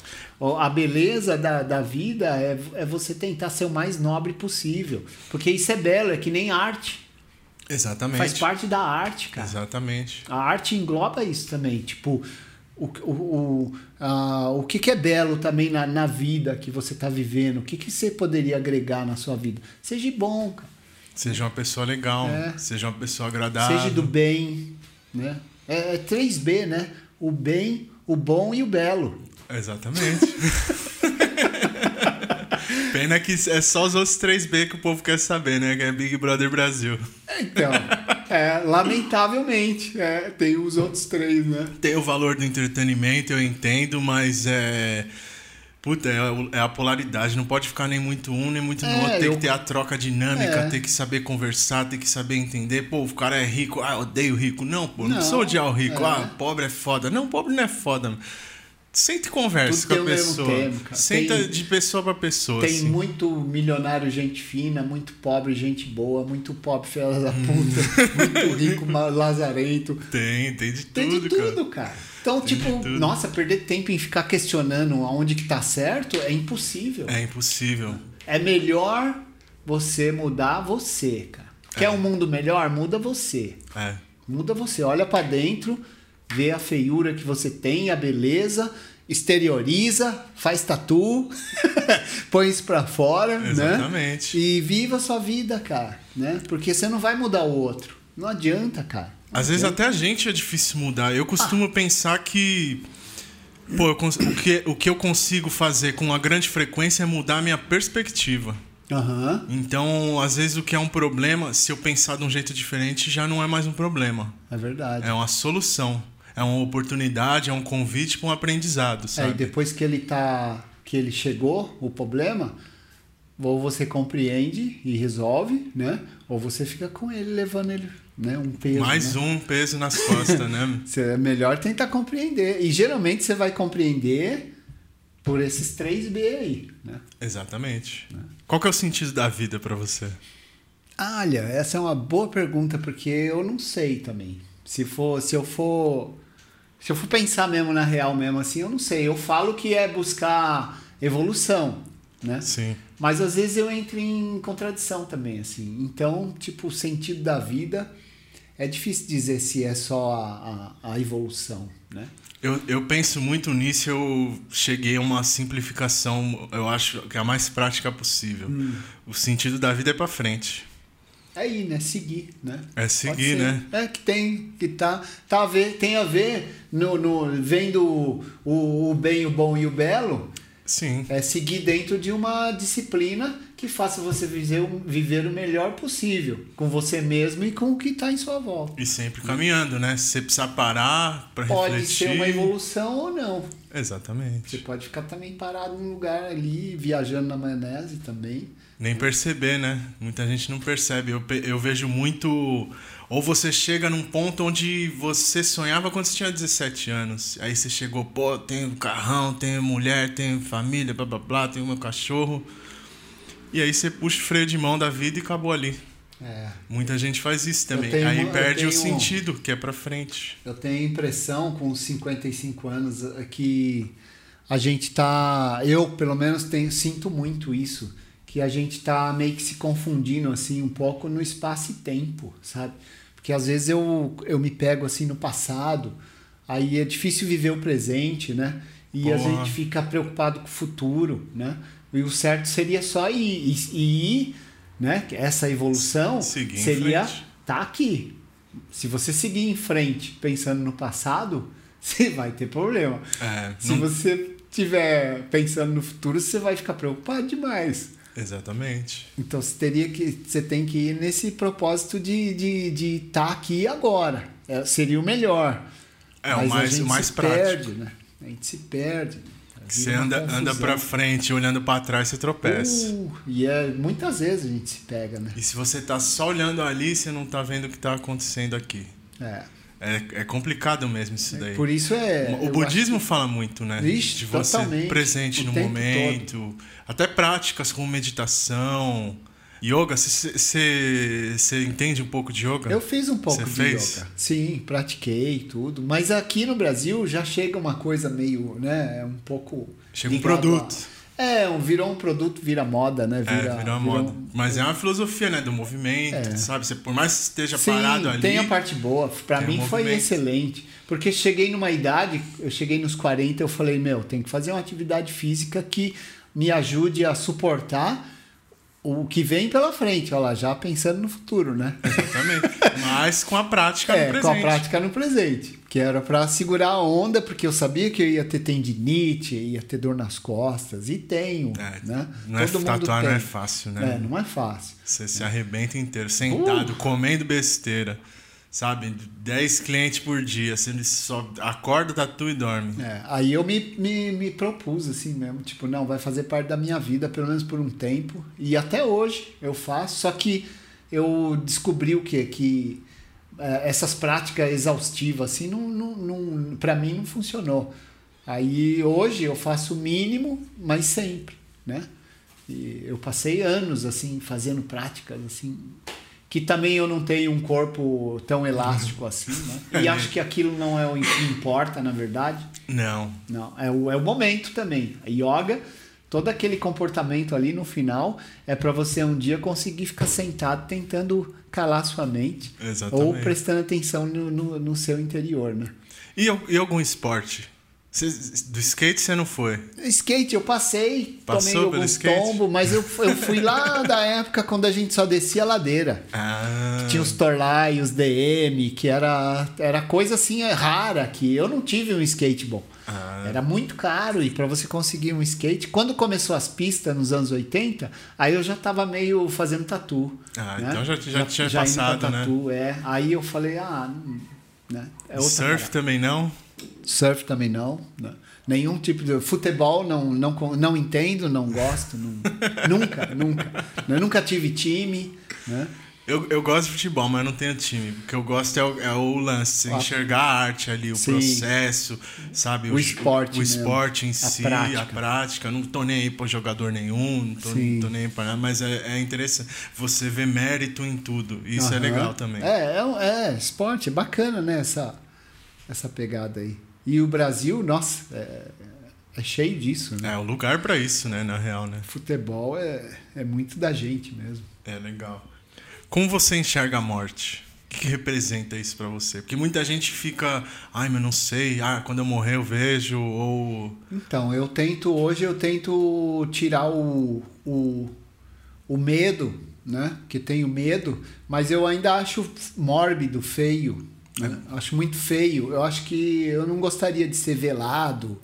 A beleza da, da vida é, é você tentar ser o mais nobre possível. Porque isso é belo, é que nem arte. Exatamente. Faz parte da arte, cara. Exatamente. A arte engloba isso também. Tipo, o, o, o, ah, o que, que é belo também na, na vida que você está vivendo? O que, que você poderia agregar na sua vida? Seja bom, cara. Seja uma pessoa legal, É. seja uma pessoa agradável. Seja do bem. Né? É, é 3B, né? O bem, o bom e o belo. Exatamente. Pena que é só os outros 3B que o povo quer saber, né? Que é Big Brother Brasil. Então, é, lamentavelmente, é, tem os outros três, né? Tem o valor do entretenimento, eu entendo, mas é. Puta, é, é a polaridade. Não pode ficar nem muito um, nem muito no É, outro. Tem eu- que ter a troca dinâmica, É. tem que saber conversar, tem que saber entender. Pô, o cara é rico, ah, odeio o rico. Não, pô, não, Não, sou odiar o rico. é. Ah, pobre é foda. Não, pobre não é foda. Senta e conversa Tudo com a tem pessoa. tempo, cara. Senta Tem- de pessoa pra pessoa. Tem assim. muito milionário, gente fina, muito pobre, gente boa, muito pobre, filha da puta, muito rico, lazarento. Tem, tem de Tem tudo, de tudo, cara. cara. Então, Tem tipo, nossa, perder tempo em ficar questionando aonde que tá certo é impossível. É impossível. É melhor você mudar você, cara. Quer um mundo melhor? Muda você. É. Muda você. Olha pra dentro, vê a feiura que você tem, a beleza, exterioriza, faz tatu, põe isso pra fora, né? Exatamente. E viva a sua vida, cara, né? Porque você não vai mudar o outro. Não adianta, cara. Não Às vezes adianta. até a gente é difícil mudar. Eu costumo Ah. pensar que. Pô, cons- o, que, o que eu consigo fazer com uma grande frequência é mudar a minha perspectiva. Aham, Então, às vezes, o que é um problema, se eu pensar de um jeito diferente, já não é mais um problema. é verdade. É uma solução. É uma oportunidade, é um convite para um aprendizado, É, e sabe? depois que ele tá. que ele chegou, o problema, ou você compreende e resolve, né? Ou você fica com ele, levando ele, né? Um peso. Mais né? um peso nas costas, né? Você- É melhor tentar compreender. E geralmente você vai compreender por esses 3B aí, né? Exatamente. Qual que é o sentido da vida para você? Olha, essa é uma boa pergunta porque eu não sei também. Se for, se eu for, se eu for pensar mesmo na real mesmo assim, eu não sei. Eu falo que é buscar evolução, né? Sim. Mas às vezes eu entro em contradição também, assim. Então, tipo, o sentido da vida é difícil dizer se é só a, a, a evolução, né? Eu, eu penso muito nisso eu cheguei a uma simplificação, eu acho que é a mais prática possível. Hum. O sentido da vida é para frente. É ir, né? Seguir, né? É Pode seguir, né? É que tem, que tá, tá a ver, tem a ver no, no vendo o, o bem, o bom e o belo, Sim. é seguir dentro de uma disciplina que faça você viver, o- viver o melhor possível com você mesmo e com o que está em sua volta. E sempre caminhando, né? Se você precisar parar para Pode refletir. ser uma evolução ou não. Você Exatamente. pode ficar também parado num lugar ali, viajando na maionese também. Nem perceber, né? Muita gente não percebe. Eu, eu vejo muito. Ou você chega num ponto onde você sonhava quando você tinha 17 anos. Aí você chegou, pô, tenho carrão, tenho mulher, tenho família, blá blá blá, tenho meu cachorro. E aí você puxa o freio de mão da vida e acabou ali. É. Muita gente faz isso também. tenho aí perde o tenho- sentido, que é pra frente. Eu tenho a impressão, com 55 anos, que a gente tá. Eu, pelo menos, tenho, sinto muito isso. Que a gente tá meio que se confundindo, assim, um pouco no espaço e tempo, sabe? Porque às vezes eu, eu me pego, assim, no passado, aí é difícil viver o presente, né? E a Porra. gente fica preocupado com o futuro, né? E o certo seria só ir, ir, ir né? Essa evolução Seguir seria frente. tá aqui. Se você seguir em frente pensando no passado, você vai ter problema. É, Se não- você estiver pensando no futuro, você vai ficar preocupado demais. Exatamente. Então você teria que. Você tem que ir nesse propósito de estar de, de tá aqui agora. É, seria o melhor. É, o Mas a mais, gente o mais se prático. perde, né? A gente se perde. Você uma anda, anda pra frente, olhando pra trás, você tropeça. Uh, e é, muitas vezes a gente se pega, né? E se você tá só olhando ali, você não tá vendo o que tá acontecendo aqui. É. É, é complicado mesmo isso daí. Por isso é. o budismo fala muito, né? Ixi, de você totalmente, presente no momento. Até práticas como meditação. Yoga, você entende um pouco de yoga? Eu fiz um pouco Você de fez? yoga. Sim, pratiquei tudo. Mas aqui no Brasil já chega uma coisa meio, né? Um pouco. Chega um produto. a- É, um, virou um produto, vira moda, né? Vira, é, virou moda. um- Mas é uma filosofia, né? Do movimento, É. sabe? Você, por mais que esteja Sim, parado ali. tem a parte boa. Pra tem mim um foi movimento. excelente. Porque cheguei numa idade, eu cheguei nos 40, eu falei, meu, tem que fazer uma atividade física que me ajude a suportar o que vem pela frente. Olha lá, já pensando no futuro, né? Exatamente. Mas com a prática no É, presente. com a prática no presente. Que era pra segurar a onda, porque eu sabia que eu ia ter tendinite, ia ter dor nas costas. E tenho, É, né? não é, Todo mundo tatuar não tem. é fácil, né? É, não é fácil. Você se arrebenta inteiro, sentado, comendo besteira. Sabe? 10 clientes por dia. Você só acorda, tatua e dorme. É, aí eu me, me, me propus assim mesmo, tipo, não, vai fazer parte da minha vida, pelo menos por um tempo. E até hoje eu faço, só que eu descobri o quê? Que é, essas práticas exaustivas, assim, não, não, não, pra mim não funcionou. Aí hoje eu faço o mínimo, mas sempre, né? E eu passei anos, assim, fazendo práticas, assim, que também eu não tenho um corpo tão elástico assim, né? E acho que aquilo não é o que importa, na verdade. Não. Não, é o, é o momento também. A yoga, todo aquele comportamento ali no final é para você um dia conseguir ficar sentado tentando calar sua mente Exatamente. ou prestando atenção no, no, no seu interior, né? E, e algum esporte? Cê- do skate você não foi? Skate, eu passei, Passou tomei alguns skate? tombos, mas eu, eu fui lá da época quando a gente só descia a ladeira. Ah. Tinha os Torlai, os DM, que era, era coisa assim rara que eu não tive um skate bom. Ah. Era muito caro e para você conseguir um skate, quando começou as pistas nos anos 80, aí eu já tava meio fazendo tatu. Ah, né? então já- já tinha indo pra passado, né? tatu, É. Aí eu falei, ah, não, né? É Surf parada. também não? Surf também não. né? Nenhum tipo de. Futebol não, não, não entendo, não gosto. não- nunca, nunca. Eu nunca tive time. Né? Eu, eu gosto de futebol, mas não tenho time. O que eu gosto é o, é o lance, Ah. enxergar a arte ali, o Sim. processo, sabe? O esporte O, mesmo. esporte em A si, prática. a prática. Não tô nem aí pra jogador nenhum, não tô, não tô nem aí pra nada, mas é, é interessante. Você vê mérito em tudo. Isso é legal também. É, é, é, esporte, é bacana, né? Essa, essa pegada aí. E o Brasil, nossa, é, é cheio disso, né? É o lugar pra isso, né? Na real, né? Futebol é, é muito da gente mesmo. É legal. Como você enxerga a morte? O que, representa isso pra você? Porque muita gente fica, ai, mas não sei, ah, quando eu morrer eu vejo, ou. Então, eu tento, hoje eu tento tirar o, o, o medo, né? Que tenho medo, mas eu ainda acho mórbido, feio. Né? Acho muito feio. Eu acho que eu não gostaria de ser velado,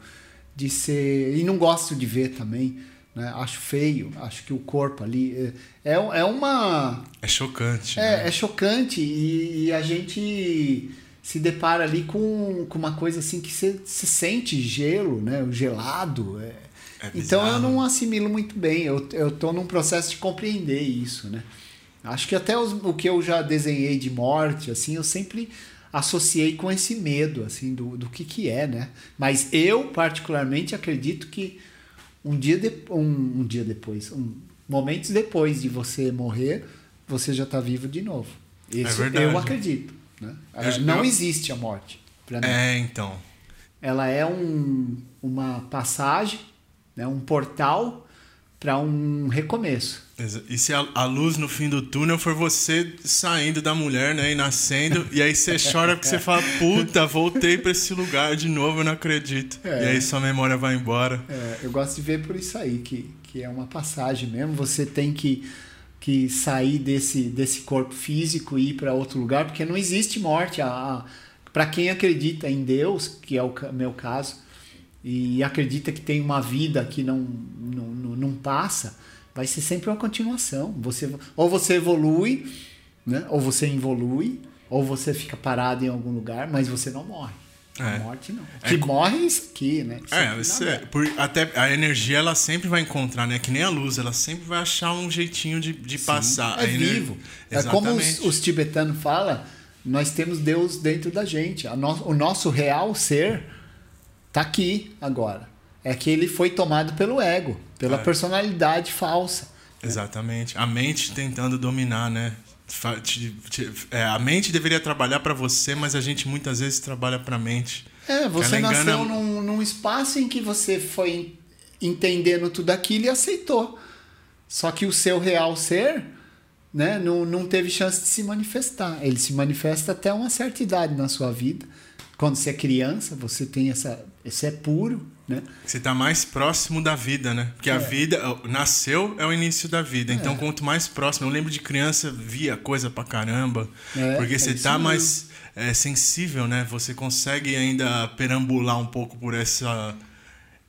de ser. E não gosto de ver também. Né? Acho feio, acho que o corpo ali. É, é, é uma. É chocante. né? É, é chocante e, e a gente se depara ali com, com uma coisa assim que você se sente gelo, né? O gelado. é. É então eu não assimilo muito bem. Eu, eu tô num processo de compreender isso, né? Acho que até os- o que eu já desenhei de morte, assim, eu sempre associei com esse medo, assim, do, do que que é, né? Mas eu, particularmente, acredito que um dia, de, um, um dia depois, um, momentos depois de você morrer, você já está vivo de novo. Isso verdade. eu acredito. Né? Eu- não eu- existe a morte. pra mim. É, então. Ela é um, uma passagem, né? um portal para um recomeço. E se a, a luz no fim do túnel for você saindo da mulher, né? E nascendo, e aí você chora porque você fala, puta, voltei pra esse lugar de novo, eu não acredito. É. E aí sua memória vai embora. É, eu gosto de ver por isso aí, que, que é uma passagem mesmo. Você tem que, que sair desse, desse corpo físico e ir para outro lugar, porque não existe morte. Para quem acredita em Deus, que é o meu caso, e acredita que tem uma vida que não, não, não passa, vai ser sempre uma continuação. Você, ou você evolui, né? ou você involui, ou você fica parado em algum lugar, mas você não morre. A É. morte não. É que morre é isso aqui, né? Isso É, é, por- até a energia ela sempre vai encontrar, né? Que nem a luz, ela sempre vai achar um jeitinho de, de passar. É A ener- vivo. É como os, Exatamente. os tibetanos falam, nós temos Deus dentro da gente. No- o nosso real ser tá aqui agora. É que ele foi tomado pelo ego, pela É. personalidade falsa. Exatamente. A mente tentando dominar, né? É, a mente deveria trabalhar pra você, mas a gente muitas vezes trabalha pra mente. É, você Ela nasceu engana- num, num espaço em que você foi entendendo tudo aquilo e aceitou. Só que o seu real ser né, não, não teve chance de se manifestar. Ele se manifesta até uma certa idade na sua vida. Quando você é criança, você tem essa. Esse é puro, né? Você tá mais próximo da vida, né? Porque a É. vida, nasceu é o início da vida. Então, quanto mais próximo, eu lembro de criança, via coisa pra caramba. É, porque é você isso tá mesmo. mais é, sensível, né? Você consegue ainda perambular um pouco por essa.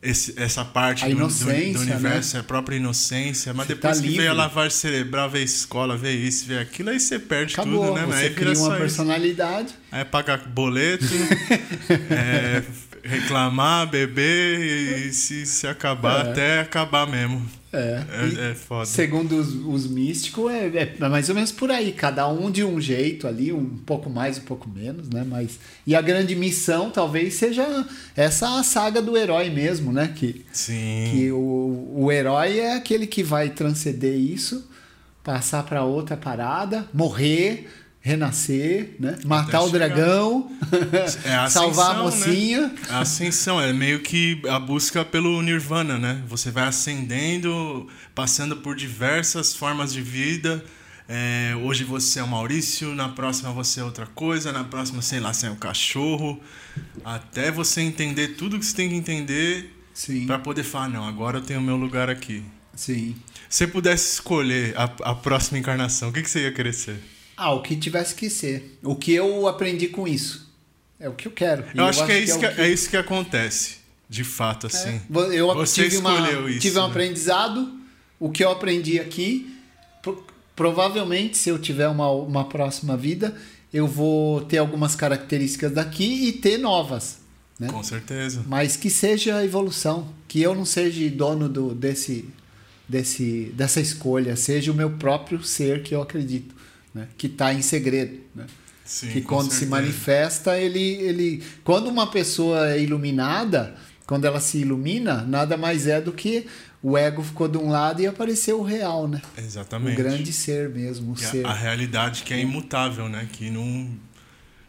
esse- essa parte A do, do- do né? universo, a própria inocência, mas Você depois tá que livre. vem a lavagem cerebral, vê a escola, vê isso, vê aquilo, aí você perde Acabou. tudo, né? Você aí cria uma isso. personalidade. Aí pagar boleto, é, reclamar, beber e se, se acabar, É. até acabar mesmo. É. É, é foda. Segundo os, os místicos, é, é mais ou menos por aí. Cada um de um jeito ali, um pouco mais, um pouco menos, né? Mas, e a grande missão talvez seja essa saga do herói mesmo, né? Que, Sim. que o, o herói é aquele que vai transcender isso, passar para outra parada, morrer, renascer, né? Matar o dragão, É a salvar a ascensão, mocinha. Né? A ascensão é meio que a busca pelo nirvana, né? Você vai ascendendo, passando por diversas formas de vida. É, hoje você é o Maurício, na próxima você é outra coisa, na próxima, sei lá, você é um cachorro. Até você entender tudo que você tem que entender Pra poder falar, não, agora eu tenho meu lugar aqui. sim. Se você pudesse escolher a, a próxima encarnação, o que, que você ia querer ser? Ah, o que tivesse que ser. O que eu aprendi com isso. É o que eu quero. E Eu, acho que, é, isso o que, é isso que acontece, de fato, assim. Vo- Eu Você tive, uma, escolheu isso, tive um né? aprendizado. O que eu aprendi aqui, pro- provavelmente, se eu tiver uma, uma próxima vida, eu vou ter algumas características daqui e ter novas. Né? Com certeza. Mas que seja a evolução. Que eu não seja dono do, desse, desse, dessa escolha. Seja o meu próprio ser que eu acredito. Né? Que está em segredo. Né? Sim, que quando se certeza. manifesta, ele, ele. Quando uma pessoa é iluminada, quando ela se ilumina, nada mais é do que o ego ficou de um lado e apareceu o real, né? O Exatamente. grande ser mesmo, o ser. a, a realidade que é imutável, né? Que não,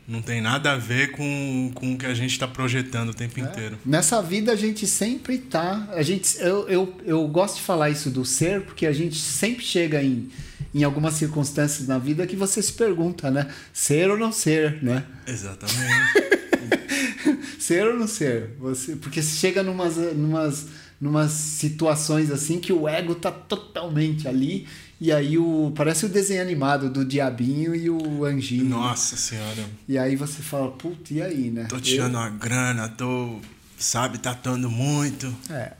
não tem nada a ver com, com o que a gente está projetando o tempo inteiro. Nessa vida a gente sempre tá. A gente, eu, eu, eu gosto de falar isso do ser, porque a gente sempre chega em, em algumas circunstâncias na vida que você se pergunta, né? Ser ou não ser, né? Exatamente. ser ou não ser? Você, porque você chega numas, numas, numas situações assim que o ego tá totalmente ali. E aí o. Parece o desenho animado do diabinho e o anjinho. Nossa senhora. E aí você fala, putz, e aí, né? Tô tirando uma grana, tô, sabe, tatuando muito. Eu- É.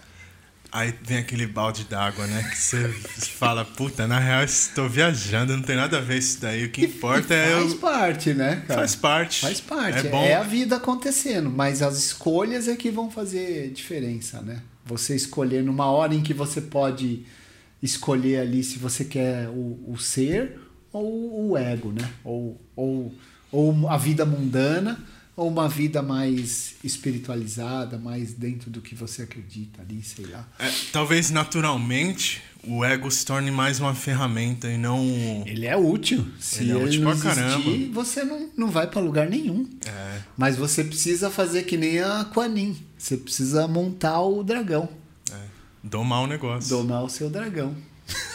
Aí vem aquele balde d'água, né? Que você fala, puta, na real estou viajando, não tem nada a ver isso daí. O que importa é Faz eu. parte, né, cara? Faz parte. Faz parte. É bom. É a vida acontecendo, mas as escolhas é que vão fazer diferença, né? Você escolher numa hora em que você pode escolher ali se você quer o, o ser ou o ego, né? Ou, ou, ou a vida mundana ou uma vida mais espiritualizada, mais dentro do que você acredita ali, sei lá. É, talvez naturalmente o ego se torne mais uma ferramenta e não. Ele é útil. Se Ele ele, é útil não pra existir, caramba. você não, não vai para lugar nenhum. É, Mas você precisa fazer que nem a Quanin. Você precisa montar o dragão. Domar o negócio. Domar o seu dragão.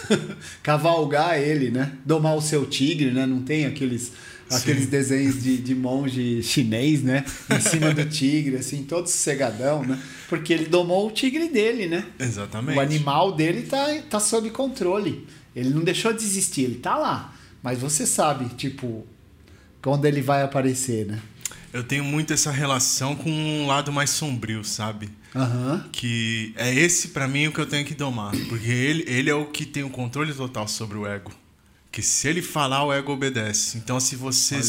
Cavalgar ele, né? Domar o seu tigre, né? Não tem aqueles, aqueles desenhos de, de monge chinês, né? Em cima do tigre, assim, todo sossegadão, né? Porque ele domou o tigre dele, né? Exatamente. O animal dele tá, tá sob controle. Ele não deixou de existir, ele tá lá. Mas você sabe, tipo, quando ele vai aparecer, né? Eu tenho muito essa relação com um lado mais sombrio, sabe? Aham. Que é esse pra mim o que eu tenho que domar. Porque ele, ele é o que tem o controle total sobre o ego. Que se ele falar, o ego obedece. Então, se você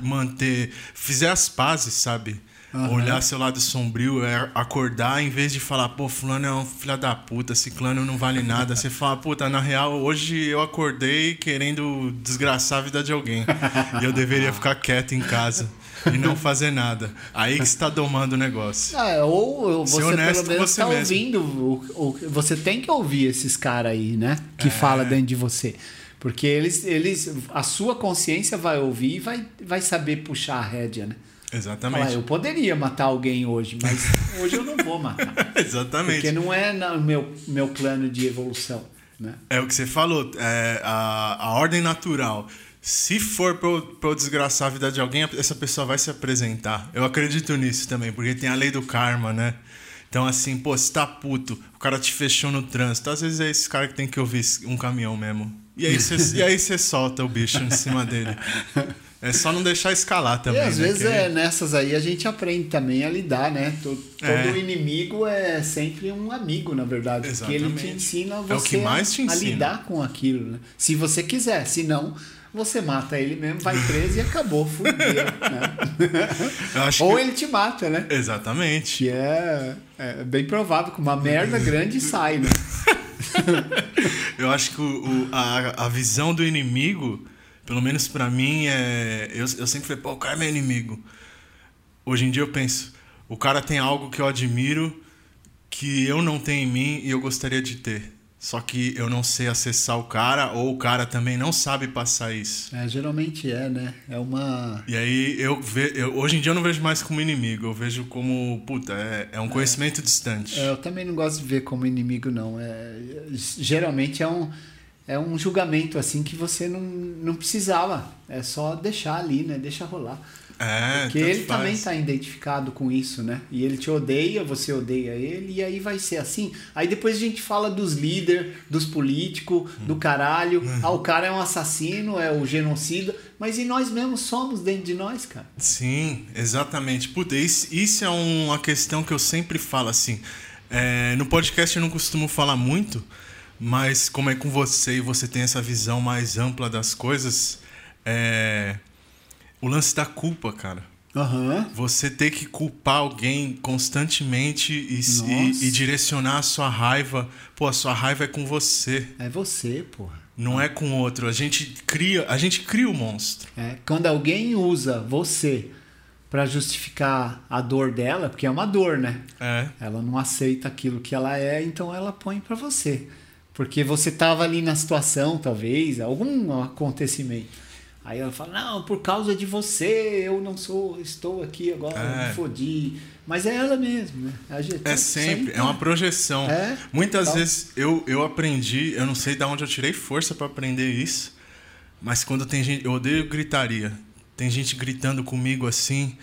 manter. fizer as pazes, sabe? Aham. Olhar seu lado sombrio, é acordar, em vez de falar, pô, fulano é um filho da puta, ciclano não vale nada. Você fala, puta, na real, hoje eu acordei querendo desgraçar a vida de alguém. e eu deveria ficar quieto em casa e não fazer nada. Aí que você tá domando o negócio. Ah, ou você honesto pelo menos você tá mesmo. ouvindo. Você tem que ouvir esses caras aí, né? Que É. fala dentro de você. Porque eles, eles. A sua consciência vai ouvir e vai, vai saber puxar a rédea, né? Exatamente. Falar, eu poderia matar alguém hoje, mas hoje eu não vou matar. Exatamente. Porque não é no meu, meu plano de evolução, né? É o que você falou, é, a, a ordem natural. Se for pra eu, pra eu desgraçar a vida de alguém, essa pessoa vai se apresentar. Eu acredito nisso também, porque tem a lei do karma, né? Então, assim, pô, você tá puto, o cara te fechou no trânsito. Às vezes é esse cara que tem que ouvir um caminhão mesmo. E aí você, e aí você solta o bicho em cima dele. É só não deixar escalar também. e às né? vezes é nessas aí a gente aprende também a lidar, né? To- Todo, É. inimigo é sempre um amigo, na verdade. Porque ele te Exatamente. ensina É o você que mais te a, a ensina. lidar com aquilo, né? Se você quiser, se não, você mata ele mesmo, vai preso e acabou, fudeu, né? Ou que- ele te mata, né? Exatamente. Que é, é bem provável que uma merda grande sai, né? Eu acho que o, o- a, a visão do inimigo, pelo menos pra mim, é. Eu, eu sempre falei, pô, o cara é meu inimigo. Hoje em dia eu penso, o cara tem algo que eu admiro que eu não tenho em mim e eu gostaria de ter. Só que eu não sei acessar o cara, ou o cara também não sabe passar isso. É, geralmente é, né? É uma. E aí eu, ve, eu hoje em dia eu não vejo mais como inimigo, eu vejo como, puta, é, é um conhecimento distante. É, eu também não gosto de ver como inimigo, não. É, geralmente é um, é um julgamento assim que você não, não precisava. É só deixar ali, né? Deixa rolar. É, Porque ele também faz. está identificado com isso, né? E ele te odeia, você odeia ele, e aí vai ser assim. Aí depois a gente fala dos líderes, dos políticos, Hum. do caralho. Ah, o cara é um assassino, é o genocida. Mas e nós mesmos somos dentro de nós, cara? Sim, exatamente. Puta, isso, isso é uma questão que eu sempre falo assim. É, no podcast eu não costumo falar muito, mas como é com você e você tem essa visão mais ampla das coisas, é, o lance da culpa, cara. Aham. Você ter que culpar alguém constantemente e, e- e direcionar a sua raiva. Pô, a sua raiva é com você, É você, porra. não é com outro. A gente cria, a gente cria o monstro. É, quando alguém usa você para justificar a dor dela, porque é uma dor, né? É. Ela não aceita aquilo que ela é, então ela põe para você. Porque você tava ali na situação, talvez, algum acontecimento. Aí ela fala: "Não, por causa de você, eu não sou, estou aqui agora, É. me fodi". Mas é ela mesmo, né? A gente- É aí sempre, é tá- uma projeção. É, Muitas vezes eu, eu aprendi, eu não sei de onde eu tirei força pra aprender isso, mas quando tem gente, eu odeio gritaria. Tem gente gritando comigo assim,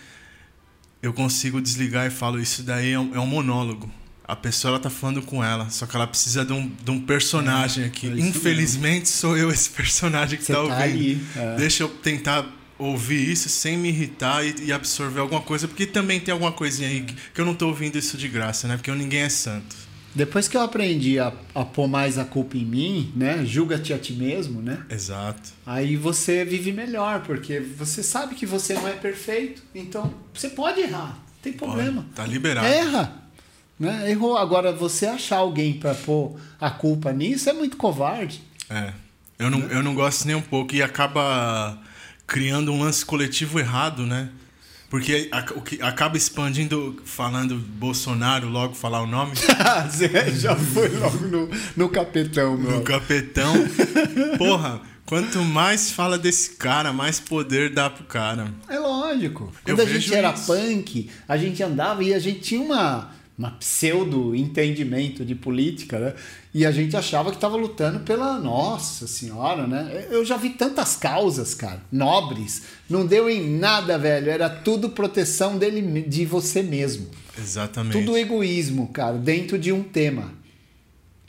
eu consigo desligar e falo, isso daí é um, é um monólogo. A pessoa ela tá falando com ela, só que ela precisa de um, de um personagem aqui. é Infelizmente sou eu esse personagem que Você tá tá ouvindo. ali, é. Deixa eu tentar ouvir isso sem me irritar e, e absorver alguma coisa, porque também tem alguma coisinha aí que, que eu não tô ouvindo isso de graça, né? Porque ninguém é santo. Depois que eu aprendi a, a pôr mais a culpa em mim, né? Julga-te a ti mesmo, né? Exato. Aí você vive melhor, porque você sabe que você não é perfeito, então você pode errar, não tem problema. Olha, tá liberado. Erra. Né? Errou. Agora, você achar alguém para pôr a culpa nisso é muito covarde. É. Eu não, eu não gosto nem um pouco e acaba criando um lance coletivo errado, né? Porque o que acaba expandindo, falando Bolsonaro, logo falar o nome Você já foi logo no, no capetão, meu. do capetão. Porra, quanto mais fala desse cara, mais poder dá pro cara. É lógico. Eu Quando a gente era isso. punk, a gente andava e a gente tinha uma, uma pseudo entendimento de política, né? E a gente achava que estava lutando pela nossa senhora, né? Eu já vi tantas causas, cara, nobres. Não deu em nada, velho. Era tudo proteção dele, de você mesmo. Exatamente. Tudo egoísmo, cara, dentro de um tema.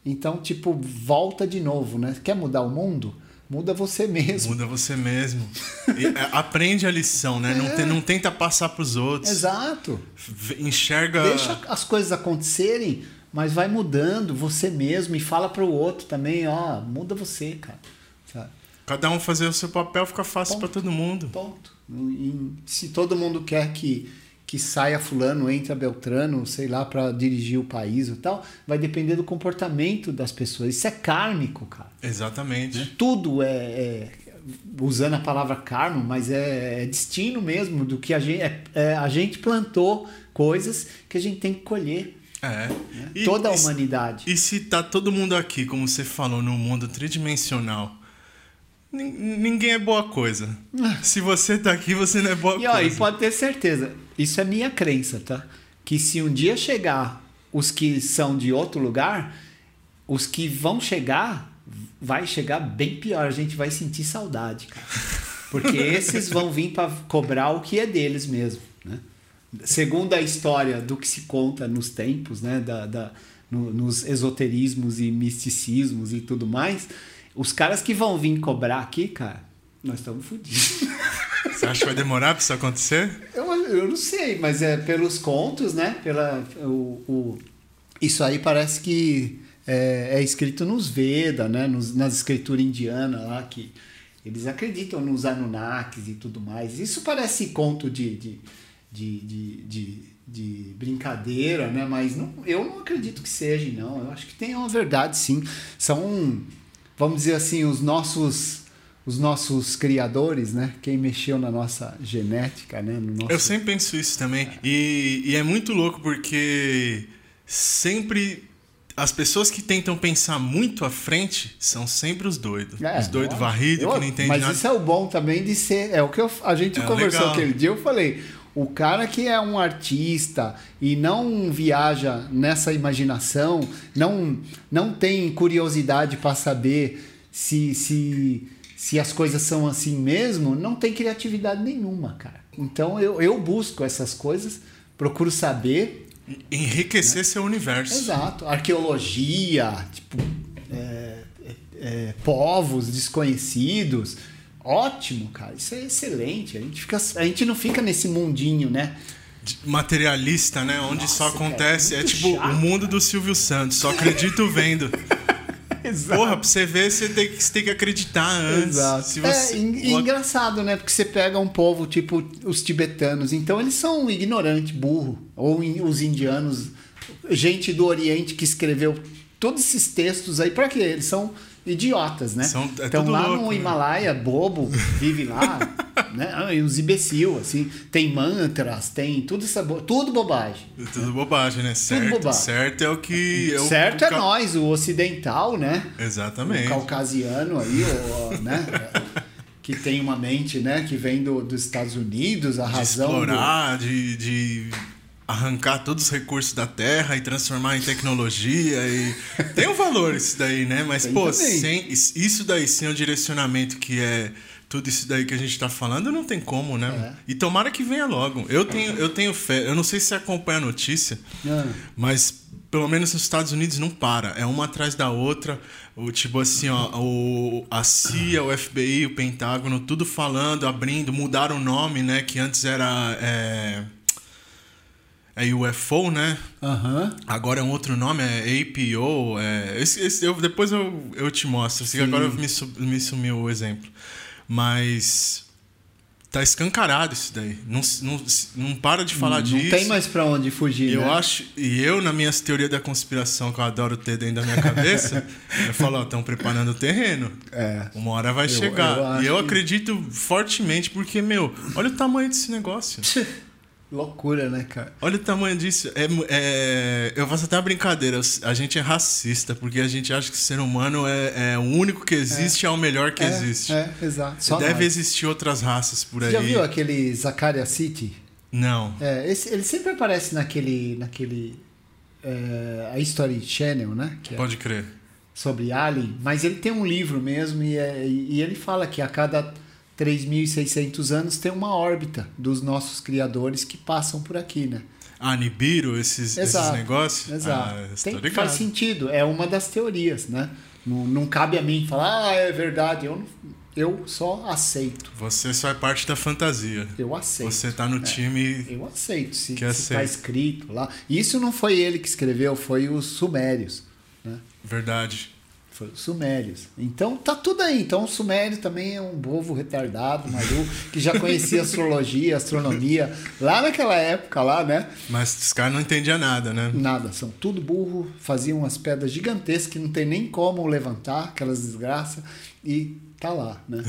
Então, tipo, volta de novo, né? Quer mudar o mundo? Muda você mesmo. Muda você mesmo. E, é, aprende a lição, né? Não, te- não tenta passar pros outros. Exato. Enxerga. Deixa as coisas acontecerem, mas vai mudando você mesmo e fala pro outro também, ó, muda você, cara. Sabe? Cada um fazer o seu papel fica fácil pra todo mundo. Ponto. E se todo mundo quer que, que saia fulano, entra Beltrano, sei lá, para dirigir o país e tal, vai depender do comportamento das pessoas. Isso é kármico, cara. Exatamente. Tudo é, é- usando a palavra karma, mas é, é destino mesmo do que a gente é- é, a gente plantou coisas que a gente tem que colher. É. E- Toda a humanidade. E se tá todo mundo aqui, como você falou, no mundo tridimensional, nin- ninguém é boa coisa. Se você tá aqui, você não é boa E, ó, e coisa. pode ter certeza, isso é minha crença, tá? Que se um dia chegar os que são de outro lugar, os que vão chegar, vai chegar bem pior. A gente vai sentir saudade, cara. Porque esses vão vir para cobrar o que é deles mesmo, né? Segundo a história do que se conta nos tempos, né? Da, da- no- nos esoterismos e misticismos e tudo mais, os caras que vão vir cobrar aqui, cara, nós estamos fodidos. Você acha que vai demorar pra isso acontecer? Eu, eu não sei, mas é pelos contos, né? Pela, o, o- isso aí parece que é, é escrito nos Vedas, né? Nos, nas escrituras indianas lá, que eles acreditam nos Anunnakis e tudo mais. Isso parece conto de, de, de, de, de, de brincadeira, né? Mas não, eu não acredito que seja, não. Eu acho que tem uma verdade, sim. São, vamos dizer assim, os nossos os nossos criadores, né? Quem mexeu na nossa genética, né? No nosso... Eu sempre penso isso também. E, e é muito louco porque sempre as pessoas que tentam pensar muito à frente são sempre os doidos. É, os doidos eu- varridos que não entendem Mas nada. isso é o bom também de ser. É o que eu- a gente É conversou legal. aquele dia. Eu falei: o cara que é um artista e não viaja nessa imaginação, não, não tem curiosidade para saber se, se, se as coisas são assim mesmo, não tem criatividade nenhuma, cara. Então eu, eu busco essas coisas, procuro saber. Enriquecer seu universo. Exato. Arqueologia, tipo, é, é, é, povos desconhecidos. Ótimo, cara. Isso é excelente. A gente, fica, a gente não fica nesse mundinho, né? Materialista, né? Onde só Nossa, cara, acontece. muito é tipo chato, o mundo do Silvio Santos. Só acredito vendo. Exato. Porra, pra você ver, você tem que, você tem que acreditar antes. Exato. Se você... É en- engraçado, né? Porque você pega um povo tipo os tibetanos, então eles são ignorantes, burro. Ou in- os indianos, gente do Oriente que escreveu todos esses textos aí, pra quê? Eles são idiotas, né? São- é tudo lá louco, no né? Himalaia, bobo, vive lá, né? Ah, E uns imbecil, assim. Tem mantras, tem tudo essa bo... tudo bobagem. Tudo bobagem, né? Certo, bobagem. certo é o que... o- certo o é nós, o ocidental, né? Exatamente. o caucasiano aí, o, né? que tem uma mente, né? Que vem do, dos Estados Unidos, a de razão. do- explorar, de, de arrancar todos os recursos da terra e transformar em tecnologia e tem um valor isso daí, né? Mas Tem pô, também. sem isso daí, sem o direcionamento que é tudo isso daí que a gente tá falando, não tem como, né? É. E tomara que venha logo. Eu tenho, eu tenho fé. Eu não sei se você acompanha a notícia, Ah. mas pelo menos nos Estados Unidos não para. É uma atrás da outra. O tipo assim, ó, o, a CIA, o FBI, o Pentágono, tudo falando, abrindo, mudaram o nome, né? Que antes era. É, é UFO, né? Aham. Agora é um outro nome, é APO. É, esse, esse- eu, depois eu, eu te mostro. Assim, Sim. agora me, me sumiu o exemplo. Mas. Tá escancarado isso daí. Não, não, não para de falar Não disso. tem mais pra onde fugir. Eu né? acho, e eu, na minhas teorias da conspiração que eu adoro ter dentro da minha cabeça, eu falo, estão preparando o terreno. É. Uma hora vai Eu- chegar. eu e eu que- acredito fortemente, porque, meu, olha o tamanho desse negócio. Loucura, né, cara? Olha o tamanho disso. É, é, eu faço até uma brincadeira. A gente é racista, porque a gente acha que o ser humano é, é o único que existe, é, é o melhor que é, existe. É, exato. Só Deve nós. existir outras raças por Você aí. já viu aquele Zakaria City? Não. É, esse, ele sempre aparece naquele. naquele é, a History Channel, né? Pode crer. sobre Alien, mas ele tem um livro mesmo e, e ele fala que a cada 3.600 anos tem uma órbita dos nossos criadores que passam por aqui, né? Ah, Nibiru, esses, esses Exato, negócios? Exato. Ah, Tem- faz sentido, é uma das teorias, né? Não, não cabe a mim falar, ah, é verdade, eu, eu só aceito. Você só é parte da fantasia. Eu aceito. Você tá no time. Eu aceito, se, Que se tá escrito lá. Isso não foi ele que escreveu, foi os sumérios. Né? Verdade. Foi os sumérios. Então tá tudo aí. Então o sumério também é um bovo retardado, maluco, que já conhecia astrologia, astronomia, lá naquela época lá, né? Mas os caras não entendiam nada, né? Nada, são tudo burro, faziam umas pedras gigantescas que não tem nem como levantar, aquelas desgraças, e tá lá, né?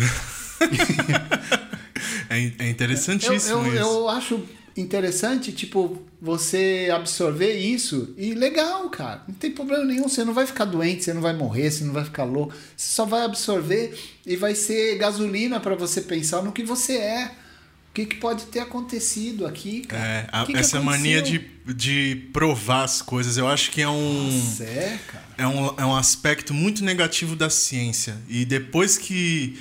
É, é Eu, interessantíssimo eu, isso. eu acho interessante, tipo, você absorver isso e legal, cara. Não tem problema nenhum. Você não vai ficar doente, você não vai morrer, você não vai ficar louco. Você só vai absorver e vai ser gasolina para você pensar no que você é. O que, que pode ter acontecido aqui, cara? É, a- que que essa mania de, de provar as coisas, eu acho que é um. Nossa, é, cara. é um, é um aspecto muito negativo da ciência. E depois que.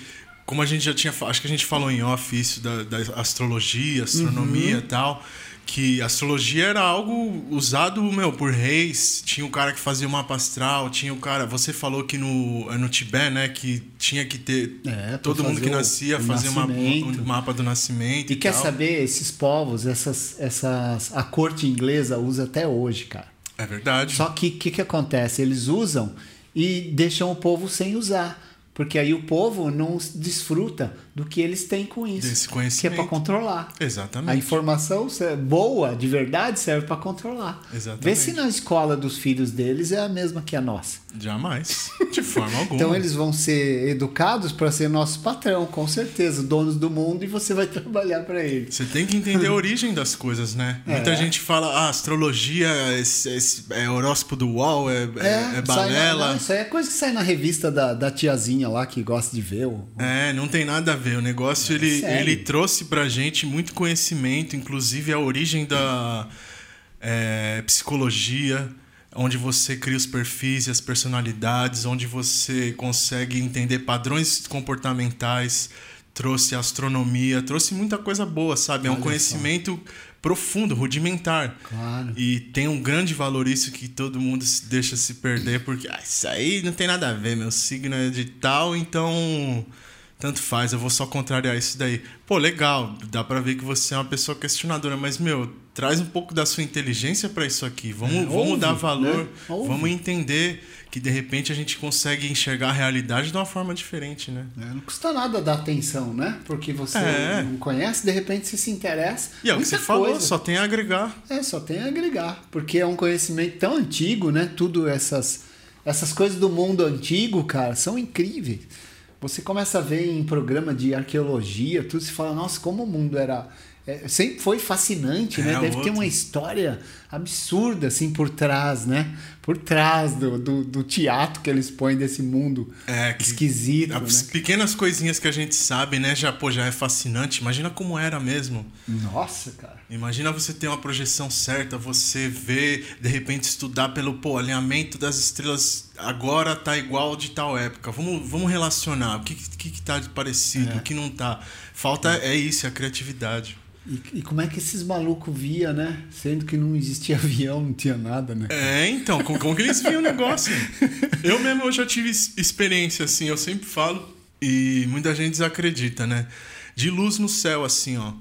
Como a gente já tinha. Acho que a gente falou em off isso da, da astrologia, astronomia Uhum. e tal. Que a astrologia era algo usado, meu, por reis. Tinha o cara que fazia o mapa astral, tinha o cara. Você falou que no, é no Tibete, né? Que tinha que ter. É, todo mundo fazer que nascia o fazia uma, um mapa do nascimento. E E, quer tal. saber, esses povos, essas, essas, a corte inglesa usa até hoje, cara. É verdade. Só que o que, que acontece? Eles usam e deixam o povo sem usar. Porque aí o povo não desfruta do que eles têm com isso. Desse Que é conhecimento. para controlar. Exatamente. A informação se- boa, de verdade, serve para controlar. Exatamente. Vê se na escola dos filhos deles é a mesma que a nossa. Jamais. De forma alguma. Então eles vão ser educados para ser nosso patrão, com certeza, donos do mundo, e você vai trabalhar para eles. Você tem que entender a origem das coisas, né? É. Muita gente fala, ah, astrologia esse- esse- é horóscopo do UOL, é, é, é sai balela. na- não, isso aí é coisa que sai na revista da, da tiazinha lá que gosta de ver. o- É, não tem nada a ver. O negócio, ele, sério. ele trouxe pra gente muito conhecimento, inclusive a origem da é, psicologia, onde você cria os perfis e as personalidades, onde você consegue entender padrões comportamentais, trouxe astronomia, trouxe muita coisa boa, sabe? É um Olha só. conhecimento profundo, rudimentar. Claro. E tem um grande valor isso que todo mundo se deixa se perder, porque ah, isso aí não tem nada a ver, meu signo é de tal, então tanto faz, eu vou só contrariar isso daí. Pô, legal, dá pra ver que você é uma pessoa questionadora, mas meu, traz um pouco da sua inteligência pra isso aqui. Vamos, É, vamos ouve, dar valor, né? Vamos entender que de repente a gente consegue enxergar a realidade de uma forma diferente, né? É, Não custa nada dar atenção, né? Porque você É. não conhece, de repente você se interessa. E é o que você falou, coisa. só tem a agregar. É, só tem a agregar. Porque é um conhecimento tão antigo, né? Tudo essas, essas coisas do mundo antigo, cara, são incríveis. Você começa a ver em programa de arqueologia, tudo, se fala, nossa, como o mundo era. é, sempre foi fascinante, né? É, Deve ter outro. uma história absurda, assim, por trás, né? Por trás do, do, do teatro que eles põem desse mundo É, que- esquisito, As né? pequenas coisinhas que a gente sabe, né? Já, pô, já é fascinante. Imagina como era mesmo. Nossa, cara. Imagina você ter uma projeção certa, você ver, de repente estudar pelo pô, alinhamento das estrelas agora tá igual de tal época. Vamos, vamos relacionar. O que, que, que tá de parecido, É. o que não tá. Falta é isso, é a criatividade. E, e como é que esses malucos via, né? Sendo que não existia avião, não tinha nada, né? É, então, como, como que eles viam o negócio? Eu mesmo eu já tive experiência, assim, eu sempre falo, e muita gente desacredita, né? De luz no céu, assim, ó.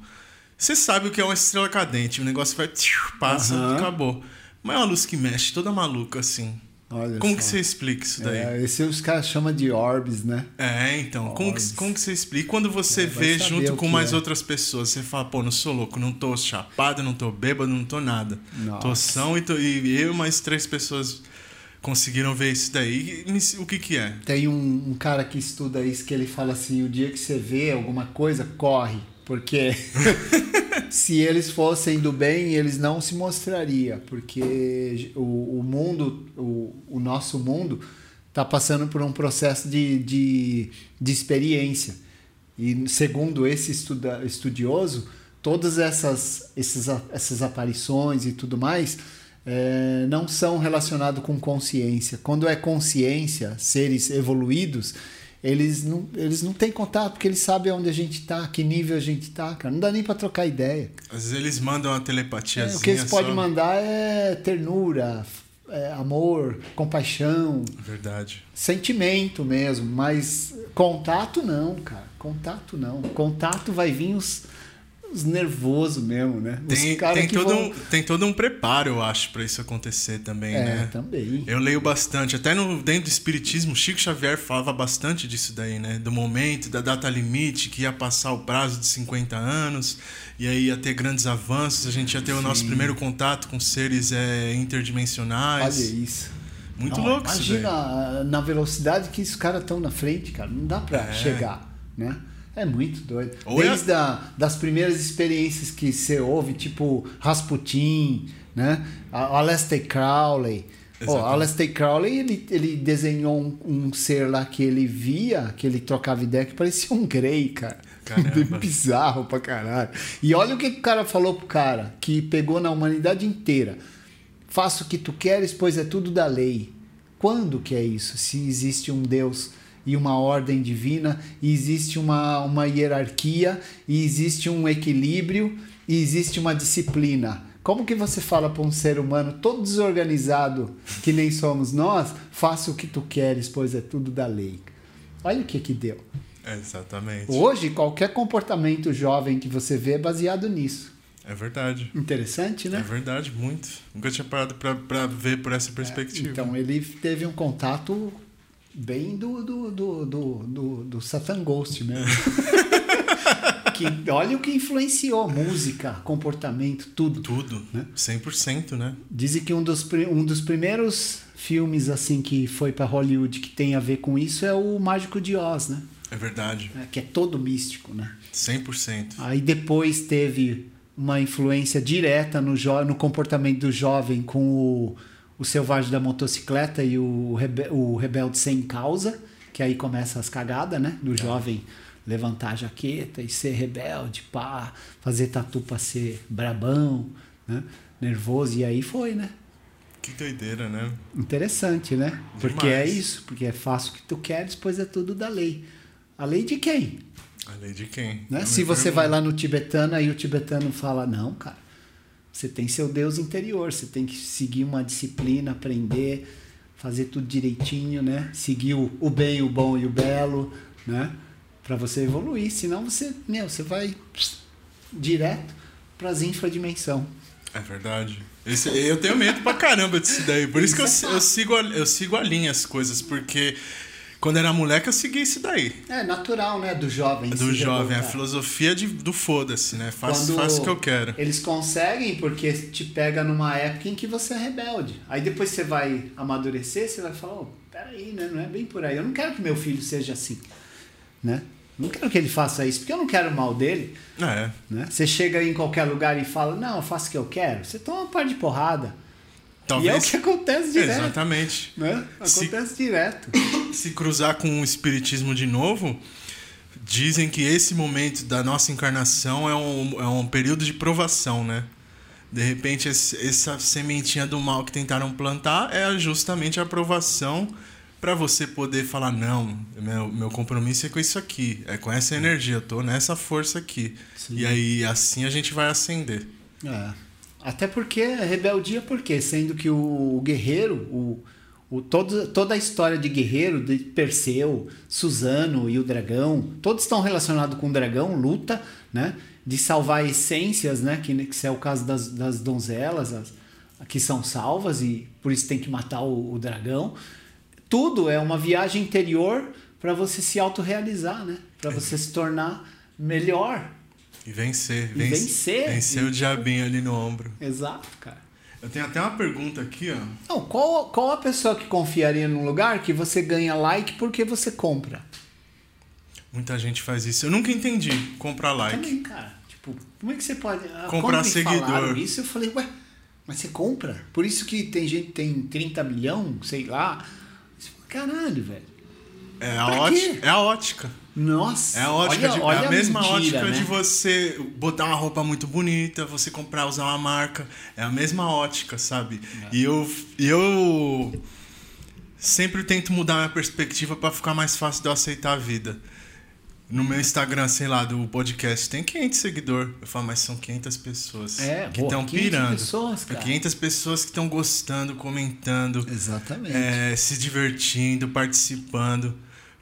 Você sabe o que é uma estrela cadente, o negócio vai, tchiu, passa, Aham. acabou. Mas é uma luz que mexe, toda maluca, assim. Olha Como só. que você explica isso daí? É, É, esse os caras chamam de orbes, né? então, como que, como que você explica? E quando você É, vê junto com mais é. outras pessoas, você fala, pô, não sou louco, não tô chapado, não tô bêbado, não tô nada. Tô Nossa. são e, tô- e eu e mais três pessoas conseguiram ver isso daí. O que que é? Tem um, um cara que estuda isso que ele fala assim: o dia que você vê alguma coisa, corre, Porque se eles fossem do bem, eles não se mostraria, porque o, o mundo, o, o nosso mundo, está passando por um processo de, de, de experiência. E segundo esse estuda, estudioso, todas essas, esses, essas aparições e tudo mais é, não são relacionadas com consciência. Quando é consciência, seres evoluídos, eles não, eles não têm contato porque eles sabem onde a gente está, que nível a gente está, cara. Não dá nem para trocar ideia. Às vezes eles mandam uma telepatia. É, o que eles podem mandar é ternura, é, amor, compaixão. Verdade. Sentimento mesmo, mas contato não, cara. Contato não. Contato vai vir os os nervosos mesmo, né? Tem, tem, todo vão... um, tem todo um preparo, eu acho, para isso acontecer também, é, né? também. Eu leio bastante. Até no, dentro do Espiritismo, Chico Xavier falava bastante disso daí, né? Do momento, da data limite, que ia passar o prazo de 50 anos, e aí ia ter grandes avanços, a gente ia ter Sim. o nosso primeiro contato com seres é, interdimensionais. Olha isso. Muito Não, louco Imagina isso na velocidade que esses caras estão na frente, cara. Não dá para é. chegar, né? É muito doido. Ou Desde é... a, das primeiras experiências que você ouve, tipo Rasputin, né? A Aleister Crowley. Oh, Aleister Crowley, ele, ele desenhou um, um, ser lá que ele via, que ele trocava ideia, que parecia um Grey, cara. Bizarro pra caralho. E olha o que, que o cara falou pro cara, que pegou na humanidade inteira. Faça o que tu queres, pois é tudo da lei. Quando que é isso? Se existe um Deus e uma ordem divina, e existe uma, uma hierarquia, e existe um equilíbrio, e existe uma disciplina. Como que você fala para um ser humano todo desorganizado, que nem somos nós, faça o que tu queres, pois é tudo da lei. Olha o que que deu. Exatamente. Hoje, qualquer comportamento jovem que você vê é baseado nisso. É verdade. Interessante, né? É verdade, muito. Nunca tinha parado para ver por essa perspectiva. É, então, ele teve um contato bem do, do, do, do, do, do Satan Ghost mesmo. que, olha o que influenciou música, comportamento, tudo. Tudo, né? 100%, né? Dizem que um dos, um dos primeiros filmes assim que foi para Hollywood que tem a ver com isso é o Mágico de Oz, né? É verdade. É, que é todo místico, né? 100%. Aí depois teve uma influência direta no, no comportamento do jovem com o o Selvagem da Motocicleta e o, Rebe o Rebelde Sem Causa, que aí começa as cagadas, né? Do jovem levantar a jaqueta e ser rebelde, pá, fazer tatu pra ser brabão, né? Nervoso, e aí foi, né? Que doideira, né? Interessante, né? Demais. Porque é isso, porque é fácil o que tu queres, pois é tudo da lei. A lei de quem? A lei de quem? Né? Se você vai lá no tibetano e o tibetano fala, não, cara, você tem seu Deus interior, você tem que seguir uma disciplina, aprender, fazer tudo direitinho, né? Seguir o, o bem, o bom e o belo, né? Para você evoluir, senão você, meu, você vai pss, direto para as infradimensão. É verdade. Esse, eu tenho medo pra caramba disso daí. Por isso que eu, eu, sigo, eu sigo a linha as coisas, porque quando era moleque, eu segui isso daí. É natural, né? Do jovem. Do jovem. A filosofia de, do foda-se, né? Faço, faço o que eu quero. Eles conseguem porque te pega numa época em que você é rebelde. Aí depois você vai amadurecer, você vai falar, oh, peraí, né? Não é bem por aí. Eu não quero que meu filho seja assim, né? Não quero que ele faça isso, porque eu não quero o mal dele. É. Né? Você chega em qualquer lugar e fala, não, eu faço o que eu quero. Você toma uma par de porrada. Talvez... E é o que acontece direto. Exatamente. Né? Acontece se, direto. Se cruzar com o espiritismo de novo, dizem que esse momento da nossa encarnação é um, é um período de provação, né? De repente, esse, essa sementinha do mal que tentaram plantar é justamente a aprovação para você poder falar: não, meu, meu compromisso é com isso aqui, é com essa energia, eu tô nessa força aqui. Sim. E aí, assim a gente vai ascender. É. Até porque rebeldia, porque sendo que o guerreiro, o, o, todo, toda a história de guerreiro, de Perseu, Suzano e o dragão, todos estão relacionados com o dragão, luta, né? De salvar essências, né? Que, que é o caso das, das donzelas, as, que são salvas e por isso tem que matar o, o dragão. Tudo é uma viagem interior para você se autorrealizar, né? Para você se tornar melhor, e vencer. E vencer. Vencer o diabinho ali no ombro. Exato, cara. Eu tenho até uma pergunta aqui, ó. Não, qual, qual a pessoa que confiaria num lugar que você ganha like porque você compra? Muita gente faz isso. Eu nunca entendi comprar like. Também, cara. Tipo, como é que você pode. ah, Comprar seguidor. Isso eu falei, ué, mas você compra? Por isso que tem gente que tem 30 milhões, sei lá. Caralho, velho. É a, ótica, é a ótica. Nossa. É a ótica olha, de, olha é a mesma mentira, ótica né? de você botar uma roupa muito bonita, você comprar, usar uma marca. É a mesma ótica, sabe? É. E eu, eu sempre tento mudar minha perspectiva pra ficar mais fácil de eu aceitar a vida. No meu Instagram, sei lá, do podcast, tem 500 seguidores. Eu falo, mas são 500 pessoas É, que estão 500 pirando. pessoas, cara. 500 pessoas que estão gostando, comentando, Exatamente. é, se divertindo, participando.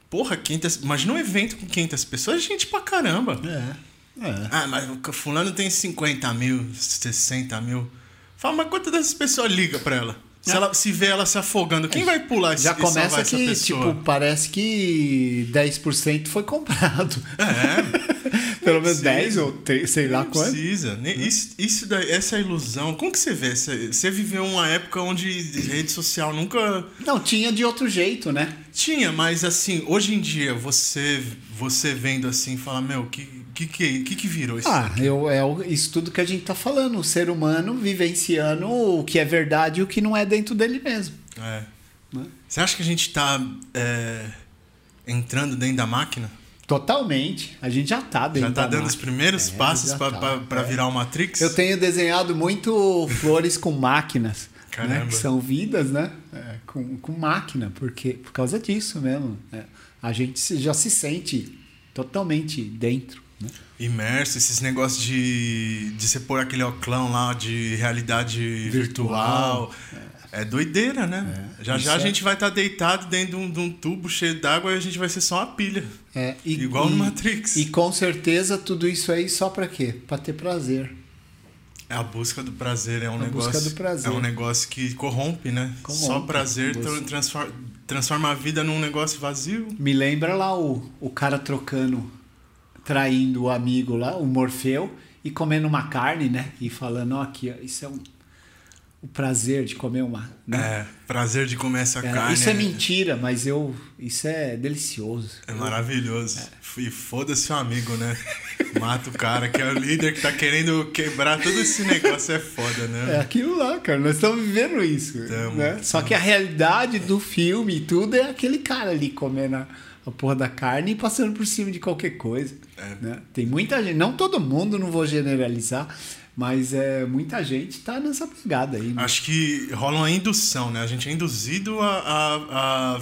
Porra, 500, imagina um evento com 500 pessoas, é gente pra caramba. É. É. Ah, mas o fulano tem 50 mil, 60 mil. Fala, mas quantas dessas pessoas liga pra ela? Se, É. ela, se vê ela se afogando, quem vai pular esse Já começa que, tipo, parece que 10% foi comprado. É, Pelo menos precisa. 10 ou 3, sei lá quanto. precisa. Nem- Isso, isso daí, essa ilusão. Como que você vê? Você, você viveu uma época onde rede social nunca Não, tinha de outro jeito, né? tinha, mas assim, hoje em dia, você, você vendo assim, fala, meu, que que, que, que, que virou isso? Ah, eu, é o- isso tudo que a gente tá falando. O ser humano vivenciando o que é verdade e o que não é dentro dele mesmo. É. Né? Você acha que a gente tá é, entrando dentro da máquina? Totalmente. A gente já tá dentro Já tá da dando os primeiros É, passos pra tá. É. virar o Matrix? Eu tenho desenhado muito flores com máquinas. Né? Caramba. Que são vidas, né? É, com, com máquina, porque, por causa disso mesmo. né? A gente já se sente totalmente dentro. Né? Imerso, esses negócios de, de você pôr aquele oclão lá de realidade virtual. Virtual. É, doideira, né? É, já já a é- gente vai estar deitado dentro de um, de um tubo cheio d'água e a gente vai ser só uma pilha. É, e- Igual no e- Matrix. E com certeza tudo isso aí só pra quê? Pra ter prazer. É a busca do prazer, é um A negócio. busca do prazer. É um negócio que corrompe, né? Corrompe. Só prazer transforma, transforma a vida num negócio vazio. Me lembra lá o, o cara trocando, traindo o amigo lá, o Morfeu, e comendo uma carne, né? E falando, ó, aqui, ó, isso é um, o prazer de comer uma. né? É, prazer de comer essa É, carne. isso é mentira, mas eu. Isso é delicioso. É maravilhoso. E foda-se o amigo, né? Mata o cara que é o líder que tá querendo quebrar todo esse negócio. É foda, né? É aquilo lá, cara. Nós estamos vivendo isso. Tamo, né? tamo. Só que a realidade do filme e tudo é aquele cara ali comendo a, a porra da carne e passando por cima de qualquer coisa. É. né? Tem muita gente, não todo mundo, não vou generalizar, mas é, muita gente tá nessa pegada aí. né? Acho que rola uma indução, né? A gente é induzido a, a-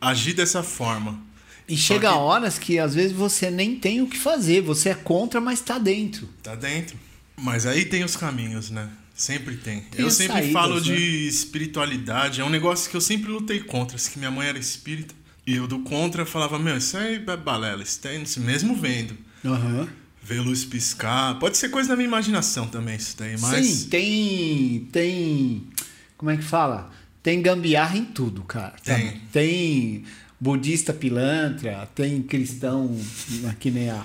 a agir dessa forma. E Só chega que- horas que às vezes você nem tem o que fazer, você é contra, mas tá dentro. Tá dentro. Mas aí tem os caminhos, né? Sempre tem. Tem eu sempre saídas, falo né? de espiritualidade. É um negócio que eu sempre lutei contra. Se que minha mãe era espírita. E eu do contra falava, meu, isso aí é balela. Isso tem, isso mesmo vendo. Aham. Ver luz piscar. Pode ser coisa da minha imaginação também, isso daí. Mas Sim, tem. Tem. Como é que fala? Tem gambiarra em tudo, cara. Tem. Tem budista pilantra, tem cristão, que nem a,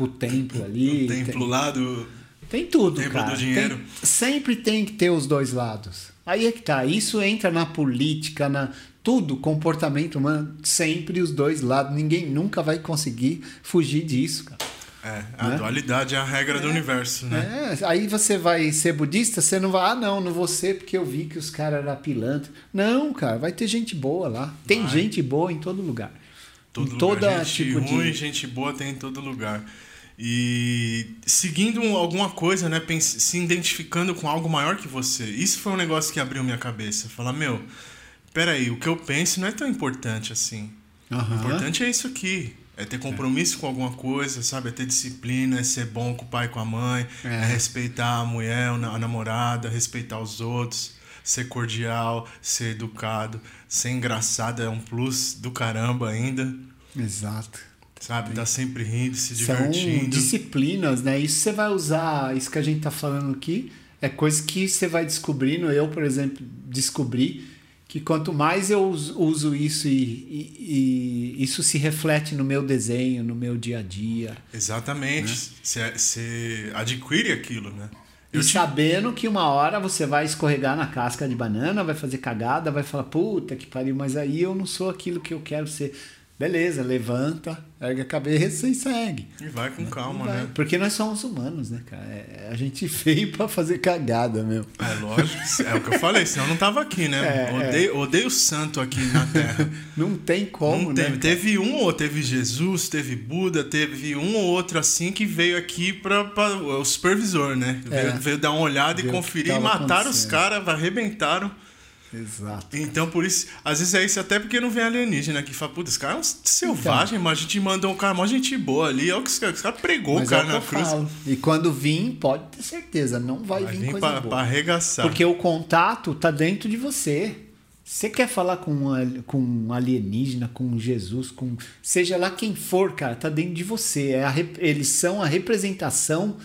o templo ali. o templo lá do. Tem, tem tudo, templo cara. do dinheiro. Tem- sempre tem que ter os dois lados. Aí é que tá. Isso entra na política, na tudo, comportamento humano, sempre os dois lados. Ninguém nunca vai conseguir fugir disso, cara. É, a Né? dualidade é a regra do universo, né? É, aí você vai ser budista, você não vai, ah, não, não vou ser porque eu vi que os caras eram pilantra. Não, cara, vai ter gente boa lá. Tem Vai. gente boa em todo lugar. Todo em lugar. toda gente tipo ruim, de. gente boa tem em todo lugar. E seguindo um- alguma coisa, né? se identificando com algo maior que você. Isso foi um negócio que abriu minha cabeça. Falar, meu, peraí, o que eu penso não é tão importante assim. O importante é isso aqui. É ter compromisso com alguma coisa, sabe? É ter disciplina, é ser bom com o pai e com a mãe, É. é, respeitar a mulher, a namorada, respeitar os outros, ser cordial, ser educado, ser engraçado é um plus do caramba ainda, Exato. sabe? Tá sempre rindo, se São divertindo. disciplinas, né? Isso você vai usar, isso que a gente tá falando aqui, é coisa que você vai descobrindo. Eu, por exemplo, descobri que quanto mais eu us- uso isso e, e- e isso se reflete no meu desenho, no meu dia a dia. Exatamente. Você você adquire aquilo, né? Eu e tive- sabendo que uma hora você vai escorregar na casca de banana, vai fazer cagada, vai falar, puta que pariu, mas aí eu não sou aquilo que eu quero ser. Beleza, levanta, ergue a cabeça e segue. E vai com calma, Vai, né? Porque nós somos humanos, né, cara? É, a gente veio pra fazer cagada mesmo. É lógico, é o que eu falei, senão eu não tava aqui, né? É, odeio, odeio santo aqui na Terra. Não tem como, não né? teve, teve um ou teve Jesus, teve Buda, teve um ou outro assim que veio aqui pra, pra o supervisor, né? É. Veio, veio dar uma olhada e o conferir, tava mataram os caras, arrebentaram. Exato. Então, por isso, às vezes é isso até porque não vem alienígena que fala, putz, esse cara é um selvagem, mas a gente mandou um cara, mó gente boa ali, olha o que esse cara, esse cara pregou Mas o cara é o na cruz. falo. E quando vir, pode ter certeza, não vai, Vai vir vir coisa pra, boa. pra arregaçar. Porque o contato tá dentro de você. Você quer falar com um, com um alienígena, com Jesus, com seja lá quem for, cara, tá dentro de você. É a eles são a representação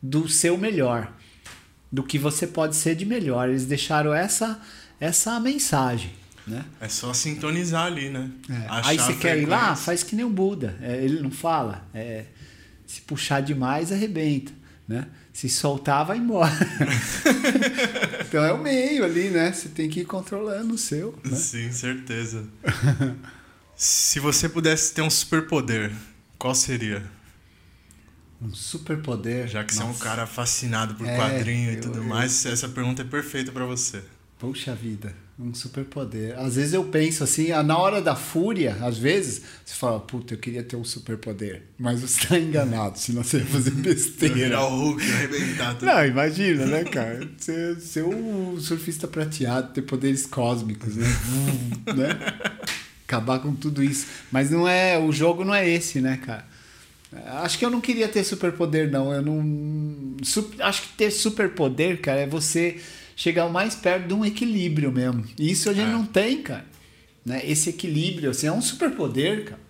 do seu melhor, do que você pode ser de melhor. Eles deixaram essa essa mensagem, né? É só sintonizar ali, né? É. Aí você quer ir lá, faz que nem o Buda. É, ele não fala. É, se puxar demais, arrebenta. Né? Se soltar, vai embora. então é o meio ali, né? Você tem que ir controlando o seu. Né? Sim, certeza. Se você pudesse ter um superpoder, qual seria? Um superpoder. Já que você é um Nossa. cara fascinado por É, quadrinho e eu- tudo eu- mais, essa pergunta é perfeita pra você. Puxa vida, um superpoder. Às vezes eu penso assim, ah, na hora da fúria, às vezes, você fala, puta, eu queria ter um superpoder. Mas você está enganado, senão você ia fazer besteira. Virar o Hulk, arrebentar tudo. Não, imagina, né, cara? Ser, ser um surfista prateado, ter poderes cósmicos, né? né? Acabar com tudo isso. Mas não é. O jogo não é esse, né, cara? Acho que eu não queria ter superpoder, não. Eu não. acho que ter superpoder, cara, é você chegar mais perto de um equilíbrio mesmo. E isso a gente É. não tem, cara. Né? Esse equilíbrio, assim, é um superpoder, cara.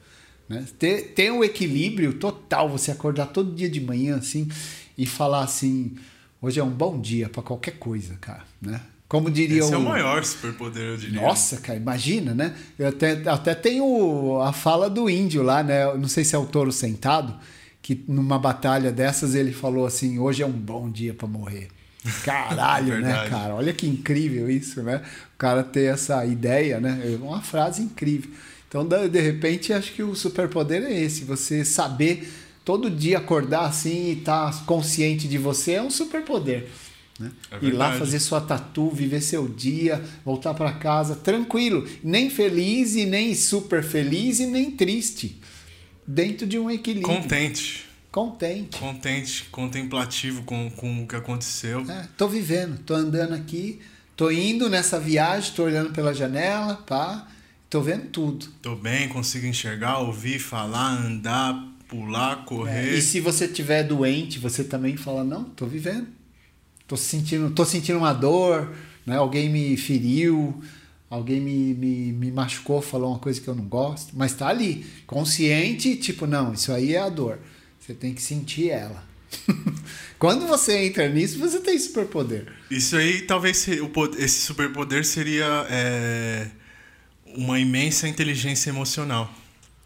Né? Ter, ter o equilíbrio total, você acordar todo dia de manhã, assim, e falar assim: hoje é um bom dia para qualquer coisa, cara. Né? Como diria Esse o. é o maior superpoder, eu diria. Nossa, cara, imagina, né? Eu até, até tenho a fala do índio lá, né? Eu Não sei se é o touro sentado, que numa batalha dessas ele falou assim: hoje é um bom dia para morrer. Caralho, né, Verdade. cara? Olha que incrível isso, né? O cara ter essa ideia, né? É uma frase incrível. Então, de repente, acho que o superpoder é esse: você saber todo dia acordar assim e estar consciente de você é um superpoder. Né? É Ir lá fazer sua tatu, viver seu dia, voltar para casa tranquilo, nem feliz e nem super feliz e nem triste, dentro de um equilíbrio. Contente. Contente. Contente, contemplativo com, com o que aconteceu. É, tô vivendo, tô andando aqui, tô indo nessa viagem, tô olhando pela janela, pá, tô vendo tudo. Tô bem, consigo enxergar, ouvir, falar, andar, pular, É, correr. e se você tiver doente, você também fala não, tô vivendo, tô sentindo, tô sentindo uma dor, né? Alguém me feriu, alguém me, me, me machucou, falou uma coisa que eu não gosto, mas tá ali, consciente, tipo não, isso aí é a dor, você tem que sentir ela. Quando você entra nisso, você tem superpoder. Isso aí, talvez esse superpoder seria é, uma imensa inteligência emocional.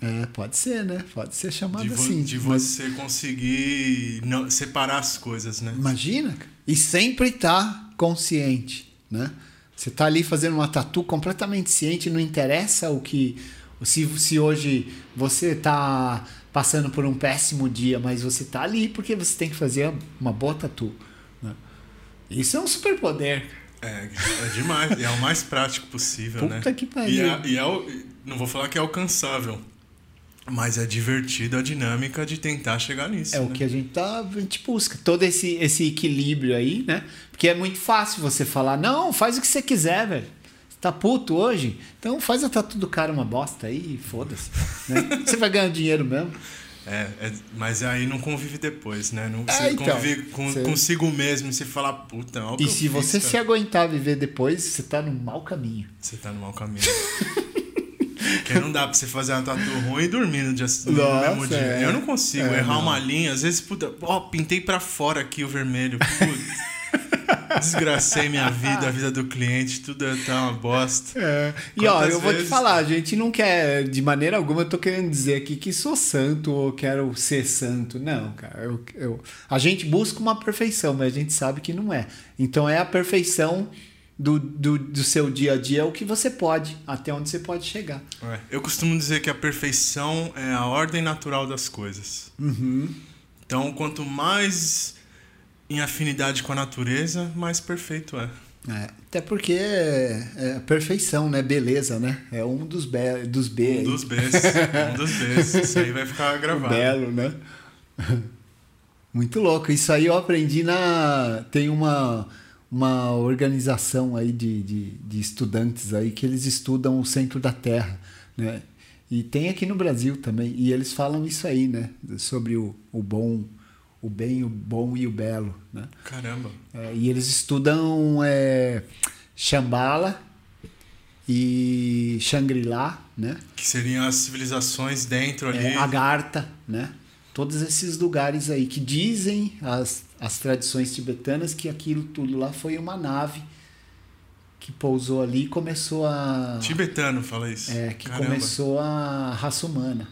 É, pode ser, né? Pode ser chamado De, assim. de mas- você conseguir não- separar as coisas, né? Imagina. E sempre tá consciente, né? Você tá ali fazendo uma tatu completamente ciente, não interessa o que. Se, se hoje você tá passando por um péssimo dia, mas você tá ali porque você tem que fazer uma boa tatu. Né? Isso é um superpoder. É, é demais. e é o mais prático possível, né? Puta que pariu. E, é, e é o- não vou falar que é alcançável, mas é divertido a dinâmica de tentar chegar nisso. É o né? que a gente tá, a gente busca. Todo esse, esse equilíbrio aí, né? Porque é muito fácil você falar, não, faz o que você quiser, velho. Tá puto hoje? Então faz a tatu do cara uma bosta aí e foda-se. Né? Você vai ganhar dinheiro mesmo. É, é, mas aí não convive depois, né? Não, É, então, convive com, você- consigo mesmo e você fala, puta, olha E se fiz, você cara." se aguentar viver depois, você tá no mau caminho. Você tá no mau caminho. Porque não dá pra você fazer uma tatu ruim e dormir no, dia, no Nossa, mesmo dia. é. Eu não consigo É, errar não. uma linha. Às vezes, puta, ó, pintei pra fora aqui o vermelho. Putz. Desgracei minha vida, a vida do cliente, tudo tá uma bosta. É. E ó, eu vou te vezes- falar, a gente não quer, de maneira alguma, eu tô querendo dizer aqui que sou santo ou quero ser santo. Não, cara. Eu, eu- a gente busca uma perfeição, mas a gente sabe que não é. Então é a perfeição do, do, do seu dia a dia o que você pode, até onde você pode chegar. É, eu costumo dizer que a perfeição é a ordem natural das coisas. Uhum. Então, quanto mais em afinidade com a natureza, mais perfeito é. É, até porque é, é perfeição, né? Beleza, né? É um dos, be dos B. Um dos Bs. um dos Bs. Isso aí vai ficar gravado. Belo, né? Muito louco. Isso aí eu aprendi na. Tem uma, uma organização aí de, de, de estudantes aí que eles estudam o centro da Terra, né? E tem aqui no Brasil também. E eles falam isso aí, né? Sobre o, o bom, o bem, o bom e o belo, né? Caramba. É, e eles estudam é, Shambhala e Shangri-La, né? Que seriam as civilizações dentro ali. É, Agartha, né? Todos esses lugares aí que dizem as, as tradições tibetanas que aquilo tudo lá foi uma nave que pousou ali e começou a Tibetano fala isso. é, que Caramba. começou a raça humana.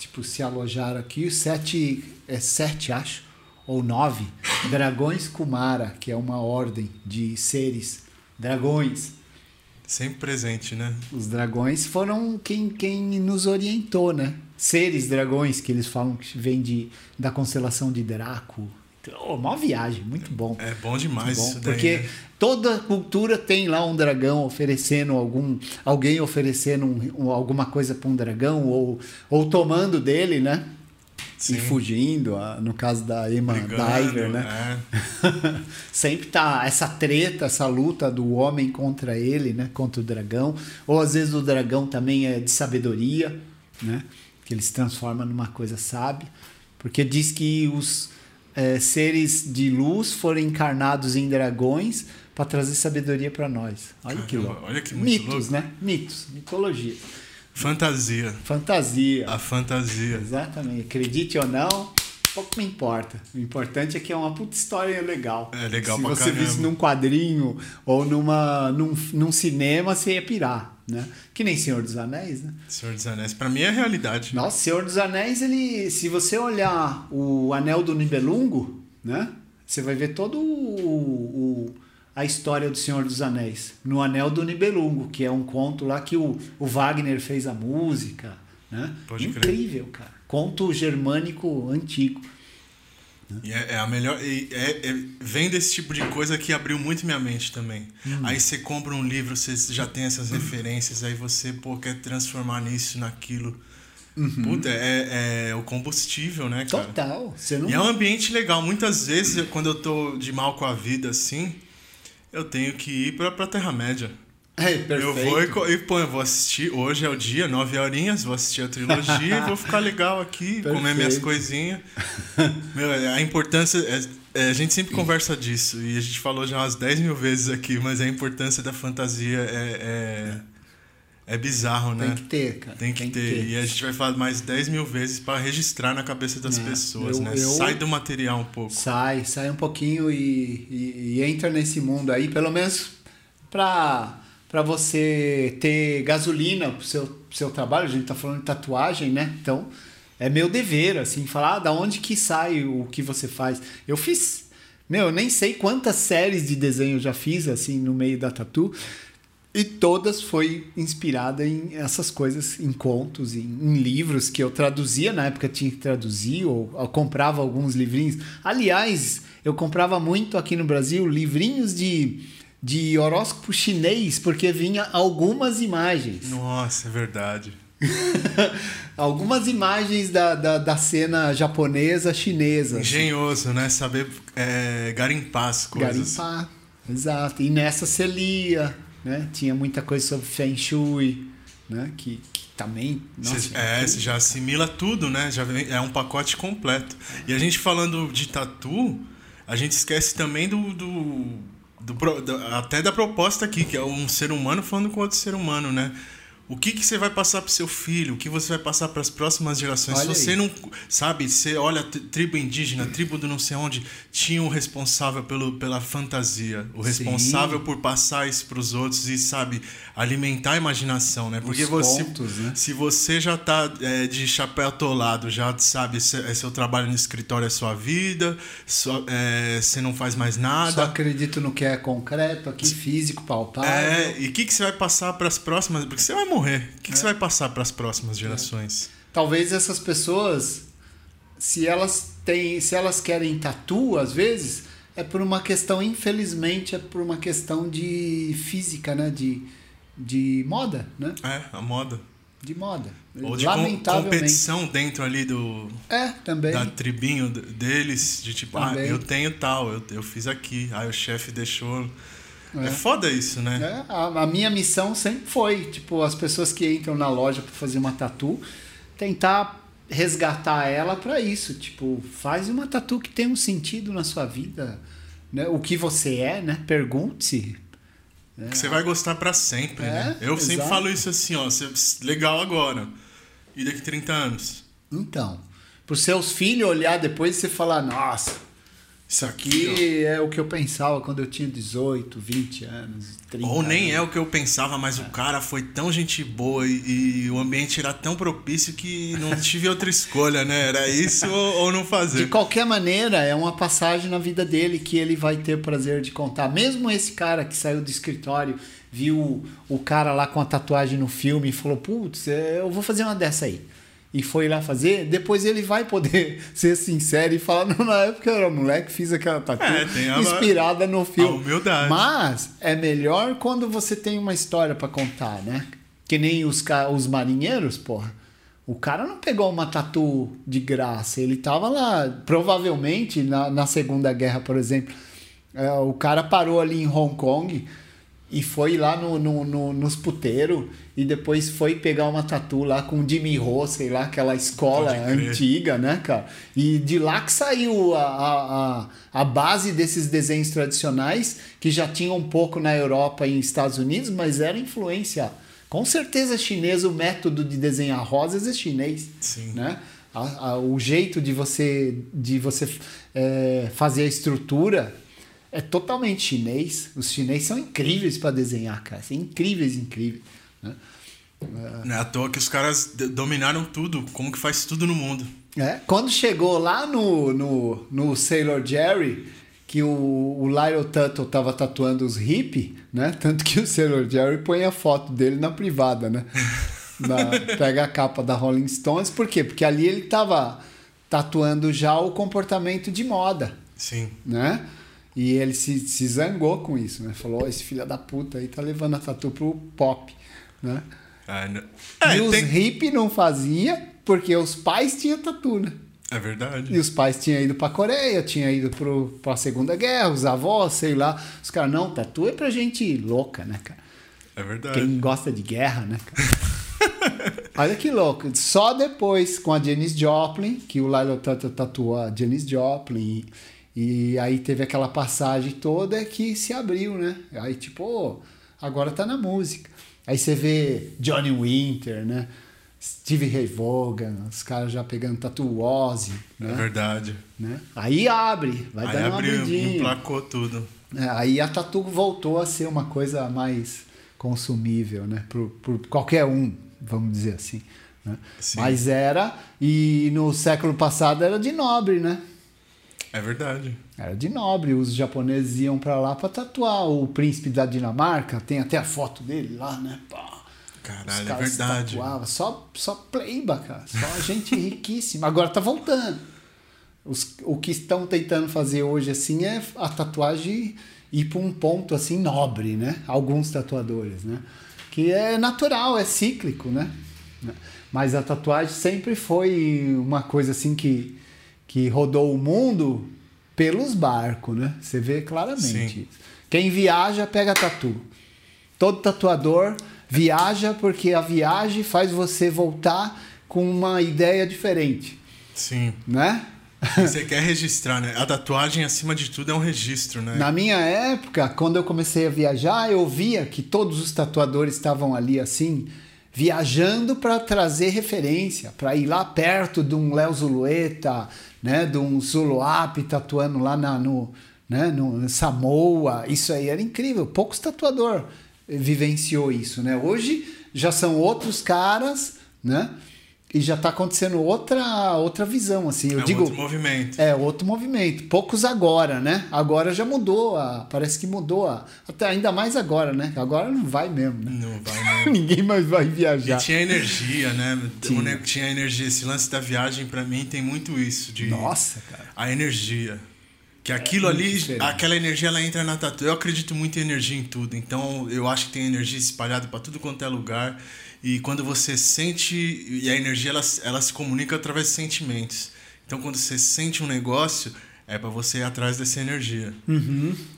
Tipo, se alojaram aqui, sete, é sete, acho, ou nove, dragões Kumara, que é uma ordem de seres, dragões. Sempre presente, né? Os dragões foram quem, quem nos orientou, né? Seres dragões, que eles falam que vem de, da constelação de Draco. Oh, uma viagem, muito bom. É bom demais Bom, isso daí. porque né? toda cultura tem lá um dragão oferecendo algum alguém oferecendo um- um- alguma coisa para um dragão ou, ou tomando dele, né? Sim. E fugindo, no caso da Emma Brigando, Diver, né? é. Sempre tá essa treta, essa luta do homem contra ele, né? Contra o dragão. Ou às vezes o dragão também é de sabedoria, né? Que ele se transforma numa coisa sábia. Porque diz que os eh, seres de luz foram encarnados em dragões para trazer sabedoria para nós. Olha que Caramba, louco. olha que Mitos, louco. né? Mitos, mitologia. Fantasia. Fantasia. A fantasia. Exatamente. Acredite ou não, pouco me importa. O importante é que é uma puta história legal. É legal Se pra você caramba. visse num quadrinho ou numa, num, num cinema, você ia pirar, né? Que nem Senhor dos Anéis, né? Senhor dos Anéis. Pra mim é realidade. Nossa, Senhor dos Anéis, ele, se você olhar o Anel do Nibelungo, né? Você vai ver todo o, o- a história do Senhor dos Anéis no Anel do Nibelungo, que é um conto lá que o, o Wagner fez a música, né? Pode crer. Incrível, cara. Conto germânico antigo. E é, é a melhor. é- é- vem desse tipo de coisa que abriu muito minha mente também. Hum. Aí você compra um livro, você já tem essas referências, aí você pô, quer transformar nisso, naquilo. Puta, é, é o combustível, né, cara? Uhum. Total. Não E é um ambiente legal. Muitas vezes, quando eu tô de mal com a vida assim, eu tenho que ir pra, pra Terra-média. É, Eu perfeito. vou e, e pô, eu vou assistir. Hoje é o dia, nove horinhas, vou assistir a trilogia e vou ficar legal aqui, comer minhas Perfeito. coisinhas. Meu, a importância. é- é, a gente sempre conversa disso e a gente falou já umas 10 mil vezes aqui, mas a importância da fantasia é, é, é bizarro, né? Tem que ter, cara. Tem que ter. E a gente vai falar mais 10 mil vezes pra registrar na cabeça das É, pessoas, eu- né? eu- Sai do material um pouco. Sai, sai um pouquinho e, e- e entra nesse mundo aí, pelo menos pra, pra você ter gasolina pro seu, seu trabalho. A gente tá falando de tatuagem, né? Então, é meu dever, assim, falar ah, da onde que sai o que você faz. Eu fiz, meu, eu nem sei quantas séries de desenho eu já fiz, assim, no meio da tatu. E todas foi inspirada em essas coisas, em contos, em, em livros que eu traduzia, na época tinha que traduzir, ou eu comprava alguns livrinhos. Aliás, eu comprava muito aqui no Brasil livrinhos de, de horóscopo chinês, porque vinha algumas imagens. Nossa, é verdade. algumas imagens da, da, da cena japonesa, chinesa. Engenhoso, né? Saber é, garimpar as coisas. Garimpar. Exato. E nessa você lia, né? Tinha muita coisa sobre Feng Shui, né? Que, que também. Nossa, Cê- é, você já assimila tudo, né? Já vem- é um pacote completo. E a gente falando de tatu, a gente esquece também do. do, do da- até da proposta aqui, que é um ser humano falando com outro ser humano, né? O que, que você vai passar pro seu filho, o que você vai passar para as próximas gerações. Olha Se você aí. não, sabe, você olha tri- tribo indígena, tribo do não sei onde, tinha um responsável pelo, pela fantasia, o responsável por passar isso pros outros e, sabe, alimentar a imaginação, né? Porque Os você, contos, né? se você já tá é, de chapéu atolado, já sabe, é seu trabalho no escritório, é sua vida, é, você não faz mais nada. Só acredito no que é concreto aqui, físico, palpável. É, e o que, que você vai passar para as próximas? Porque você vai morrer. O que, que você vai passar para as próximas gerações? Talvez essas pessoas, se elas têm, se elas querem tatu, às vezes, é por uma questão, infelizmente, é por uma questão de física, né? De, de moda, né? É, a moda. De moda. Ou de Lamentavelmente. competição dentro ali do É, também. da tribinho deles, de tipo, ah, Também. eu tenho tal, eu, eu fiz aqui, aí o chefe deixou. É. É. foda isso, né? É, a, a minha missão sempre foi, tipo, as pessoas que entram na loja para fazer uma tatu, tentar resgatar ela para isso, tipo, faz uma tatu que tem um sentido na sua vida, né? O que você é, né? Pergunte-se. Que você vai gostar para sempre, É, né? Eu sempre exato. falo isso assim, ó, legal agora. E daqui 30 anos? Então, para os seus filhos olhar depois e você falar, nossa, isso aqui é o que eu pensava quando eu tinha 18, 20 anos, 30 Ou nem anos. é o que eu pensava, mas o cara foi tão gente boa e, e o ambiente era tão propício que não tive outra escolha, né? Era isso ou, ou não De fazer. qualquer maneira, é uma passagem na vida dele que ele vai ter o prazer de contar. Mesmo esse cara que saiu do escritório, viu o cara lá com a tatuagem no filme e falou: Putz, é, eu vou fazer uma dessa aí. E foi lá fazer, depois ele vai poder ser sincero e falar: Não, na época eu era moleque, fiz aquela tatu É, tem a- inspirada no filme. a humildade. Mas é melhor quando você tem uma história pra contar, né? Que nem os, os marinheiros, porra. O cara não pegou uma tatu de graça. Ele tava lá, provavelmente, na, na Segunda Guerra, por exemplo. é, o cara parou ali em Hong Kong e foi lá no, no, no- nos puteiros e depois foi pegar uma tatu lá com Jimmy Ho, sei lá, aquela escola antiga, né, cara? E de lá que saiu a, a, a, a base desses desenhos tradicionais que já tinham um pouco na Europa e nos Estados Unidos, mas era influência. Com certeza chinesa, o método de desenhar rosas é chinês Sim. né? A- a- o jeito de você de você é, fazer a estrutura é totalmente chinês. Os chineses são incríveis para desenhar, cara. São incríveis, incríveis. Né? Não é à toa que os caras dominaram tudo, como que faz tudo no mundo. É, Quando chegou lá no, no, no Sailor Jerry, que o, o Lyle Tuttle tava tatuando os hippie, né? Tanto que o Sailor Jerry põe a foto dele na privada, né? Na- pega a capa da Rolling Stones. Por quê? Porque ali ele tava tatuando já o comportamento de moda, Sim. né? E ele se, se zangou com isso, né? Falou, "Ó, esse filho da puta aí tá levando a tatu pro pop, né? N- é, e os tem- hippie não fazia porque os pais tinham tatu, né? é verdade. E os pais tinham ido pra Coreia, tinham ido pro, pra Segunda Guerra, os avós, sei lá. Os caras, não, tatu é pra gente louca, né, cara? É verdade. Quem gosta de guerra, né, cara? Olha que louco. Só depois, com a Janis Joplin, que o Lilo tatuou a Janis Joplin, e, aí teve aquela passagem toda que se abriu, né? Aí, tipo, ô, agora tá na música. Aí você vê Johnny Winter, né? Steve Ray Vaughan, os caras já pegando tatu Ozzy, É né? verdade. né? Aí abre, vai Aí dar uma abriu, abridinha. emplacou tudo. É, aí a tatu voltou a ser uma coisa mais consumível, né? Por, por qualquer um, vamos dizer assim. né? Sim. Mas era, e no século passado era de nobre, né? É verdade. Era de nobre. Os japoneses iam pra lá pra tatuar. O príncipe da Dinamarca, tem até a foto dele lá, né? Pá. Caralho, Os é caras verdade. tatuavam. Só, só pleiba, cara. Só gente riquíssima. Agora tá voltando. Os, o que estão tentando fazer hoje, assim, é a tatuagem ir para um ponto, assim, nobre, né? Alguns tatuadores, né? Que é natural, é cíclico, né? Mas a tatuagem sempre foi uma coisa, assim, que, que rodou o mundo pelos barcos, né? Você vê claramente Sim. Quem viaja, pega tatu. Todo tatuador viaja porque a viagem faz você voltar com uma ideia diferente, Sim. né? Você quer registrar, né? A tatuagem, acima de tudo, é um registro, né? Na minha época, quando eu comecei a viajar, eu via que todos os tatuadores estavam ali assim, viajando para trazer referência, para ir lá perto de um Léo Zulueta, né, de um Zuluap tatuando lá na, no, né, no Samoa. Isso aí era incrível. Poucos tatuador vivenciou isso, né? Hoje já são outros caras, né? E já está acontecendo outra outra visão, assim. Eu é digo, outro movimento. É, outro movimento. Poucos agora, né? Agora já mudou, a, parece que mudou. A, até ainda mais agora, né? Agora não vai mesmo, né? Não vai mesmo. Ninguém mais vai viajar. E tinha energia, né? Tinha, tinha energia. Esse lance da viagem, para mim, tem muito isso. De Nossa, cara. A energia. Que aquilo É ali, diferente. aquela energia, ela entra na tatu. Eu acredito muito em energia em tudo. Então, eu acho que tem energia espalhada para tudo quanto é lugar. E quando você sente. E a energia, ela, ela se comunica através de sentimentos. Então, quando você sente um negócio, é para você ir atrás dessa energia.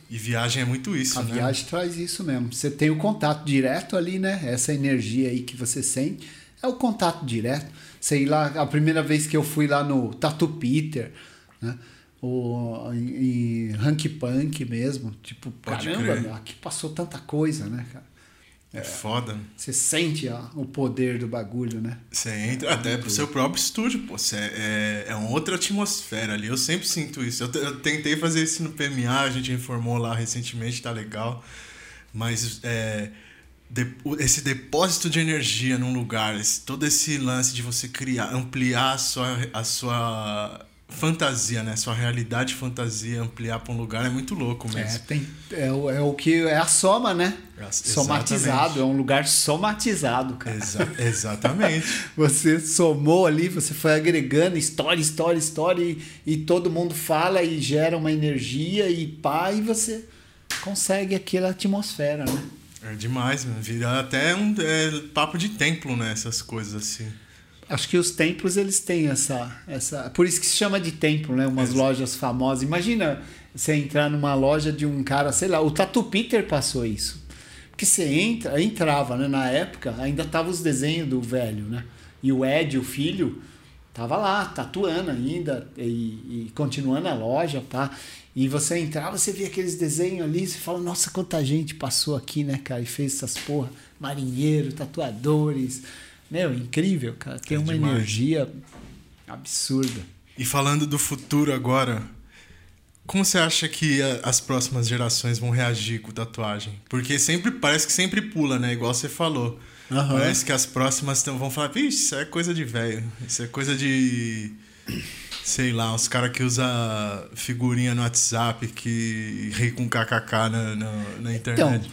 E viagem é muito isso, A né? viagem traz isso mesmo. Você tem o contato direto ali, né? Essa energia aí que você sente é o contato direto. Sei lá, a primeira vez que eu fui lá no Tatu Peter, né? O, em, em Hank Punk mesmo. Tipo, Pode caramba, crer. aqui passou tanta coisa, né, cara? É foda. Você sente ó, o poder do bagulho, né? Você entra até pro seu próprio estúdio, pô. Você é, é uma outra atmosfera ali. Eu sempre sinto isso. Eu, eu tentei fazer isso no PMA, a gente reformou lá recentemente, tá legal. Mas é, de- esse depósito de energia num lugar, esse- todo esse lance de você criar, ampliar a sua, a sua fantasia, né? Sua realidade fantasia, ampliar pra um lugar é muito louco É, mesmo. tem, é, o- é o que é a soma, né? É, Somatizado, exatamente. é um lugar somatizado, cara. Exa- exatamente. Você somou ali, você foi agregando história, história, história, e, e todo mundo fala e gera uma energia e pá, e você consegue aquela atmosfera, né? É demais, mano. Vira até um é, papo de templo, né? Essas coisas assim. Acho que os templos eles têm essa, essa. Por isso que se chama de templo, né? Umas Exato. lojas famosas. Imagina você entrar numa loja de um cara, sei lá, o Tatu Peter passou isso. Porque você entra, entrava, né? Na época, ainda tava os desenhos do velho, né? E o Ed, o filho, tava lá, tatuando ainda e, e continuando a loja, pá. E você entrava, você via aqueles desenhos ali, você fala, nossa, quanta gente passou aqui, né, cara? E fez essas porra, marinheiro, tatuadores. Meu, incrível, cara. Tem É uma demais. energia absurda. E falando do futuro agora, como você acha que as próximas gerações vão reagir com tatuagem? Porque sempre parece que sempre pula, né? Igual você falou. Aham. Parece que as próximas vão falar, vixe, isso é coisa de velho. Isso é coisa de. Sei lá, os caras que usam figurinha no WhatsApp, que ri com kkk na, na, na Então, internet.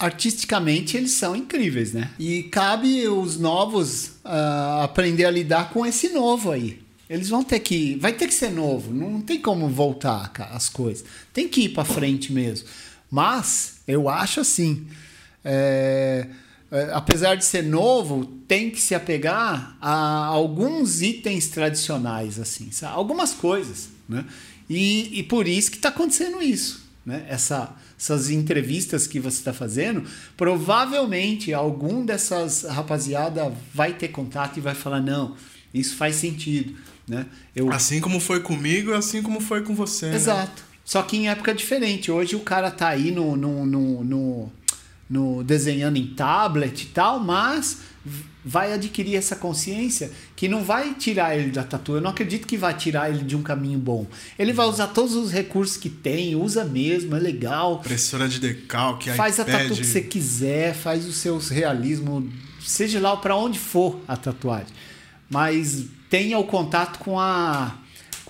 Artisticamente eles são incríveis, né? E cabe os novos ah, aprender a lidar com esse novo aí. Eles vão ter que. Vai ter que ser novo. Não tem como voltar as coisas. Tem que ir para frente mesmo. Mas eu acho assim. é, é, apesar de ser novo, tem que se apegar a alguns itens tradicionais, assim, sabe? algumas coisas, né? E, e por isso que está acontecendo isso, né? Essa, essas entrevistas que você está fazendo, provavelmente algum dessas rapaziada vai ter contato e vai falar não, isso faz sentido, né? Eu, Assim como foi comigo, assim como foi com você. né? Exato. Só que em época diferente. Hoje o cara tá aí no, no, no, no, no desenhando em tablet e tal, mas vai adquirir essa consciência que não vai tirar ele da tatu. Eu não acredito que vai tirar ele de um caminho bom. Ele vai usar todos os recursos que tem, usa mesmo, é legal. Impressora de decalque, Faz a iPad. tatu que você quiser, faz os seus realismos, seja lá para onde for a tatuagem. Mas tenha o contato com a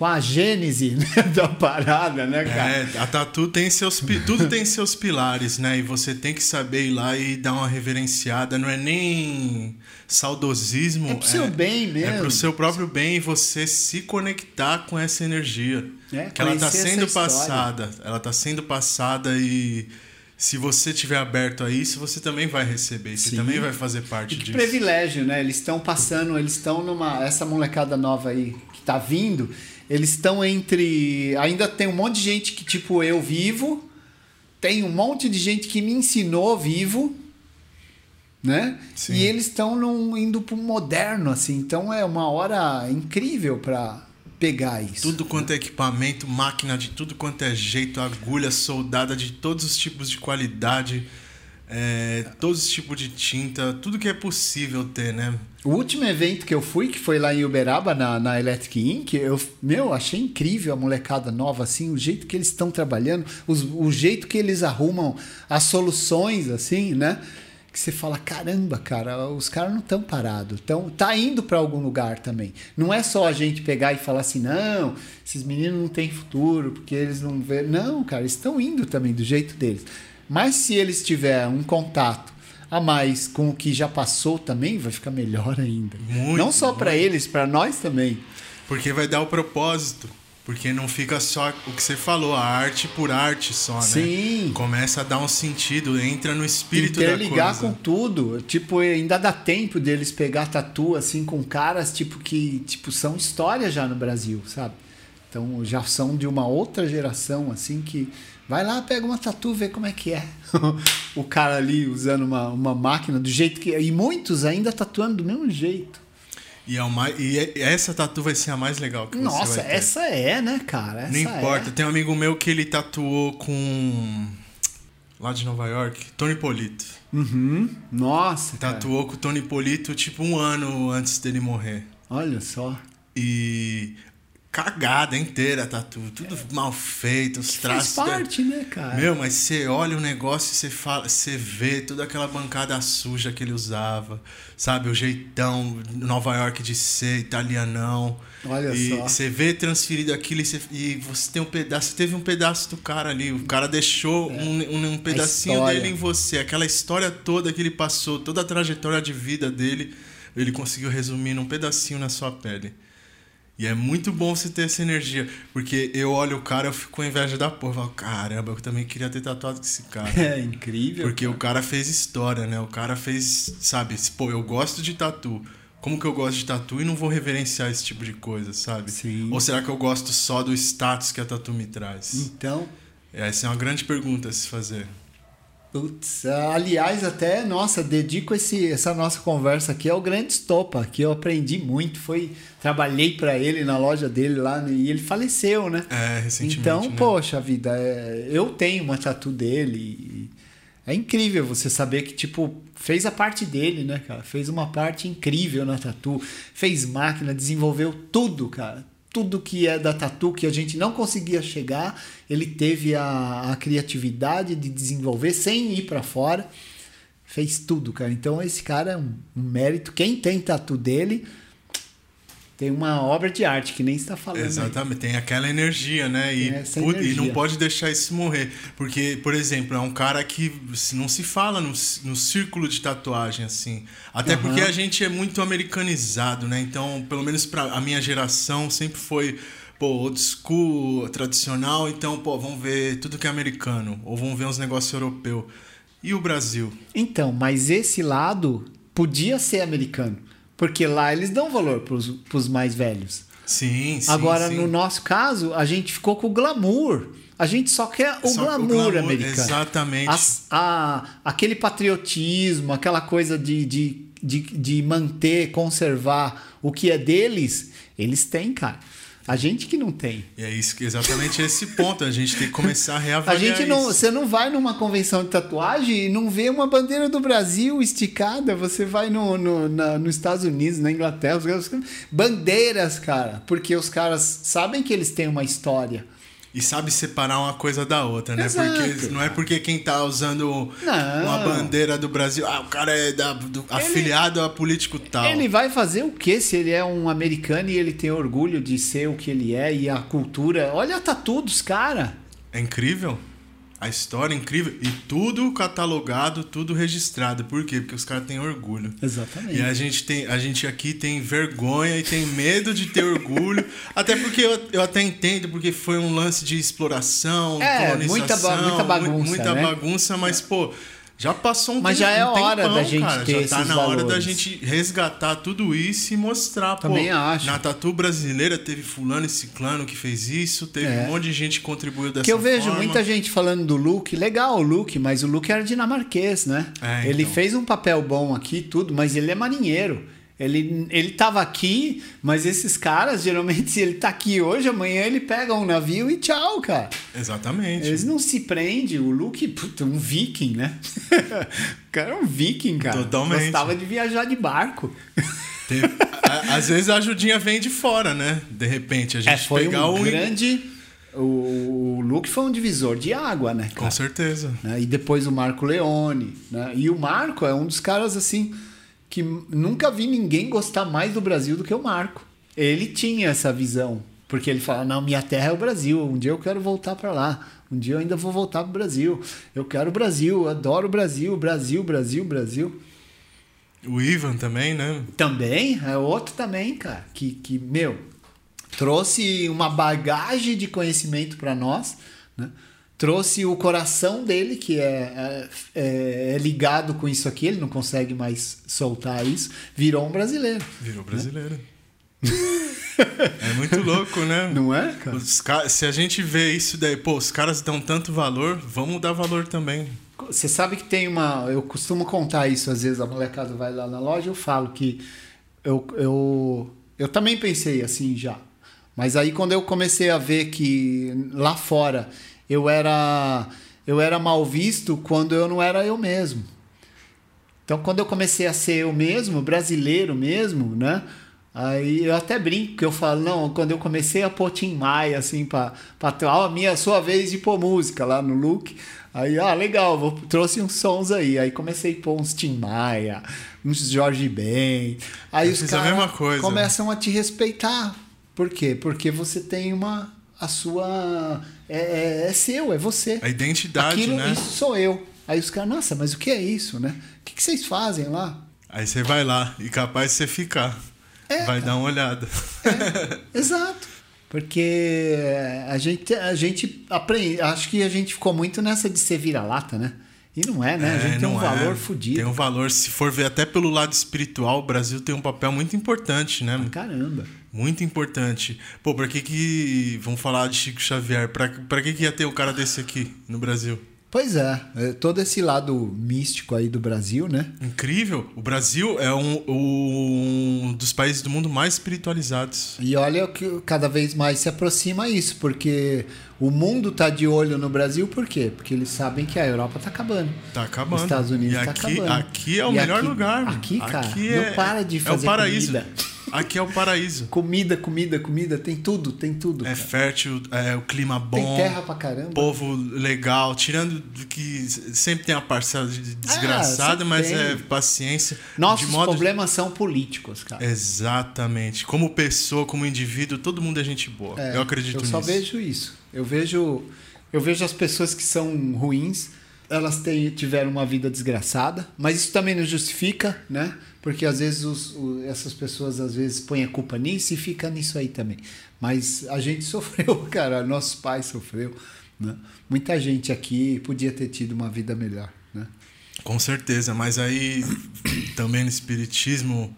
com a gênese né, da parada, né, cara? É, a tatu tem seus. Tudo tem seus pilares, né? E você tem que saber ir lá e dar uma reverenciada. Não é nem saudosismo. É pro seu bem mesmo. É pro seu próprio bem e você se conectar com essa energia. É, que ela tá sendo passada. Ela tá sendo passada e. Se você tiver aberto a isso, você também vai receber. Você Sim. também vai fazer parte E que disso. privilégio, né? Eles estão passando, eles estão numa. Essa molecada nova aí que tá vindo, eles estão entre. Ainda tem um monte de gente que, tipo, eu vivo, tem um monte de gente que me ensinou vivo, né? Sim. E eles estão indo pro moderno, assim. Então é uma hora incrível para pegar isso. Tudo quanto é equipamento, máquina de tudo quanto é jeito, agulha soldada de todos os tipos de qualidade. É, todos os tipos de tinta, tudo que é possível ter, né? O último evento que eu fui, que foi lá em Uberaba, na, na Electric Inc., eu, meu, achei incrível a molecada nova, assim, o jeito que eles estão trabalhando, os, o jeito que eles arrumam as soluções, assim, né? Que você fala, caramba, cara, os caras não estão parados, então tá indo para algum lugar também. Não é só a gente pegar e falar assim, não, esses meninos não têm futuro, porque eles não vê. Não, cara, estão indo também do jeito deles. Mas se eles tiverem um contato a mais com o que já passou também, vai ficar melhor ainda. Muito, Não só para eles, para nós também. Porque vai dar o propósito. Porque não fica só o que você falou, a arte por arte só, né? Sim. Começa a dar um sentido, entra no espírito da coisa. com tudo. Tipo, ainda dá tempo deles pegar tatu assim com caras tipo que tipo são história já no Brasil, sabe? Então já são de uma outra geração assim que vai lá, pega uma tatu, vê como é que é. o cara ali usando uma, uma máquina do jeito que e muitos ainda tatuando do mesmo jeito. E, é mais, e é- essa tatu vai ser a mais legal que você Nossa, vai ter. essa é, né, cara? Essa Não importa. É. Tem um amigo meu que ele tatuou com. Lá de Nova York, Tony Polito. Uhum. Nossa, cara. Tatuou com o Tony Polito tipo um ano antes dele morrer. Olha só. E. Cagada inteira tatu. Tudo mal feito, os Faz traços. parte, né, cara? Meu, mas você olha o negócio e você fala, você vê toda aquela bancada suja que ele usava, sabe? O jeitão Nova York de ser, italianão. Olha e só. você vê transferido aquilo e você, e você tem um pedaço, teve um pedaço do cara ali. O cara deixou um, um, um pedacinho dele em você. Aquela história toda que ele passou, toda a trajetória de vida dele, ele conseguiu resumir num pedacinho na sua pele. E é muito bom você ter essa energia. Porque eu olho o cara, eu fico com inveja da porra. Eu falo, caramba, eu também queria ter tatuado com esse cara. É incrível. Porque o cara fez história, né? O cara fez, sabe? Pô, eu gosto de tatu. Como que eu gosto de tatu e não vou reverenciar esse tipo de coisa, sabe? Sim. Ou será que eu gosto só do status que a tatu me traz? Então, Essa é uma grande pergunta a se fazer. Putz, aliás, até, nossa, dedico esse, essa nossa conversa aqui ao Grande Estopa, que eu aprendi muito. Foi, trabalhei para ele na loja dele lá e ele faleceu, né? É, recentemente. Então, né? poxa vida, é, eu tenho uma tatu dele. é incrível você saber que, tipo, fez a parte dele, né, cara? Fez uma parte incrível na tatu. Fez máquina, desenvolveu tudo, cara. Tudo que é da tatu que a gente não conseguia chegar, ele teve a, a criatividade de desenvolver sem ir para fora. Fez tudo, cara. Então, esse cara é um, um mérito. Quem tem tatu dele tem uma obra de arte que nem está falando. aí. Exatamente, tem aquela energia, né? E, put- e energia. não pode deixar isso morrer. Porque, por exemplo, é um cara que não se fala no, no círculo de tatuagem, assim. Até Aham. porque a gente é muito americanizado, né? Então, pelo menos pra a minha geração, sempre foi, pô, old school, tradicional. Então, pô, vamos ver tudo que é americano. Ou vamos ver uns negócios europeus. E o Brasil? Então, mas esse lado podia ser americano. Porque lá eles dão valor pros, pros mais velhos. Sim, sim. Agora, sim. no nosso caso, a gente ficou com o glamour. A gente só quer o, Só glamour, o glamour, americano. exatamente. As- a- aquele patriotismo, aquela coisa de, de, de, de manter, conservar o que é deles, eles têm, cara. A gente que não tem. E é isso, que- exatamente esse ponto. A gente tem que começar a A reavaliar gente não, isso. você não vai numa convenção de tatuagem e não vê uma bandeira do Brasil esticada. Você vai no, no, na- nos Estados Unidos, na Inglaterra, os bandeiras, cara, porque os caras sabem que eles têm uma história. E sabe separar uma coisa da outra, né? Exato. Porque não é porque quem tá usando Não. uma bandeira do Brasil, ah, o cara é da- do- afiliado a político tal. Ele vai fazer o que se ele é um americano e ele tem orgulho de ser o que ele é e a cultura? Olha a tatu dos cara. É incrível. A história é incrível. E tudo catalogado, tudo registrado. Por quê? Porque os caras têm orgulho. Exatamente. E a gente, tem, a gente aqui tem vergonha e tem medo de ter orgulho. até porque eu, eu até entendo, porque foi um lance de exploração, É, colonização. muita ba- muita bagunça, mu- Muita né? bagunça, mas, pô, já passou um Mas tempo- já é um hora tempão, da gente cara. ter Já tá na hora da valores. gente resgatar tudo isso e mostrar, Também pô. acho. Na tatu brasileira teve fulano e ciclano que fez isso, teve É. um monte de gente que contribuiu dessa Que eu vejo forma. muita gente falando do Luke, legal o Luke, mas o Luke era dinamarquês, né? É, Ele então. fez um papel bom aqui, tudo, mas ele é marinheiro. Ele, ele tava aqui, mas esses caras, geralmente, se ele tá aqui hoje, amanhã ele pega um navio e tchau, cara. Exatamente. Eles não se prendem. O Luke, puta, um viking, né? o cara é um viking, cara. Totalmente. Gostava de viajar de barco. Às vezes a ajudinha vem de fora, né? De repente, a gente É, foi pegar um o. grande... O, Luke foi um divisor de água, né? Com cara? certeza. né? E depois o Marco Leone. Né? E o Marco é um dos caras assim que nunca vi ninguém gostar mais do Brasil do que o Marco. Ele tinha essa visão, porque ele fala: "Não, minha terra é o Brasil. Um dia eu quero voltar para lá. Um dia eu ainda vou voltar pro Brasil. Eu quero o Brasil, eu adoro o Brasil, Brasil, Brasil, Brasil". O Ivan também, né? Também é outro também, cara, que que meu trouxe uma bagagem de conhecimento para nós, né? Trouxe o coração dele, que é, é, é ligado com isso aqui, ele não consegue mais soltar isso, virou um brasileiro. Virou brasileiro. é muito louco, né? Não é, cara? Os Se a gente vê isso daí, pô, os caras dão tanto valor, vamos dar valor também. Você sabe que tem uma. Eu costumo contar isso, às vezes a molecada vai lá na loja, eu falo que eu, eu, eu também pensei assim já. Mas aí quando eu comecei a ver que lá fora eu era, eu era mal visto quando eu não era eu mesmo. Então quando eu comecei a ser eu mesmo, brasileiro mesmo, né? Aí eu até brinco que eu falo, não, quando eu comecei a pôr Tim Maia, assim, pra, pra a minha sua vez de pôr música lá no look. Aí, ah, legal, vou, trouxe uns sons aí. Aí comecei a pôr uns Tim Maia, uns Jorge Ben. Aí Eu os caras começam a te respeitar. Por quê? Porque você tem uma. A sua. É, é, é seu, é você. A identidade, Aquilo, né? Isso sou eu. Aí os caras, nossa, mas o que é isso, né? O que, que vocês fazem lá? Aí você vai lá e capaz de você ficar. É, vai dar uma olhada. Exato. Porque a gente, a gente aprende. Acho que a gente ficou muito nessa de ser vira-lata, né? E não é, né? a É, gente tem um não valor é. fodido. Tem um valor, se for ver até pelo lado espiritual, o Brasil tem um papel muito importante, né? Caramba. Muito importante. Pô, pra que que. Vamos falar de Chico Xavier. Pra, pra que que ia ter um cara desse aqui no Brasil? Pois é, é, todo esse lado místico aí do Brasil, né? Incrível. O Brasil é um, um dos países do mundo mais espiritualizados. E olha que cada vez mais se aproxima isso, porque o mundo tá de olho no Brasil, por quê? Porque eles sabem que a Europa tá acabando. Tá acabando. Os Estados Unidos e tá aqui, acabando. aqui é o E melhor aqui- lugar. aqui, cara, é, não para de É fazer o paraíso. comida. Aqui é o paraíso. Comida, comida, comida, tem tudo, tem tudo. É cara. fértil, é o clima bom. Tem terra pra caramba. Povo legal, tirando do que sempre tem a parcela de desgraçada, Ah, mas tem. é paciência. Nossos de problemas são políticos, cara. Exatamente. Como pessoa, como indivíduo, todo mundo é gente boa. É, eu acredito eu só nisso. vejo isso. Eu vejo, eu vejo as pessoas que são ruins, elas têm, tiveram uma vida desgraçada, mas isso também não justifica, né? Porque às vezes os- o- essas pessoas às vezes põem a culpa nisso e fica nisso aí também. Mas a gente sofreu, cara, nossos pais sofreu, né? Muita gente aqui podia ter tido uma vida melhor, né? Com certeza, mas aí também no espiritismo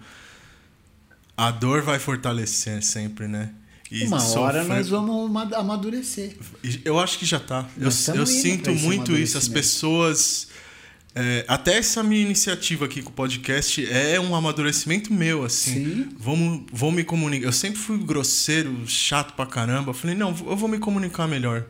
a dor vai fortalecer sempre, né? E uma hora sofrer- nós vamos ama- amadurecer. Eu acho que já tá. Eu, Nós eu sinto muito isso. As pessoas. É, até essa minha iniciativa aqui com o podcast é um amadurecimento meu, assim. Sim. Vamos, vou me comunicar. Eu sempre fui grosseiro, chato pra caramba. Eu falei, não, eu vou me comunicar melhor.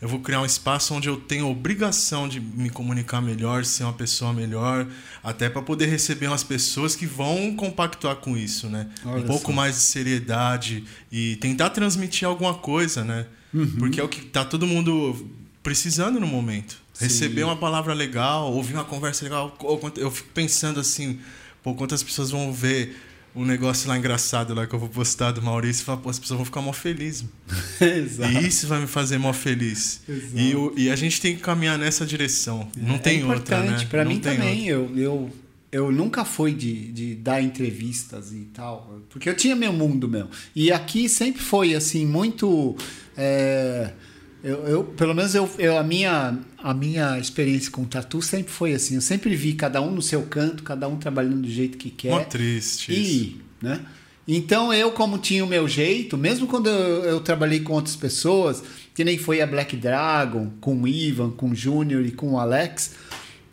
Eu vou criar um espaço onde eu tenho obrigação de me comunicar melhor, ser uma pessoa melhor, até para poder receber umas pessoas que vão compactuar com isso, né? Olha um pouco só. mais de seriedade e tentar transmitir alguma coisa, né? Uhum. Porque é o que tá todo mundo precisando no momento. Receber uma palavra legal, ouvir uma conversa legal. Eu fico pensando assim, pô, quantas pessoas vão ver um negócio lá engraçado lá que eu vou postar do Maurício e falar, pô, as pessoas vão ficar mó felizes. Exato. E isso vai me fazer mó feliz. Exato. E, o- e a gente tem que caminhar nessa direção. Não tem é outra, importante. né? Pra Não mim tem também. Eu, eu, eu nunca fui de, de dar entrevistas e tal. Porque eu tinha meu mundo meu. E aqui sempre foi assim, muito. é, eu, eu- pelo menos eu, eu- a, minha, a minha experiência com tatu sempre foi assim. Eu sempre vi cada um no seu canto, cada um trabalhando do jeito que quer. Mó triste isso. E, né? Então eu, como tinha o meu jeito, mesmo quando eu, eu trabalhei com outras pessoas, que nem foi a Black Dragon, com o Ivan, com o Júnior e com o Alex,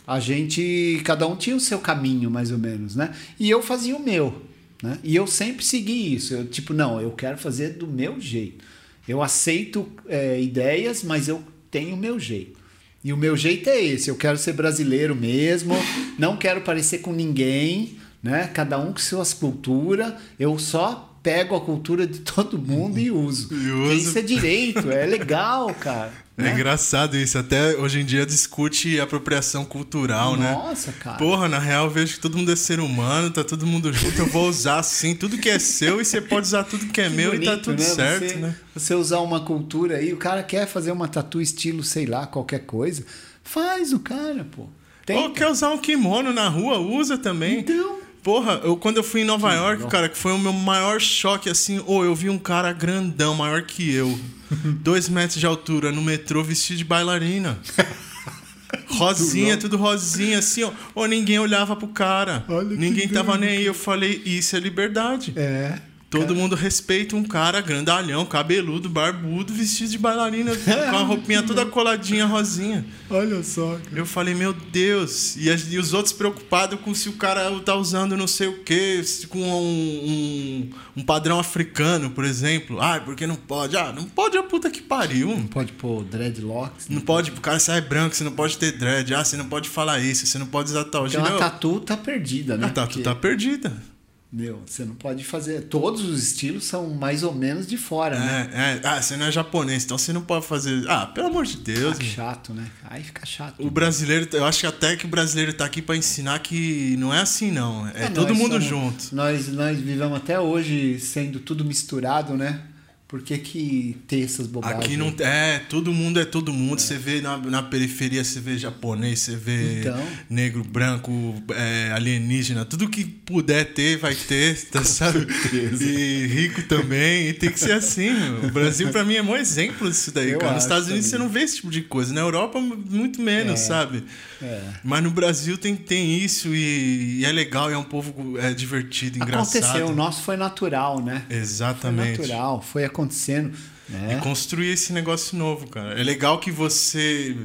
a gente, cada um tinha o seu caminho, mais ou menos, né? E eu fazia o meu. Né? E eu sempre segui isso. Eu, tipo, não, eu quero fazer do meu jeito. Eu aceito é, ideias, mas eu tenho o meu jeito. E o meu jeito é esse. Eu quero ser brasileiro mesmo. Não quero parecer com ninguém. Né? Cada um com suas culturas. Eu só pego a cultura de todo mundo e uso. E uso. Isso é direito, é legal, cara. É né? engraçado isso. Até hoje em dia discute apropriação cultural, Nossa, né? Nossa, cara. Porra, na real eu vejo que todo mundo é ser humano, tá todo mundo junto. Eu vou usar assim, tudo que é seu e você pode usar tudo que é que meu bonito, e tá tudo né? certo, você, né? Você usar uma cultura aí, o cara quer fazer uma tatu estilo, sei lá, qualquer coisa. Faz o cara, pô. Tem, Ou quer usar um kimono na rua, usa também. Então. Porra, eu, quando eu fui em Nova York, cara, que foi o meu maior choque, assim, ou oh, eu vi um cara grandão, maior que eu, dois metros de altura, no metrô vestido de bailarina. Rosinha, tudo rosinha, assim, ó. Ou ninguém olhava pro cara. Olha ninguém tava nem aí. Eu falei, isso é liberdade. É. Todo cara. mundo respeita um cara grandalhão, cabeludo, barbudo, vestido de bailarina, com a roupinha toda coladinha, rosinha. Olha só. Cara. Eu falei, meu Deus. E, e, os outros preocupados com se o cara tá usando não sei o quê, com um, um, um, padrão africano, por exemplo. Ah, porque não pode? Ah, não pode a puta que pariu. Não pode pôr dreadlocks. Não, não pode, o cara sai branco, você não pode ter dread. Ah, você não pode falar isso, você não pode usar tal. Então a tatu tá perdida, né? A tatu porque... tá perdida. Meu, você não pode fazer. Todos os estilos são mais ou menos de fora, né? é, né? É. Ah, você não é japonês, então você não pode fazer. Ah, pelo amor de Deus. Ah, chato, né? Aí fica chato. O brasileiro, eu acho que até que o brasileiro tá aqui para ensinar que não é assim, não. É, é todo mundo somos, junto. Nós, nós vivemos até hoje sendo tudo misturado, né? Por que, que tem essas bobagens? Aqui não é, todo mundo é todo mundo. É. Você vê na, na periferia, você vê japonês, você vê então. negro, branco, é, alienígena, tudo que puder ter, vai ter, tá, sabe? E rico também. E tem que ser assim. Meu. O Brasil, para mim, é um exemplo disso daí, Eu cara. Nos Estados Unidos também. você não vê esse tipo de coisa. Na Europa, muito menos, é. sabe? É. Mas no Brasil tem, tem isso e, e é legal, é um povo é, divertido, engraçado. Aconteceu, o nosso foi natural, né? Exatamente. Foi natural, foi acontecendo. Né? E construir esse negócio novo, cara. É legal que você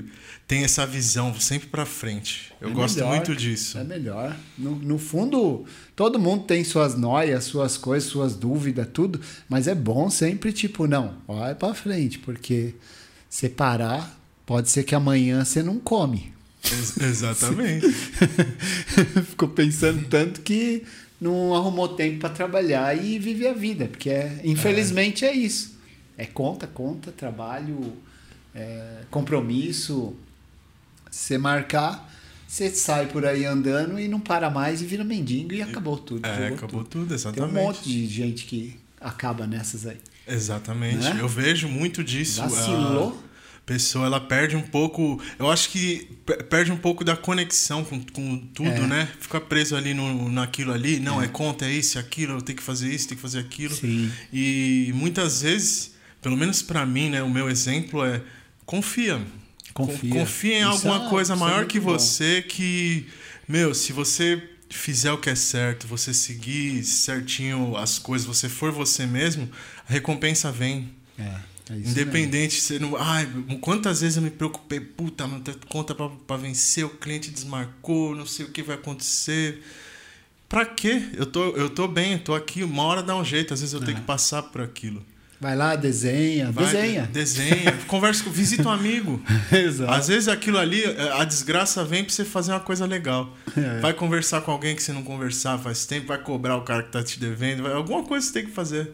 tem essa visão sempre para frente. Eu é gosto melhor, muito disso. É melhor. No, no, fundo, todo mundo tem suas noias, suas coisas, suas dúvidas, tudo. Mas é bom sempre, tipo, não, olha para frente, porque separar, pode ser que amanhã você não come. Ex exatamente. Ficou pensando tanto que não arrumou tempo para trabalhar e viver a vida, porque é, infelizmente é, é isso. É conta, conta, trabalho, é, compromisso. Você marcar, você sai por aí andando e não para mais e vira mendigo e acabou tudo. É, acabou tudo. tudo, exatamente. Tem um monte de gente que acaba nessas aí. Exatamente. Né? Eu vejo muito disso. Vacilou. A pessoa ela perde um pouco. Eu acho que perde um pouco da conexão com, com tudo, é. né? Fica preso ali no, naquilo ali. Não, é. é conta, é isso, é aquilo, eu tenho que fazer isso, tenho que fazer aquilo. Sim. E muitas vezes, pelo menos para mim, né, o meu exemplo é confia. Confia. Confia em isso alguma é, coisa é maior que você que, meu, se você fizer o que é certo, você seguir certinho as coisas, você for você mesmo, a recompensa vem. É. É Independente, mesmo. você não. Ai, quantas vezes eu me preocupei, puta, não tem conta pra, pra vencer, o cliente desmarcou, não sei o que vai acontecer. Pra quê? Eu tô, eu tô bem, eu tô aqui, uma hora dá um jeito, às vezes eu tenho é. que passar por aquilo. Vai lá, desenha, Vai, desenha. Desenha, conversa com, visita um amigo. Exato. Às vezes aquilo ali, a desgraça vem pra você fazer uma coisa legal. É. Vai conversar com alguém que você não conversava faz tempo, vai cobrar o cara que tá te devendo, vai, alguma coisa você tem que fazer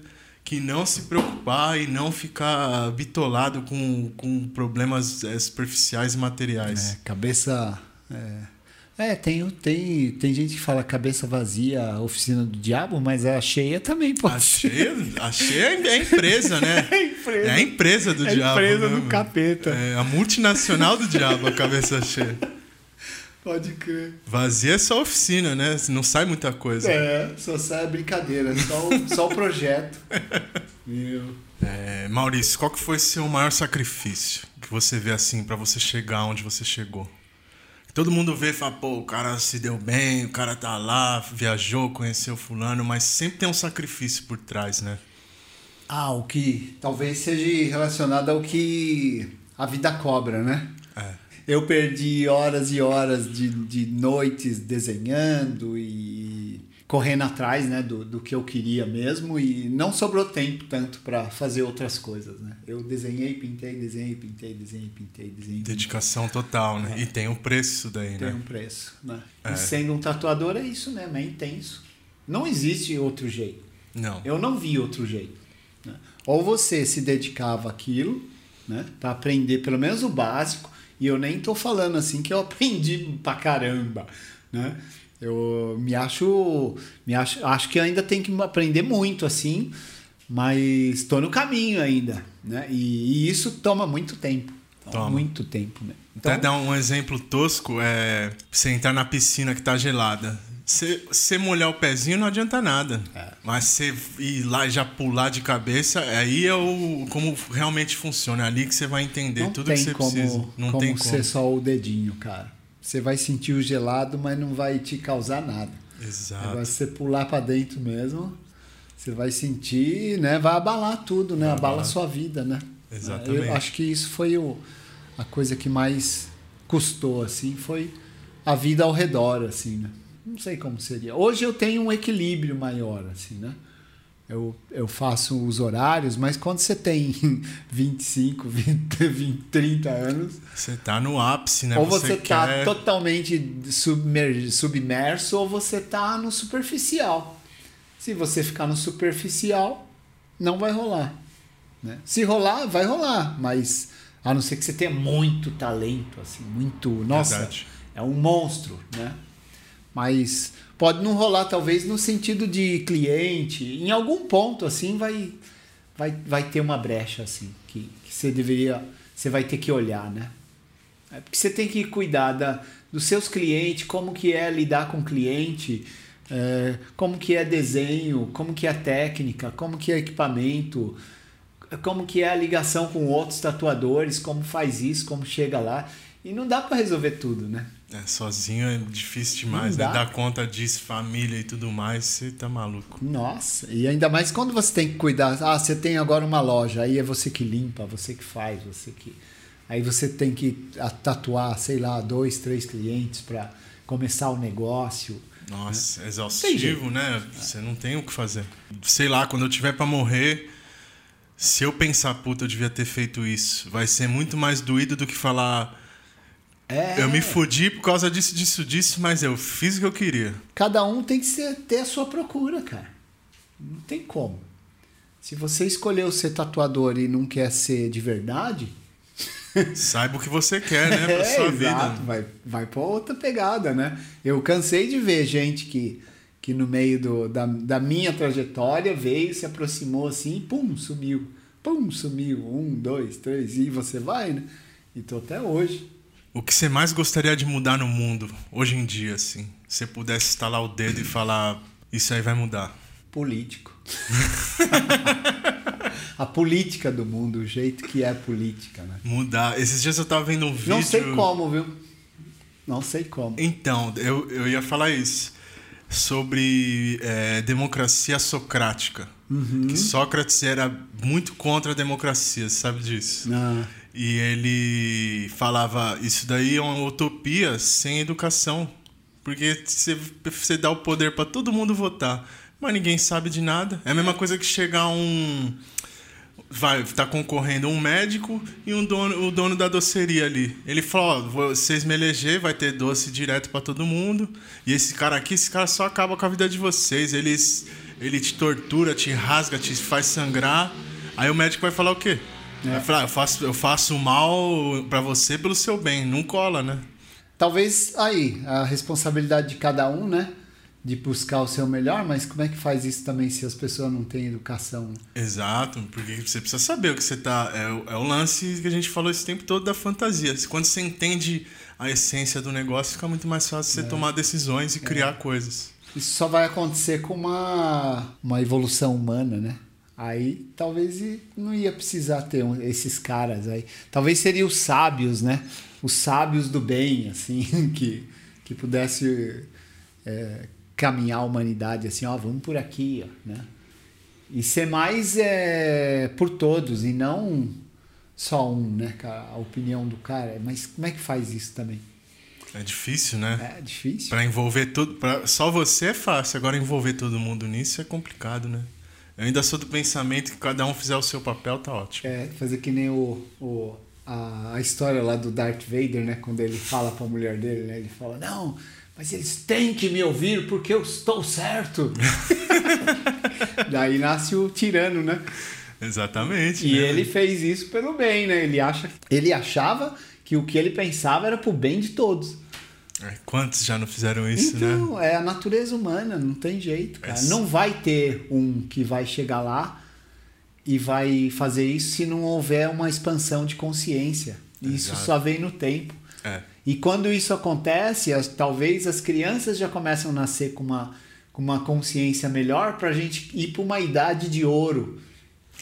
que não se preocupar e não ficar bitolado com, com problemas é, superficiais e materiais. É, cabeça. É... É, tem, tem, tem gente que fala cabeça vazia, oficina do diabo, mas a cheia também pode a Cheia, a cheia é a empresa, né? É a empresa. É a empresa do é diabo. A empresa né, do capeta. É a multinacional do diabo, a cabeça cheia. Pode crer. Vazia é só oficina, né? Não sai muita coisa. É, só sai brincadeira, só, o, só o projeto. Meu. É, Maurício, qual que foi seu maior sacrifício que você vê assim para você chegar onde você chegou? Todo mundo vê e fala, pô, o cara se deu bem, o cara tá lá, viajou, conheceu fulano, mas sempre tem um sacrifício por trás, né? Ah, o que talvez seja relacionado ao que a vida cobra, né? Eu perdi horas e horas de, de noites desenhando e correndo atrás né, do, do que eu queria mesmo e não sobrou tempo tanto para fazer outras coisas. Né? Eu desenhei, pintei, desenhei, pintei, desenhei, pintei, desenhei. Dedicação total, né? É. E tem um preço isso daí, tem né? Tem um preço. Né? É. E sendo um tatuador é isso mesmo, é intenso. Não existe outro jeito. Não. Eu não vi outro jeito. Né? Ou você se dedicava àquilo, né, para aprender pelo menos o básico, e eu nem tô falando assim que eu aprendi pra caramba, né? Eu me acho, me acho, acho que ainda tem que aprender muito assim, mas estou no caminho ainda, né? E, e, isso toma muito tempo, toma. muito tempo, né? Então, Até dar um exemplo tosco é você entrar na piscina que tá gelada. Você molhar o pezinho não adianta nada. É. Mas você ir lá e já pular de cabeça, aí é o, como realmente funciona. É ali que você vai entender não tudo que você como, precisa. Não como tem como ser só o dedinho, cara. Você vai sentir o gelado, mas não vai te causar nada. Exato. Agora, se você pular para dentro mesmo, você vai sentir, né? Vai abalar tudo, né? Vai Abala a sua vida, né? Exatamente. Eu acho que isso foi o, a coisa que mais custou, assim, foi a vida ao redor, assim, né? Não sei como seria. Hoje eu tenho um equilíbrio maior, assim, né? Eu, eu faço os horários, mas quando você tem 25, 20, 20 30 anos. Você está no ápice, né? Ou você, está quer... totalmente submer, submerso, ou você está no superficial. Se você ficar no superficial, não vai rolar. Né? Se rolar, vai rolar, mas a não ser que você tenha muito talento, assim, muito. Nossa, Verdade. é um monstro, né? Mas pode não rolar talvez no sentido de cliente. Em algum ponto assim vai vai, vai ter uma brecha assim que, que você deveria você vai ter que olhar, né? É porque você tem que cuidar da, dos seus clientes, como que é lidar com cliente, é, como que é desenho, como que é técnica, como que é equipamento, como que é a ligação com outros tatuadores, como faz isso, como chega lá. E não dá para resolver tudo, né? É, sozinho é difícil demais, né? Dar conta disso, família e tudo mais, você tá maluco. Nossa, e ainda mais quando você tem que cuidar. Ah, você tem agora uma loja, aí é você que limpa, você que faz, você que. Aí você tem que tatuar, sei lá, dois, três clientes para começar o negócio. Nossa, né? exaustivo, né? Você não tem o que fazer. Sei lá, quando eu tiver para morrer, se eu pensar, puta, eu devia ter feito isso, vai ser muito mais doído do que falar é. Eu me fudi por causa disso, disso, disso, mas eu fiz o que eu queria. Cada um tem que ser, ter a sua procura, cara. Não tem como. Se você escolheu ser tatuador e não quer ser de verdade. Saiba o que você quer, né? Pra é, sua exato. vida. Vai, vai pra outra pegada, né? Eu cansei de ver gente que, que no meio do, da, da minha trajetória veio, se aproximou assim, pum, sumiu. Pum, sumiu. Um, dois, três, e você vai, né? E tô até hoje. O que você mais gostaria de mudar no mundo hoje em dia, assim? Se você pudesse estalar o dedo e falar, isso aí vai mudar. Político. a política do mundo, o jeito que é a política, né? Mudar. Esses dias eu tava vendo um vídeo. Não sei como, viu? Não sei como. Então, eu, eu ia falar isso. Sobre é, democracia socrática. Uhum. Que Sócrates era muito contra a democracia, sabe disso? Ah. E ele falava: Isso daí é uma utopia sem educação. Porque você, dá o poder para todo mundo votar, mas ninguém sabe de nada. É a mesma coisa que chegar um. Vai, tá concorrendo um médico e um dono, o dono da doceria ali. Ele fala: Ó, vocês me eleger, vai ter doce direto para todo mundo. E esse cara aqui, esse cara só acaba com a vida de vocês. Eles, ele te tortura, te rasga, te faz sangrar. Aí o médico vai falar o quê? É. Falar, eu, faço, eu faço mal para você pelo seu bem, não cola, né? Talvez aí, a responsabilidade de cada um, né? De buscar o seu melhor, mas como é que faz isso também se as pessoas não têm educação? Exato, porque você precisa saber o que você tá. É, é o lance que a gente falou esse tempo todo da fantasia. Quando você entende a essência do negócio, fica muito mais fácil você é. tomar decisões e é. criar coisas. Isso só vai acontecer com uma, uma evolução humana, né? Aí talvez não ia precisar ter esses caras aí. Talvez seriam os sábios, né? Os sábios do bem, assim, que, que pudesse é, caminhar a humanidade assim, ó, vamos por aqui, ó, né? E ser mais é, por todos e não só um, né? A opinião do cara. Mas como é que faz isso também? É difícil, né? É difícil. Pra envolver tudo. Pra... Só você é fácil, agora envolver todo mundo nisso é complicado, né? Eu ainda sou do pensamento que cada um fizer o seu papel, tá ótimo. É, fazer que nem o, o, a, a história lá do Darth Vader, né? Quando ele fala pra mulher dele, né? Ele fala, não, mas eles têm que me ouvir porque eu estou certo. Daí nasce o tirano, né? Exatamente. E né? ele fez isso pelo bem, né? Ele, acha, ele achava que o que ele pensava era pro bem de todos. É, Quantos já não fizeram isso, né? então, é a natureza humana, não tem jeito, cara. Não vai ter um que vai chegar lá e vai fazer isso se não houver uma expansão de consciência. Isso Exato. só vem no tempo. É. E quando isso acontece, as- talvez as crianças já começam a nascer com uma, com uma consciência melhor para a gente ir para uma idade de ouro.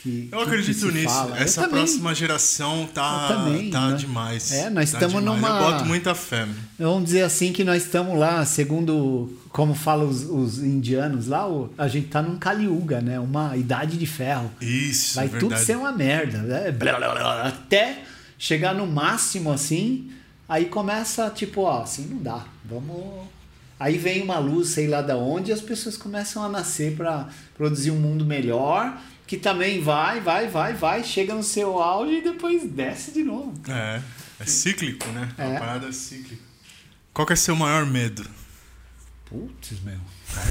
Que, Eu que- que acredito se nisso. fala. Eu Essa também. próxima geração tá, Eu também, tá né? demais. É, nós Tá estamos numa- Eu boto muita fé. Vamos dizer assim que nós estamos lá, segundo como falam os, os indianos lá, a gente tá num Kali Yuga, né? Uma idade de ferro. Isso, Vai é tudo verdade. ser uma merda, né? Blá, blá, blá, até chegar no máximo assim, aí começa tipo, ó, assim não dá. Vamos Aí vem uma luz, sei lá da onde, e as pessoas começam a nascer para produzir um mundo melhor, que também vai, vai, vai, vai, chega no seu auge e depois desce de novo. É, é cíclico, né? É. Uma parada cíclica. Qual que é seu maior medo? Putz, meu.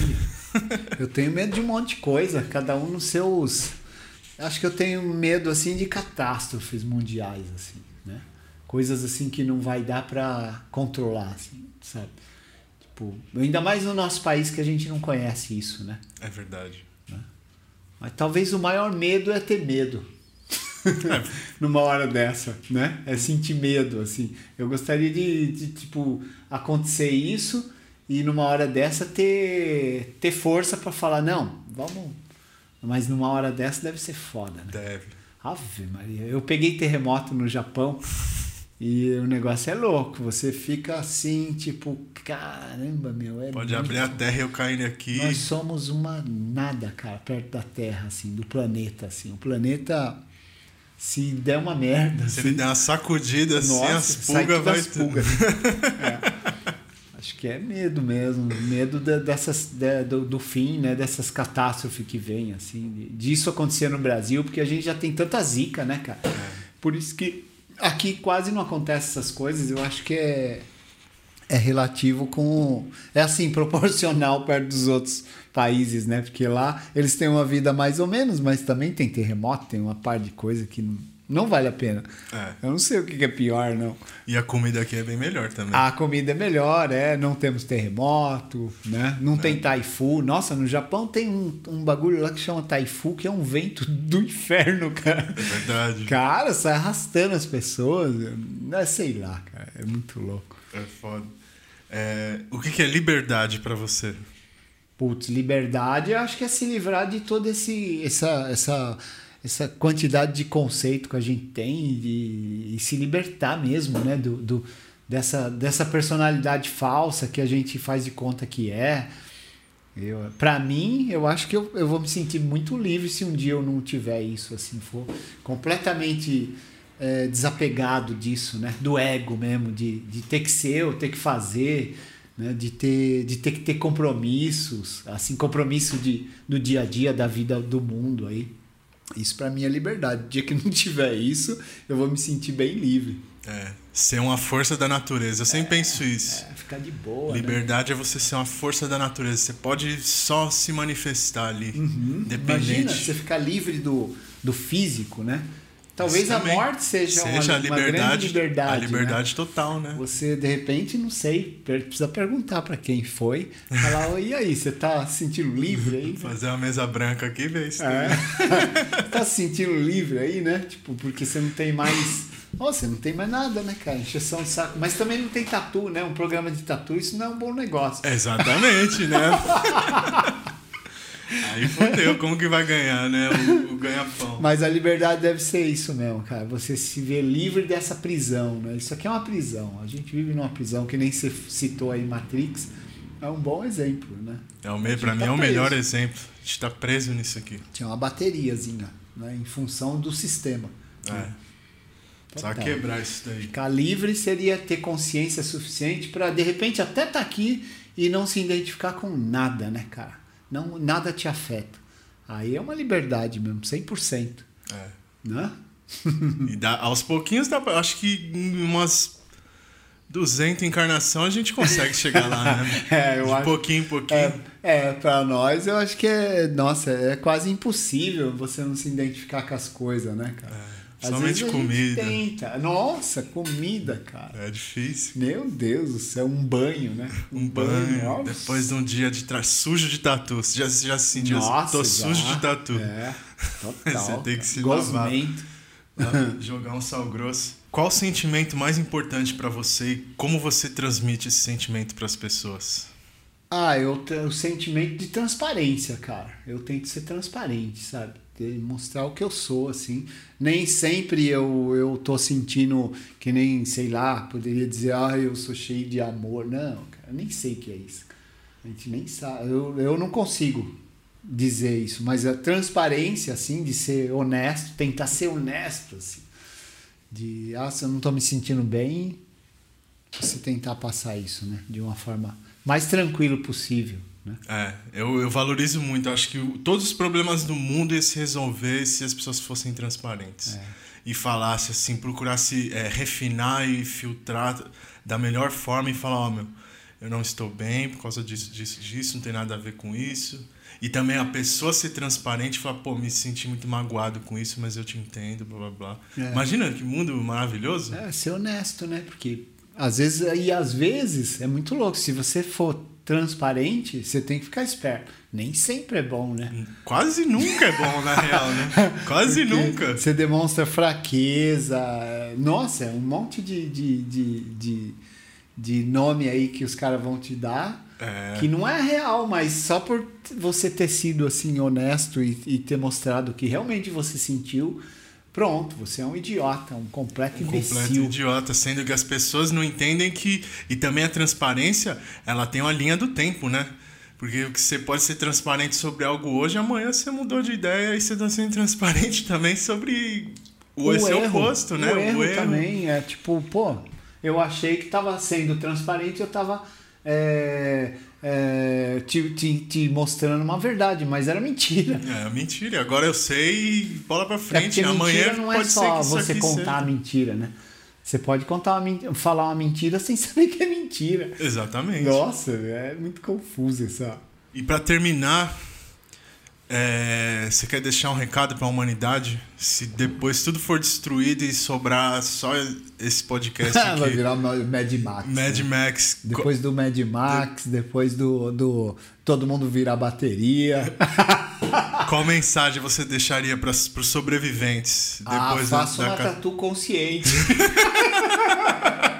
Eu tenho medo de um monte de coisa, cada um nos seus. Acho que eu tenho medo assim de catástrofes mundiais assim, né? Coisas assim que não vai dar pra controlar, assim, sabe? Tipo, ainda mais no nosso país que a gente não conhece isso, né? É verdade. Mas talvez o maior medo é ter medo. Numa hora dessa, né? É sentir medo, assim. Eu gostaria de, de, tipo, acontecer isso e numa hora dessa ter, ter força pra falar, não, vamos. Mas numa hora dessa deve ser foda, né? Deve. Ave Maria. Eu peguei terremoto no Japão e o negócio é louco. Você fica assim, tipo, caramba, meu. É Pode muito abrir a terra e eu cair aqui. nós somos uma nada, cara, perto da Terra, assim, do planeta, assim. O planeta, se der uma merda, Se assim, ele der uma sacudida assim, nossa, as sai pulgas vai as pulgas. É. Acho que é medo mesmo, medo da- dessas, da- do, do fim, né, dessas catástrofes que vêm, assim, de- disso acontecer no Brasil, porque a gente já tem tanta zica, né, cara? Por isso que aqui quase não acontece essas coisas, eu acho que é, é relativo com. É assim, proporcional perto dos outros países, né? Porque lá eles têm uma vida mais ou menos, mas também tem terremoto, tem uma par de coisa que não, não vale a pena. É. Eu não sei o que é pior, não. E a comida aqui é bem melhor também. A comida é melhor, é. Não temos terremoto, né? Não tem taifu. Nossa, no Japão tem um, um bagulho lá que chama taifu, que é um vento do inferno, cara. É verdade. Cara, sai arrastando as pessoas. É, sei lá, cara. É muito louco. É foda. É, o que, é liberdade pra você? Putz, liberdade, eu acho que é se livrar de toda esse, essa, essa, essa quantidade de conceito que a gente tem e, e se libertar mesmo, né? Do, do, dessa, dessa personalidade falsa que a gente faz de conta que é. Eu, pra mim, eu acho que eu, eu vou me sentir muito livre se um dia eu não tiver isso, assim, for completamente é, desapegado disso, né? Do ego mesmo, de, de ter que ser ou ter que fazer, né? De ter, de ter que ter compromissos, assim, compromisso de, do dia a dia, da vida do mundo aí. Isso pra mim é liberdade. O dia que não tiver isso, eu vou me sentir bem livre. É, ser uma força da natureza. Eu sempre penso isso. É, ficar de boa, né? Liberdade é você ser uma força da natureza. Você pode só se manifestar ali. Imagina Independente. você ficar livre do, do físico, né? Talvez Isso a também. morte seja, uma, Seja a uma grande liberdade, liberdade. a né? liberdade total, né? Você, de repente, não sei, precisa perguntar pra quem foi. Falar, e aí, você tá se sentindo livre aí? Fazer uma mesa branca aqui e ver isso. É. tá se sentindo livre aí, né? Tipo, porque você não tem mais. Ó, você não tem mais nada, né, cara? Encheção de saco. Mas também não tem tatu, né? Um programa de tatu, isso não é um bom negócio. Exatamente, né? Aí fodeu, como que vai ganhar, né? O, o ganha-pão. Mas a liberdade deve ser isso mesmo, cara. Você se ver livre dessa prisão, né? Isso aqui é uma prisão. A gente vive numa prisão que nem você citou aí Matrix. É um bom exemplo, né? É o me... Pra mim tá é o melhor exemplo. A gente tá preso nisso aqui. Tinha uma bateriazinha, né? Em função do sistema. É. Só quebrar isso daí. Ficar livre seria ter consciência suficiente para de repente até estar tá aqui e não se identificar com nada, né, cara? Não, nada te afeta. Aí é uma liberdade mesmo, 100%. É. Né? e dá, aos pouquinhos, dá, acho que umas 200 encarnação a gente consegue chegar lá, né? é, eu De acho, pouquinho em pouquinho. É, é para nós eu acho que é, nossa, é quase impossível você não se identificar com as coisas, né, cara? É. Somente comida. Tenta. Nossa, comida, cara. É difícil. Meu Deus do céu, um banho, né? Um, um banho. banho. Depois de um dia de tra... sujo de tatu. Você já, já se sentiu assim? Nossa, Tô já. sujo de tatu. É, total. Você tem que se Gosmento. lavar. jogar um sal grosso. Qual o sentimento mais importante para você e como você transmite esse sentimento para as pessoas? Ah, eu o sentimento de transparência, cara. Eu tento ser transparente, sabe? Mostrar o que eu sou, assim. Nem sempre eu, eu tô sentindo que nem, sei lá, poderia dizer, ah, eu sou cheio de amor. Não, cara, nem sei o que é isso. A gente nem sabe. Eu, eu não consigo dizer isso, mas a transparência, assim, de ser honesto, tentar ser honesto, assim. De, ah, se eu não tô me sentindo bem, você tentar passar isso, né? De uma forma mais tranquilo possível. Né? É, eu, eu valorizo muito. acho que todos os problemas do mundo iam se resolver se as pessoas fossem transparentes. É. E falasse assim, procurasse é, refinar e filtrar da melhor forma e falar: Ó, oh, meu, eu não estou bem por causa disso, disso, disso, não tem nada a ver com isso. E também a pessoa ser transparente e falar: pô, me senti muito magoado com isso, mas eu te entendo, blá blá blá. É. Imagina que mundo maravilhoso. É, ser honesto, né? Porque às vezes, e às vezes é muito louco. Se você for transparente, você tem que ficar esperto. Nem sempre é bom, né? Quase nunca é bom, na real, né? Quase Porque nunca. Você demonstra fraqueza. Nossa, é um monte de, de, de, de, de nome aí que os caras vão te dar. É. Que não é real, mas só por você ter sido assim honesto e, e ter mostrado que realmente você sentiu, Pronto, você é um idiota, um completo um imbecil. completo idiota, sendo que as pessoas não entendem que. E também a transparência, ela tem uma linha do tempo, né? Porque você pode ser transparente sobre algo hoje, amanhã você mudou de ideia e você está sendo transparente também sobre o, o seu oposto, né? O, o erro, erro também é tipo, pô, eu achei que estava sendo transparente, eu estava. É é, te, te, te, mostrando uma verdade, mas era mentira. É, mentira. Agora eu sei bola pra é frente. É Amanhã não é só você contar a mentira, né? Você pode contar uma falar uma mentira sem saber que é mentira. Exatamente. Nossa, é muito confuso essa. E para terminar, é, você quer deixar um recado para a humanidade? Se depois tudo for destruído e sobrar só esse podcast aqui. Vai virar Mad Max. Mad né? Max. Depois do Mad Max, depois do, do todo mundo virar bateria. Qual mensagem você deixaria para os sobreviventes? Ah, depois ah, faça da, uma tatu consciente.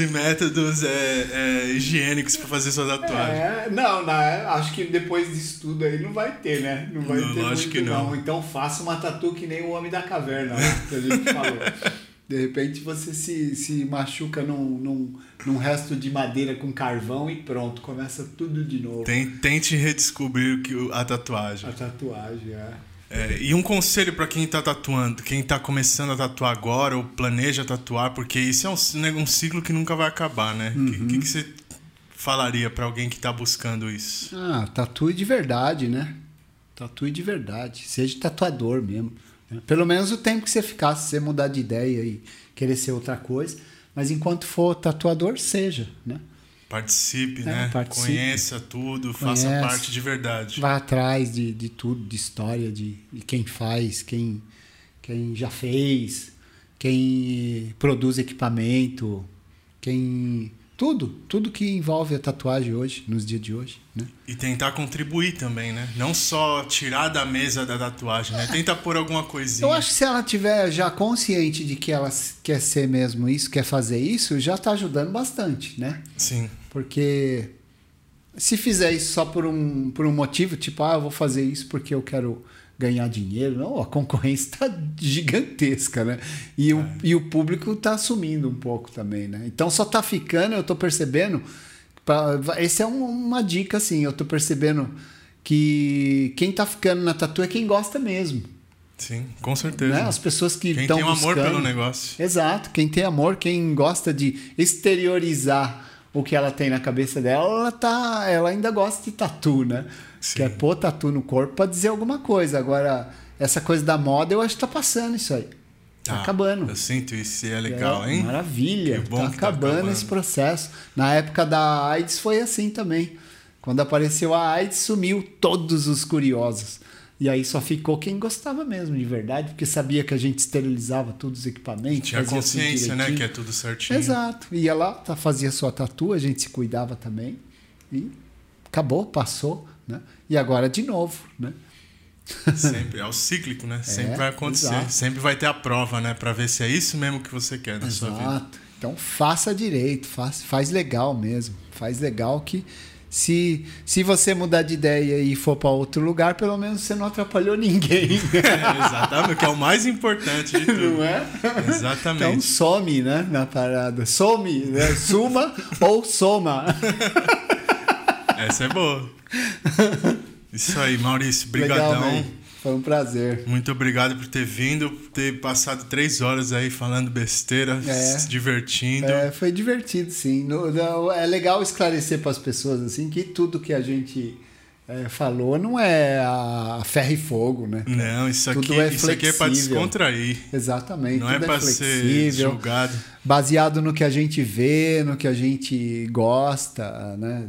Use métodos é, é, higiênicos para fazer sua tatuagem. É, não, não, acho que depois disso tudo aí não vai ter, né? Não vai não, ter muito, que não. não. Então faça uma tatu que nem o Homem da Caverna, né? que a gente falou. De repente você se, se machuca num, num, num resto de madeira com carvão e pronto, começa tudo de novo. Tente redescobrir a tatuagem. A tatuagem, é. É, e um conselho para quem está tatuando, quem está começando a tatuar agora ou planeja tatuar, porque isso é um, né, um ciclo que nunca vai acabar, né? O uhum. que, que, você falaria para alguém que está buscando isso? Ah, tatue de verdade, né? Tatue de verdade. Seja tatuador mesmo. Né? Pelo menos o tempo que você ficar, se você mudar de ideia e querer ser outra coisa. Mas enquanto for tatuador, seja, né? Participe, é, né? Participe. Conheça tudo, Conhece, faça parte de verdade. Vá atrás de, de tudo, de história, de, de quem faz, quem, quem já fez, quem produz equipamento, quem tudo, tudo que envolve a tatuagem hoje, nos dias de hoje, né? E tentar contribuir também, né? Não só tirar da mesa da tatuagem, né? Tentar pôr alguma coisinha. Eu acho que se ela tiver já consciente de que ela quer ser mesmo isso, quer fazer isso, já está ajudando bastante, né? Sim. Porque se fizer isso só por um, por um motivo, tipo, ah, eu vou fazer isso porque eu quero ganhar dinheiro. Não, a concorrência está gigantesca, né? E, é. o, e o público está assumindo um pouco também, né? Então só está ficando, eu estou percebendo. Pra, essa é um, uma dica, assim, eu estou percebendo que quem está ficando na tatu é quem gosta mesmo. Sim, com certeza. Né? As pessoas que Quem estão tem um buscando... amor pelo negócio. Exato. Quem tem amor, quem gosta de exteriorizar o que ela tem na cabeça dela, ela, tá, ela ainda gosta de tatu, né? Sim. Quer pôr tatu no corpo pra dizer alguma coisa. Agora, essa coisa da moda, eu acho que tá passando isso aí. Tá, Tá, acabando. Eu sinto isso e é legal, É, hein? Maravilha. Que bom tá tá acabando acabando. esse processo. Na época da AIDS foi assim também. Quando apareceu a AIDS, sumiu todos os curiosos. E aí só ficou quem gostava mesmo, de verdade, porque sabia que a gente esterilizava todos os equipamentos. Tinha tudo consciência, né? Que é tudo certinho. Exato. Ia lá, tá, fazia sua tatu, a gente se cuidava também. E acabou, passou. Né? E agora de novo. Né? Sempre. É o cíclico, né? Sempre vai acontecer. exato. Sempre vai ter a prova, né? Pra ver se é isso mesmo que você quer na sua vida. Exato. Então faça direito, faz, faz legal mesmo. Faz legal que se, se você mudar de ideia e for para outro lugar, pelo menos você não atrapalhou ninguém. É, exatamente, que é o mais importante de tudo. Não é? Exatamente. Então some, né? Na parada. Some, né? Suma ou soma. Essa é boa. Isso aí, Maurício. Legal, Brigadão. man. Foi um prazer. Muito obrigado por ter vindo, por ter passado três horas aí falando besteira, É. se divertindo. É, foi divertido, sim. No- no- é legal esclarecer para as pessoas assim que tudo que a gente é, falou não é a ferro e fogo, né? Não, isso Tudo aqui, é isso aqui é pra flexível. descontrair. Exatamente. Não é tudo pra ser julgado. baseado no que a gente vê, no que a gente gosta, né?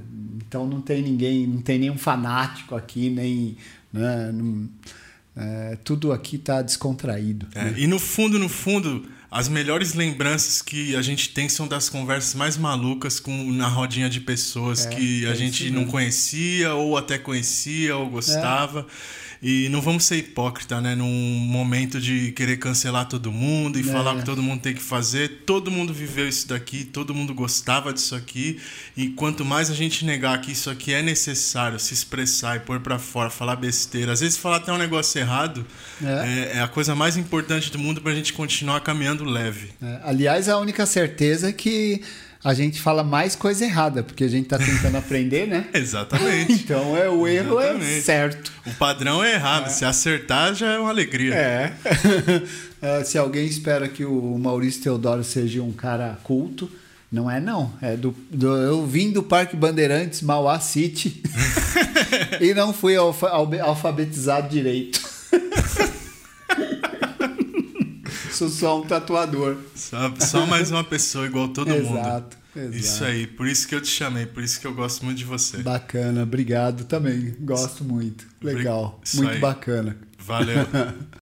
Então não tem ninguém, não tem nenhum fanático aqui, nem, né? Não- é, tudo aqui tá descontraído. É, e no fundo, no fundo, as melhores lembranças que a gente tem são das conversas mais malucas com, na rodinha de pessoas É, que a é gente não conhecia, ou até conhecia, ou gostava. E não vamos ser hipócrita, né? Num momento de querer cancelar todo mundo e É. falar o que todo mundo tem que fazer. Todo mundo viveu isso daqui, todo mundo gostava disso aqui. E quanto mais a gente negar que isso aqui é necessário, se expressar e pôr pra fora, falar besteira, às vezes falar até um negócio errado, É. é, é a coisa mais importante do mundo pra gente continuar caminhando leve. É, aliás, a única certeza é que a gente fala mais coisa errada, porque a gente tá tentando aprender, né? Exatamente. Então é o erro é Exatamente. certo. O padrão é errar, se acertar já é uma alegria. É. É, Se alguém espera que o Maurício Teodoro seja um cara culto, não é não. É do, do- eu vim do Parque Bandeirantes, Mauá City, e não fui alfabetizado direito. Sou só um tatuador. Só, só mais uma pessoa igual todo mundo. Exato, exato. Isso aí, por isso que eu te chamei, por isso que eu gosto muito de você. Bacana, obrigado também. Gosto muito. Legal. Isso Muito aí. bacana. Valeu.